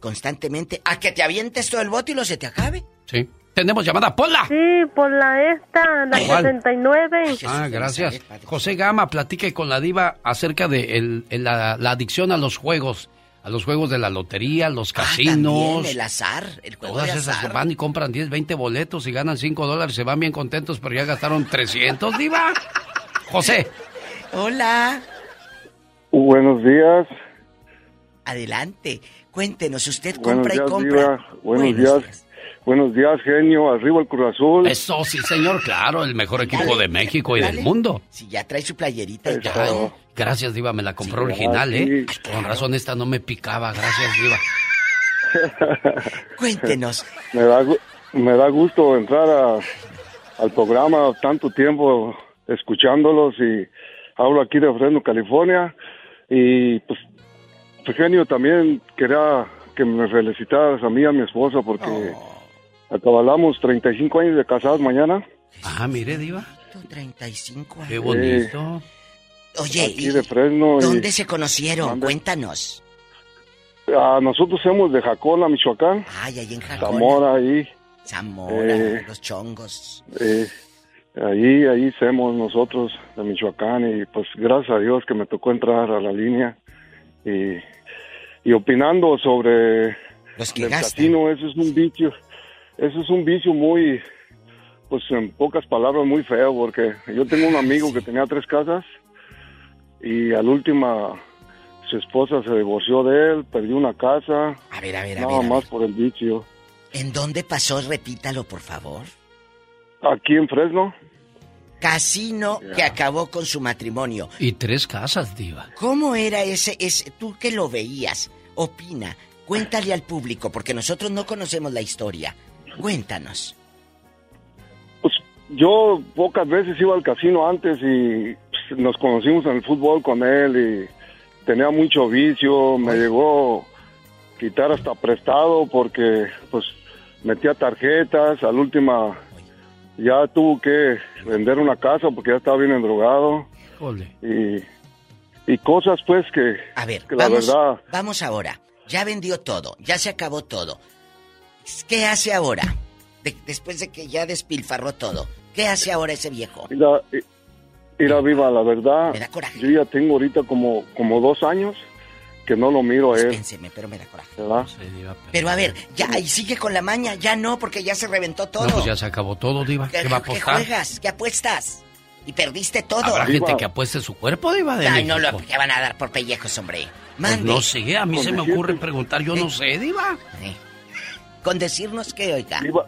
constantemente a que te avientes todo el bote y lo se te acabe. Sí. Tenemos llamada, Pola. Sí, por la esta, la ¿Cuál? 69. Ah, gracias. José Gama, platique con la diva acerca de el- el- la, la adicción a los juegos, a los juegos de la lotería, los casinos. Ah, También el azar, el juego Todas de esas azar. que van y compran 10, 20 boletos y ganan 5 dólares, se van bien contentos, pero ya gastaron 300, diva. José. Hola. Buenos días. Adelante. Cuéntenos, usted Buenos compra días, y compra. Diva. Buenos, días. Buenos días, genio. Arriba el Cruz Azul. Eso sí, señor, claro, el mejor equipo de México y del mundo. Si ya trae su playerita y todo. Gracias, Diva, me la compró Sí, original, ¿eh? sí. Con razón esta no me picaba, gracias, Diva. Cuéntenos. me, da, me da gusto entrar a- al programa tanto tiempo escuchándolos y hablo aquí de Fresno, California. Y pues, genio, también quería que me felicitaras a mí y a mi esposa porque Oh. acabamos 35 años de casados mañana. Ah, mire, Diva. 35 años. Qué bonito. Oye, Aquí ¿y de Fresno. y- ¿dónde se conocieron? Cuéntanos. Ah, nosotros somos de Jacona, Michoacán. Ay, ahí en Jacona. Zamora, ahí. Zamora, Eh. los chongos. Eh, ahí, ahí somos nosotros de Michoacán y pues gracias a Dios que me tocó entrar a la línea y, y opinando sobre Los que el gastan. casino, eso es un vicio, eso es un vicio muy, pues en pocas palabras muy feo porque yo tengo un amigo que tenía tres casas y al última su esposa se divorció de él, perdió una casa, A ver, a ver, a nada ver. a más por el vicio. ¿En dónde pasó? Repítalo, por favor. Aquí en Fresno. Casino que acabó con su matrimonio. Y tres casas, Diva. ¿Cómo era ese, ese, tú que lo veías? Opina, cuéntale al público, porque nosotros no conocemos la historia. Cuéntanos. Yo pocas veces iba al casino antes y pues, nos conocimos en el fútbol con él y tenía mucho vicio, me llegó a quitar hasta prestado porque pues metía tarjetas, al última ya tuvo que vender una casa porque ya estaba bien endrogado Ole. y, y cosas pues que, A ver, que la vamos, verdad vamos ahora. Ya vendió todo, ya se acabó todo. ¿Qué hace ahora? De- después de que ya despilfarró todo. ¿Qué hace ahora ese viejo? Mira, mira, viva, la verdad, Me da coraje. yo ya tengo ahorita como, como dos años que no lo miro a él. Dispénseme, pero me da coraje. ¿verdad? Pero a ver, ya, y sigue con la maña, ya no, porque ya se reventó todo. No, pues ya se acabó todo, Diva. ¿Qué, ¿Qué va a qué apostar? juegas? ¿Qué apuestas? y perdiste todo. Habrá gente que apueste su cuerpo, Diva de Ay, no México. lo que van a dar por pellejos, hombre. Pues Mande. no sé, a mí se me ocurre preguntar, yo no sé, Diva. Con decirnos que, oiga. Iba-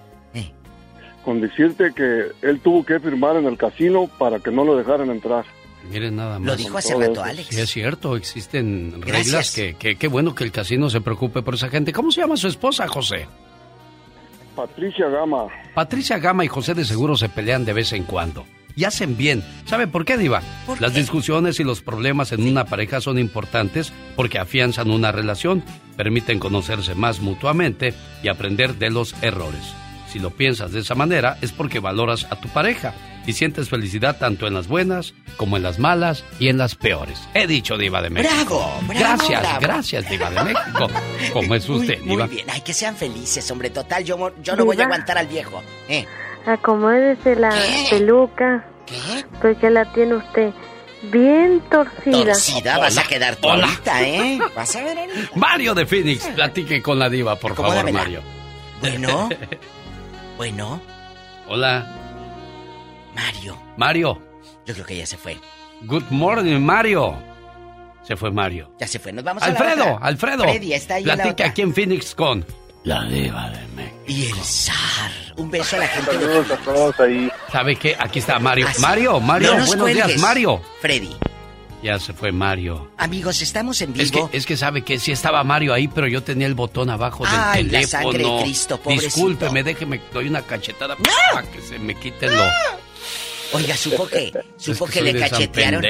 Con decirte que él tuvo que firmar en el casino para que no lo dejaran entrar. Miren nada más. Lo dijo hace rato. Alex. Sí, es cierto, existen Gracias. reglas que, que, qué bueno que el casino se preocupe por esa gente. ¿Cómo se llama su esposa, José? Patricia Gama. Patricia Gama y José de seguro se pelean de vez en cuando. Y hacen bien. ¿Sabe por qué, Diva? Las discusiones y los problemas en una pareja son importantes porque afianzan una relación, permiten conocerse más mutuamente y aprender de los errores. Si lo piensas de esa manera es porque valoras a tu pareja y sientes felicidad tanto en las buenas como en las malas y en las peores. He dicho, Diva de México. Bravo, bravo, gracias, bravo. gracias, Diva de México. ¿Cómo es usted, Muy Diva? bien, ay, que sean felices, hombre. Total, yo, yo no voy a aguantar al viejo. ¿eh? Acomódese la peluca. Porque la tiene usted bien torcida. Torcida, vas a quedar tú ahorita, ¿eh? Vas a ver ahorita. Mario de Phoenix, platique con la Diva, por favor. Mario. Bueno, bueno, Hola, Mario. Mario. Yo creo que ya se fue. Good morning, Mario. Se fue Mario. Ya se fue. Nos vamos a la Alfredo, otra. Alfredo. Freddy, está ahí en la Platica otra. aquí en Phoenix con la Diva de México. Y el zar. Un beso a la gente Saludos a todos ahí. ¿Sabe qué? Aquí está Mario. Ah. Mario, Mario, No nos buenos días, Mario. Freddy. Ya se fue Mario. Amigos, estamos en Es que, vivo. es que sabe que sí estaba Mario ahí, pero yo tenía el botón abajo del Ay, la teléfono. sangre de Cristo, pobrecito. Discúlpeme, déjeme, doy una cachetada para que se me quiten lo. Oiga, supo que, supo Es que, le de San cachetearon.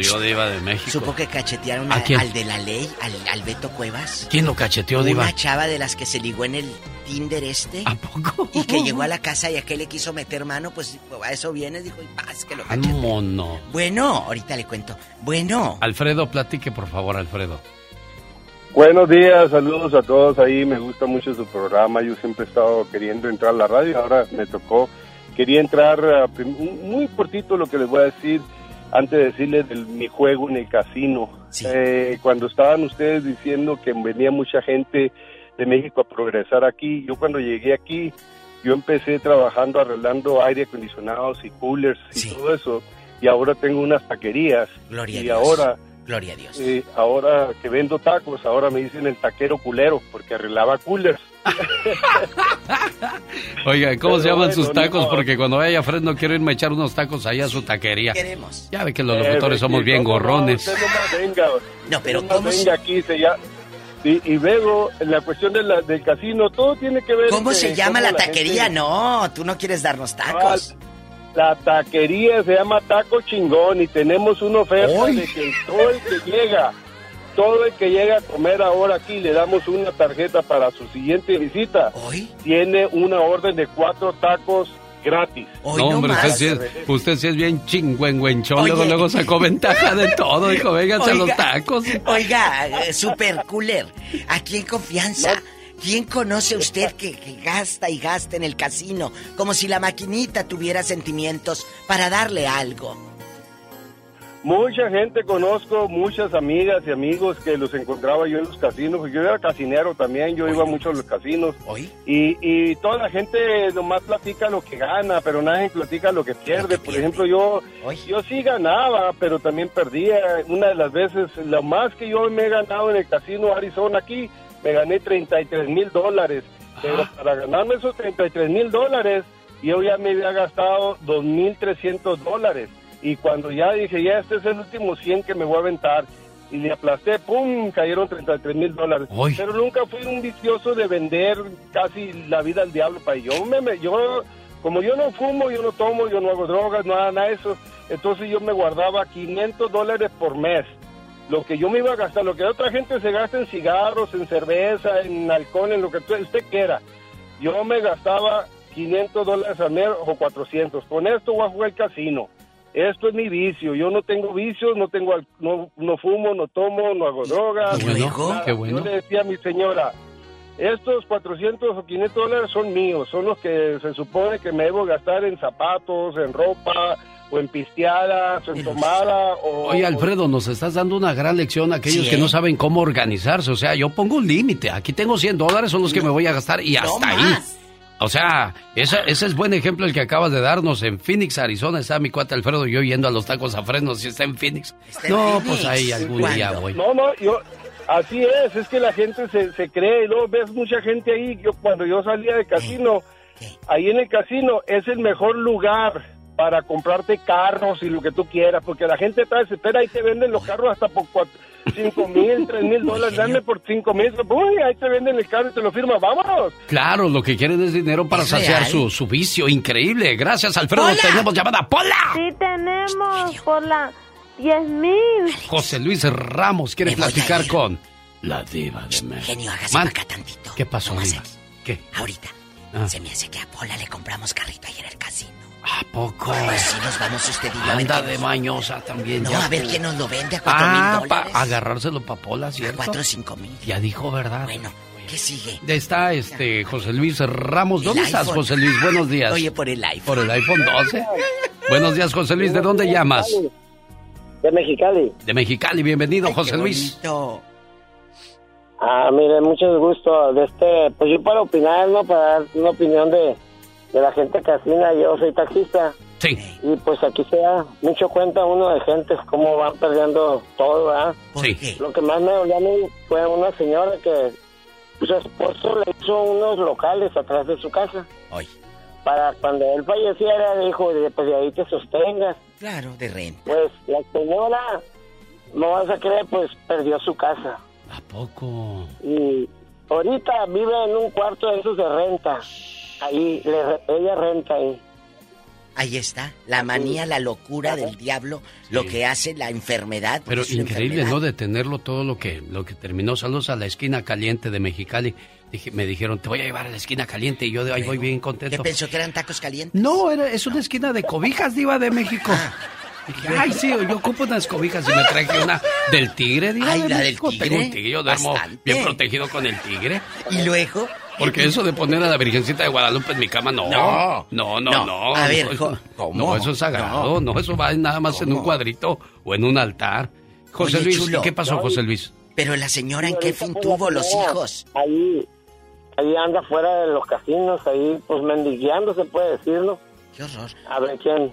Yo Diva de México. Supo que cachetearon ¿A a- quién? al de la ley, al, al Beto Cuevas. ¿Quién lo cacheteó, Diva? Una chava de las que se ligó en el Tinder este. ¿A poco? Y que llegó a la casa y a que le quiso meter mano, pues a eso viene, dijo, y paz, que lo cacheteó. Vámonos. Bueno, ahorita le cuento. Bueno. Alfredo, platique por favor, Alfredo. Buenos días, saludos a todos ahí. Me gusta mucho su programa. Yo siempre he estado queriendo entrar a la radio. Ahora me tocó. Quería entrar un- muy cortito lo que les voy a decir antes de decirles de mi juego en el casino. Eh, cuando estaban ustedes diciendo que venía mucha gente de México a progresar aquí, yo cuando llegué aquí, yo empecé trabajando arreglando aire acondicionados y coolers y todo eso. Y ahora tengo unas taquerías. Gloria a y Dios. ahora Gloria a Dios. eh, ahora que vendo tacos, ahora me dicen el taquero culero, porque arreglaba coolers. Oiga, ¿cómo Pero se llaman bueno, sus tacos? Porque cuando vaya Fred no quiero irme a echar unos tacos allá a su taquería. Queremos. Ya ve que los Eh, locutores somos sí, bien ¿cómo no? gorrones. Usted nomás venga. No, pero ¿cómo se- venga aquí, se ya... Y, y luego, en la cuestión de la- del casino, todo tiene que ver... ¿Cómo que se llama cómo la taquería? gente- No, tú no quieres darnos tacos. La taquería se llama Taco Chingón y tenemos una oferta ¡Ay! de que todo el que llega, todo el que llega a comer ahora aquí, le damos una tarjeta para su siguiente visita. Tiene una orden de cuatro tacos gratis. No, hombre, usted sí, es, usted sí es bien chingüengüenchón. Luego, luego sacó ventaja de todo. Dijo, vénganse a los tacos. Oiga, eh, super cooler, aquí en confianza. ¿Quién conoce usted que, que gasta y gasta en el casino como si la maquinita tuviera sentimientos para darle algo? Mucha gente conozco, muchas amigas y amigos que los encontraba yo en los casinos. Yo era casinero también, yo iba mucho a los casinos. Y, y toda la gente nomás platica lo que gana, pero nadie platica lo que pierde. Por ejemplo, yo, yo sí ganaba, pero también perdía. Una de las veces, lo más que yo me he ganado en el casino Arizona aquí, me gané 33 mil dólares. Pero para ganarme esos 33 mil dólares, yo ya me había gastado 2.300 dólares. Y cuando ya dije, ya este es el último 100 que me voy a aventar, y le aplasté, ¡pum! Cayeron 33 mil dólares. Pero nunca fui un vicioso de vender casi la vida al diablo para yo. Me, me- yo como yo no fumo, yo no tomo, yo no hago drogas, no hago nada de eso, entonces yo me guardaba 500 dólares por mes. Lo que yo me iba a gastar, lo que otra gente se gasta en cigarros, en cerveza, en alcohol, en lo que usted quiera. Yo me gastaba 500 dólares al mes o 400. Con esto voy a jugar el casino. Esto es mi vicio. Yo no tengo vicios, no tengo al- no, no fumo, no tomo, no hago drogas. Qué bueno, qué bueno. Yo le decía a mi señora, estos 400 o 500 dólares son míos, son los que se supone que me debo gastar en zapatos, en ropa, o en pisteadas, o en tomada, o... Oye, Alfredo, nos estás dando una gran lección a aquellos Sí, que ¿eh? no saben cómo organizarse. O sea, yo pongo un límite. Aquí tengo 100 dólares, son los que me voy a gastar y hasta ahí. O sea, esa- ese es buen ejemplo el que acabas de darnos. En Phoenix, Arizona, está mi cuate Alfredo y yo yendo a los tacos a frenos y está en Phoenix. en no, Phoenix. pues ahí algún día voy. No, no, yo, así es, es que la gente se, se cree, y luego ves mucha gente ahí, yo cuando yo salía de casino, ahí en el casino es el mejor lugar para comprarte carros y lo que tú quieras, porque la gente está desesperada y te venden los carros hasta por cuatro, cinco mil, tres mil dólares, dame por cinco mil, uy, ahí te venden el carro y te lo firmas, vámonos. Claro, lo que quieren es dinero para saciar su, su vicio. Increíble. Gracias, Alfredo. Tenemos llamada. ¡Pola! Sí tenemos por la 10 mil. José Luis Ramos quiere platicar con la diva de México. Genio, hágase Man, para acá tantito. ¿Qué pasó. ¿Qué? Ahorita. Ah. Se me hace que a Pola le compramos carrito ayer en el casino. ¿A poco? Pues sí, nos vamos usted y yo. a Anda de nos- mañosa también. No, ya. a ver quién nos lo vende a cuatro Ah, mil para dólares. agarrárselo pa' Pola, ¿cierto? cuatro o cinco mil. Ya dijo, ¿verdad? Bueno, ¿qué sigue? Está este José Luis Ramos. ¿Dónde estás. José Luis? Buenos días. Oye, por el iPhone. ¿Por el iPhone 12? Buenos días, José Luis. ¿De dónde llamas? De Mexicali. De Mexicali. Bienvenido, José Luis. Ah, mire, mucho gusto. De este, pues yo para opinar, ¿no? Para dar una opinión de, de la gente casina. Yo soy taxista. Sí. Y pues aquí se da mucho cuenta uno de gentes cómo van perdiendo todo, ¿verdad? Sí. Lo que más me dolió a mí fue una señora que su esposo le hizo unos locales atrás de su casa. Ay. Para cuando él falleciera, dijo, pues de ahí te sostengas. Claro, de renta. Pues la señora, no vas a creer, pues perdió su casa. ¿A poco? Y ahorita vive en un cuarto de esos de renta. Ahí, le ella renta ahí. Ahí está, la manía, la locura del diablo, lo que hace la enfermedad. Pero increíble, enfermedad. ¿no? Detenerlo todo lo que, lo que terminó. Saludos a la esquina caliente de Mexicali. Dije- me dijeron, te voy a llevar a la esquina caliente. Y yo de ahí voy bien ¿Qué contento. pensó que eran tacos calientes? No, era, es una esquina de cobijas, diva de México. Dije, ay, sí, yo ocupo unas cobijas y me traje una del tigre, diva Ay, la del tigre. Tengo un tigre, yo duermo Bastante. bien protegido con el tigre. Y luego. Porque eso de poner a la Virgencita de Guadalupe en mi cama, no. No. no, no, No. no. A ver, no, eso- ¿cómo? No, eso es sagrado. No, eso va nada más en un cuadrito o en un altar. José Oye, Luis, chulo. ¿y qué pasó, José Luis? Pero la señora, ¿en qué fin tuvo los hijos? Ahí, ahí anda fuera de los casinos, ahí pues mendigueando, se puede decirlo. Qué horror. A ver quién,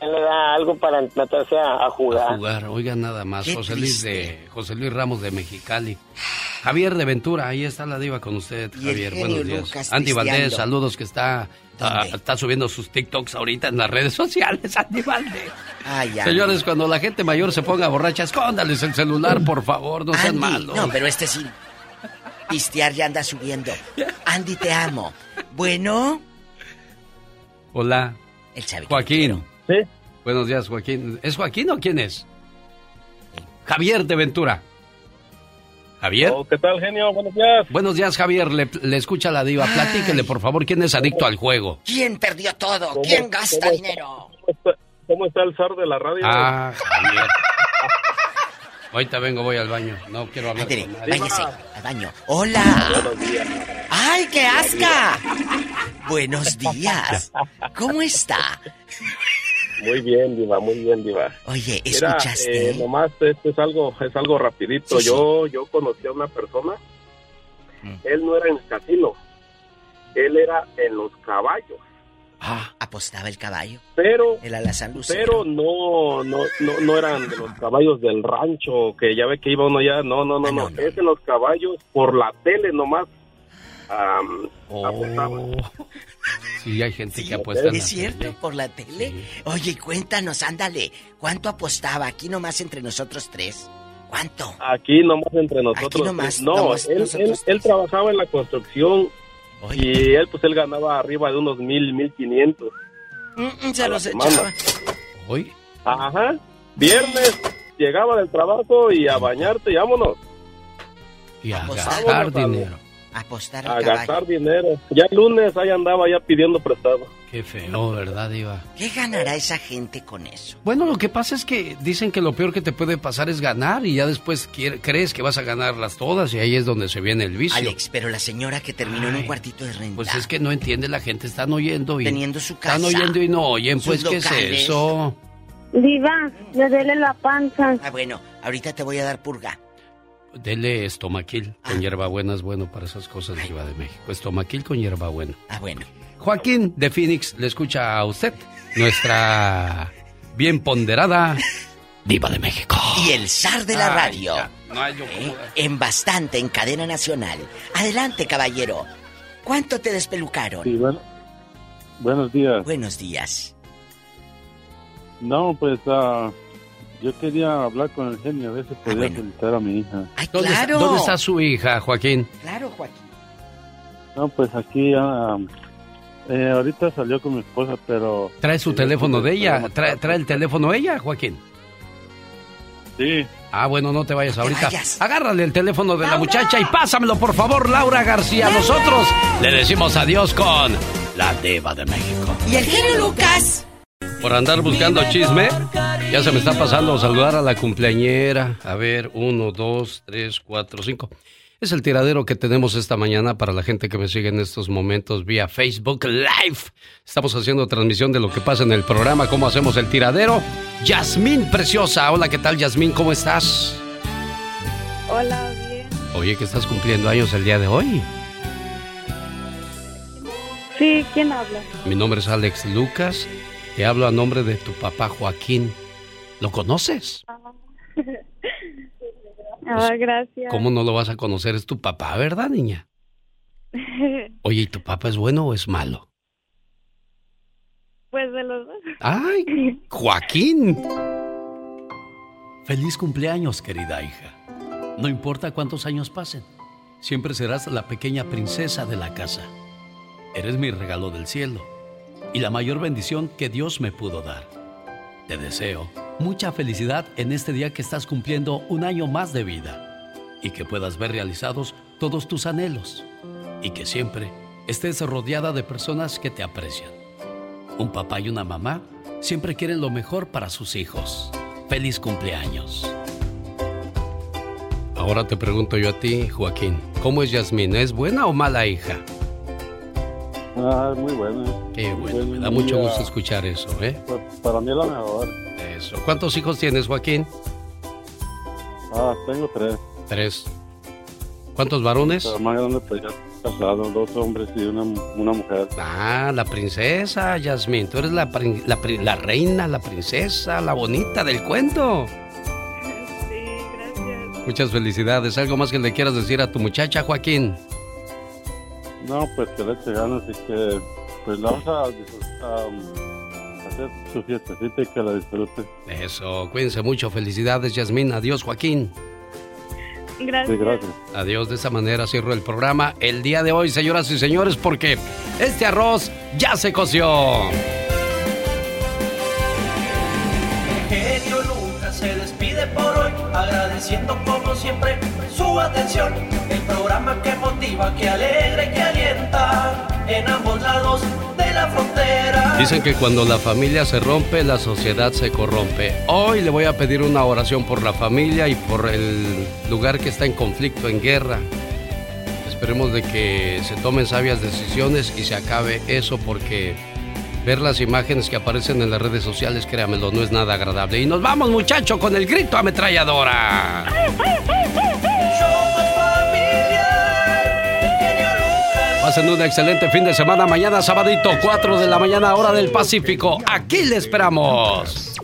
quién le da algo para meterse a, a jugar. Jugar, oiga nada más. Qué José Luis de José Luis Ramos de Mexicali. Javier de Ventura, ahí está la diva con usted, Y el Javier. Buenos días. Lucas Andy Valdés, saludos que está ah, está subiendo sus TikToks ahorita en las redes sociales, Andy Valdés. Ay. Señores, cuando la gente mayor se ponga borracha, escóndales el celular, por favor, no sean malos. No, pero este sí. Pistear ya anda subiendo. Andy, te amo. Bueno, Hola. que Joaquín. Sí. Buenos días, Joaquín. ¿Es Joaquín o quién es? Javier de Ventura. ¿Javier? ¿Qué tal, genio? Buenos días. Buenos días, Javier. Le, le escucha la diva. Platíquele, por favor, ¿quién es adicto al juego? ¿Quién perdió todo? ¿Cómo- ¿Quién gasta cómo- dinero? ¿Cómo está el zar de la radio? Ah, Javier. Ahorita vengo, voy al baño. No quiero hablar con nadie. váyase al baño. ¡Hola! ¡Ay, qué asca! Buenos días. ¿Cómo está? Muy bien, Diva, muy bien, Diva. Oye, Mira, ¿escuchaste? eh, nomás esto es algo, es algo rapidito. Sí, sí. Yo, yo conocí a una persona. Mm. Él no era en el casino. Él era en los caballos. Apostaba el caballo. Pero, El alazán pero no, no, no, no eran de los caballos del rancho, que ya ve que iba uno ya. No, no, no, no. Es en los caballos por la tele nomás. Apostaba. Sí, hay gente que apuesta en ¿Es la cierto? tele. ¿Por la tele? Oye, cuéntanos, ándale. ¿Cuánto apostaba aquí nomás entre nosotros tres? ¿Cuánto? Aquí nomás entre nosotros. nomás, no, nomás él, nosotros él, él trabajaba en la construcción y él pues él ganaba arriba de unos mil, mil quinientos. Mm, mm, se los echaba. ¿Hoy? Ajá. Viernes llegaba del trabajo y a bañarte y vámonos. Y a Apostar. gastar dinero. Apostar A al caballo. gastar dinero. Ya el lunes ahí andaba ya pidiendo prestado. Qué feo, ¿verdad, Diva? ¿Qué ganará esa gente con eso? Bueno, lo que pasa es que dicen que lo peor que te puede pasar es ganar y ya después quiere- crees que vas a ganarlas todas y ahí es donde se viene el vicio. Alex, pero la señora que terminó en un cuartito de renta. Pues es que no entiende la gente, están oyendo y... Teniendo su casa, Están oyendo y no oyen, pues, ¿qué es eso? Diva, le duele la panza. Ah, bueno, ahorita te voy a dar purga. Dele estomaquil Ah. con hierbabuena, es bueno para esas cosas de de México. Estomaquil con hierbabuena. Ah, bueno. Joaquín de Phoenix le escucha a usted, nuestra bien ponderada Diva de México. Y el zar de la Ay, radio. ya, no hay yo ¿Eh? En bastante, en cadena nacional. Adelante, caballero. ¿Cuánto te despelucaron? Sí, bueno, buenos días. Buenos días. No, pues ah, yo quería hablar con el genio, a ver si podía felicitar a mi hija. ¿Dónde, está, dónde está su hija, Joaquín? Claro, Joaquín. No, pues aquí ah, eh, ahorita salió con mi esposa, pero... Trae su teléfono de ella. Trae, trae el teléfono ella, Joaquín. Sí. Ah, bueno, no te vayas ahorita. vayas. Agárrale el teléfono de la muchacha y pásamelo, por favor, Laura García. Nosotros le decimos adiós con la Diva de México. Y el genio Lucas. Por andar buscando chisme, ya se me está pasando saludar a la cumpleañera. A ver, uno, dos, tres, cuatro, cinco. Es el tiradero que tenemos esta mañana para la gente que me sigue en estos momentos vía Facebook Live. Estamos haciendo transmisión de lo que pasa en el programa, cómo hacemos el tiradero. Yasmín Preciosa. Hola, ¿qué tal, Yasmín? ¿Cómo estás? Hola, bien. Oye, que estás cumpliendo años el día de hoy. Sí, ¿quién habla? Mi nombre es Alex Lucas. Te hablo a nombre de tu papá Joaquín. ¿Lo conoces? Ah, gracias. ¿Cómo no lo vas a conocer? Es tu papá, ¿verdad, niña? Oye, ¿y tu papá es bueno o es malo? pues de los dos. ¡Ay! ¡Joaquín! Feliz cumpleaños, querida hija. No importa cuántos años pasen, siempre serás la pequeña princesa de la casa. Eres mi regalo del cielo y la mayor bendición que Dios me pudo dar. Te deseo mucha felicidad en este día que estás cumpliendo un año más de vida y que puedas ver realizados todos tus anhelos y que siempre estés rodeada de personas que te aprecian. Un papá y una mamá siempre quieren lo mejor para sus hijos. Feliz cumpleaños. Ahora te pregunto yo a ti, Joaquín, ¿cómo es Yasmín? ¿Es buena o mala hija? Ah, muy buena. Qué bueno, me Buen da mucho gusto escuchar eso, ¿eh? Pues, para mí es la mejor. Eso. ¿Cuántos hijos tienes, Joaquín? Ah, tengo tres. Tres. ¿Cuántos varones? Más grande, pues ya casado, dos hombres y una, una mujer. Ah, la princesa, Yasmín. Tú eres la, prin- la, la reina, la princesa, la bonita del cuento. Sí, gracias. Muchas felicidades. ¿Algo más que le quieras decir a tu muchacha, Joaquín? No, pues que le eche ganas y que pues la vamos a disfrutar, um, hacer su fiestecita y que la disfrute. Eso, cuídense mucho. Felicidades, Yasmín. Adiós, Joaquín. Gracias. Sí, gracias. Adiós. De esa manera cierro el programa el día de hoy, señoras y señores, porque este arroz ya se coció. Agradeciendo como siempre su atención. El programa que motiva, que alegra y que alienta en ambos lados de la frontera. Dicen que cuando la familia se rompe, la sociedad se corrompe. Hoy le voy a pedir una oración por la familia y por el lugar que está en conflicto, en guerra. Esperemos de que se tomen sabias decisiones y se acabe eso porque ver las imágenes que aparecen en las redes sociales, créamelo, no es nada agradable. Y nos vamos, muchacho, con el grito ametralladora. Pasen un excelente fin de semana. Mañana, sabadito, 4 de la mañana, hora del Pacífico. Aquí le esperamos.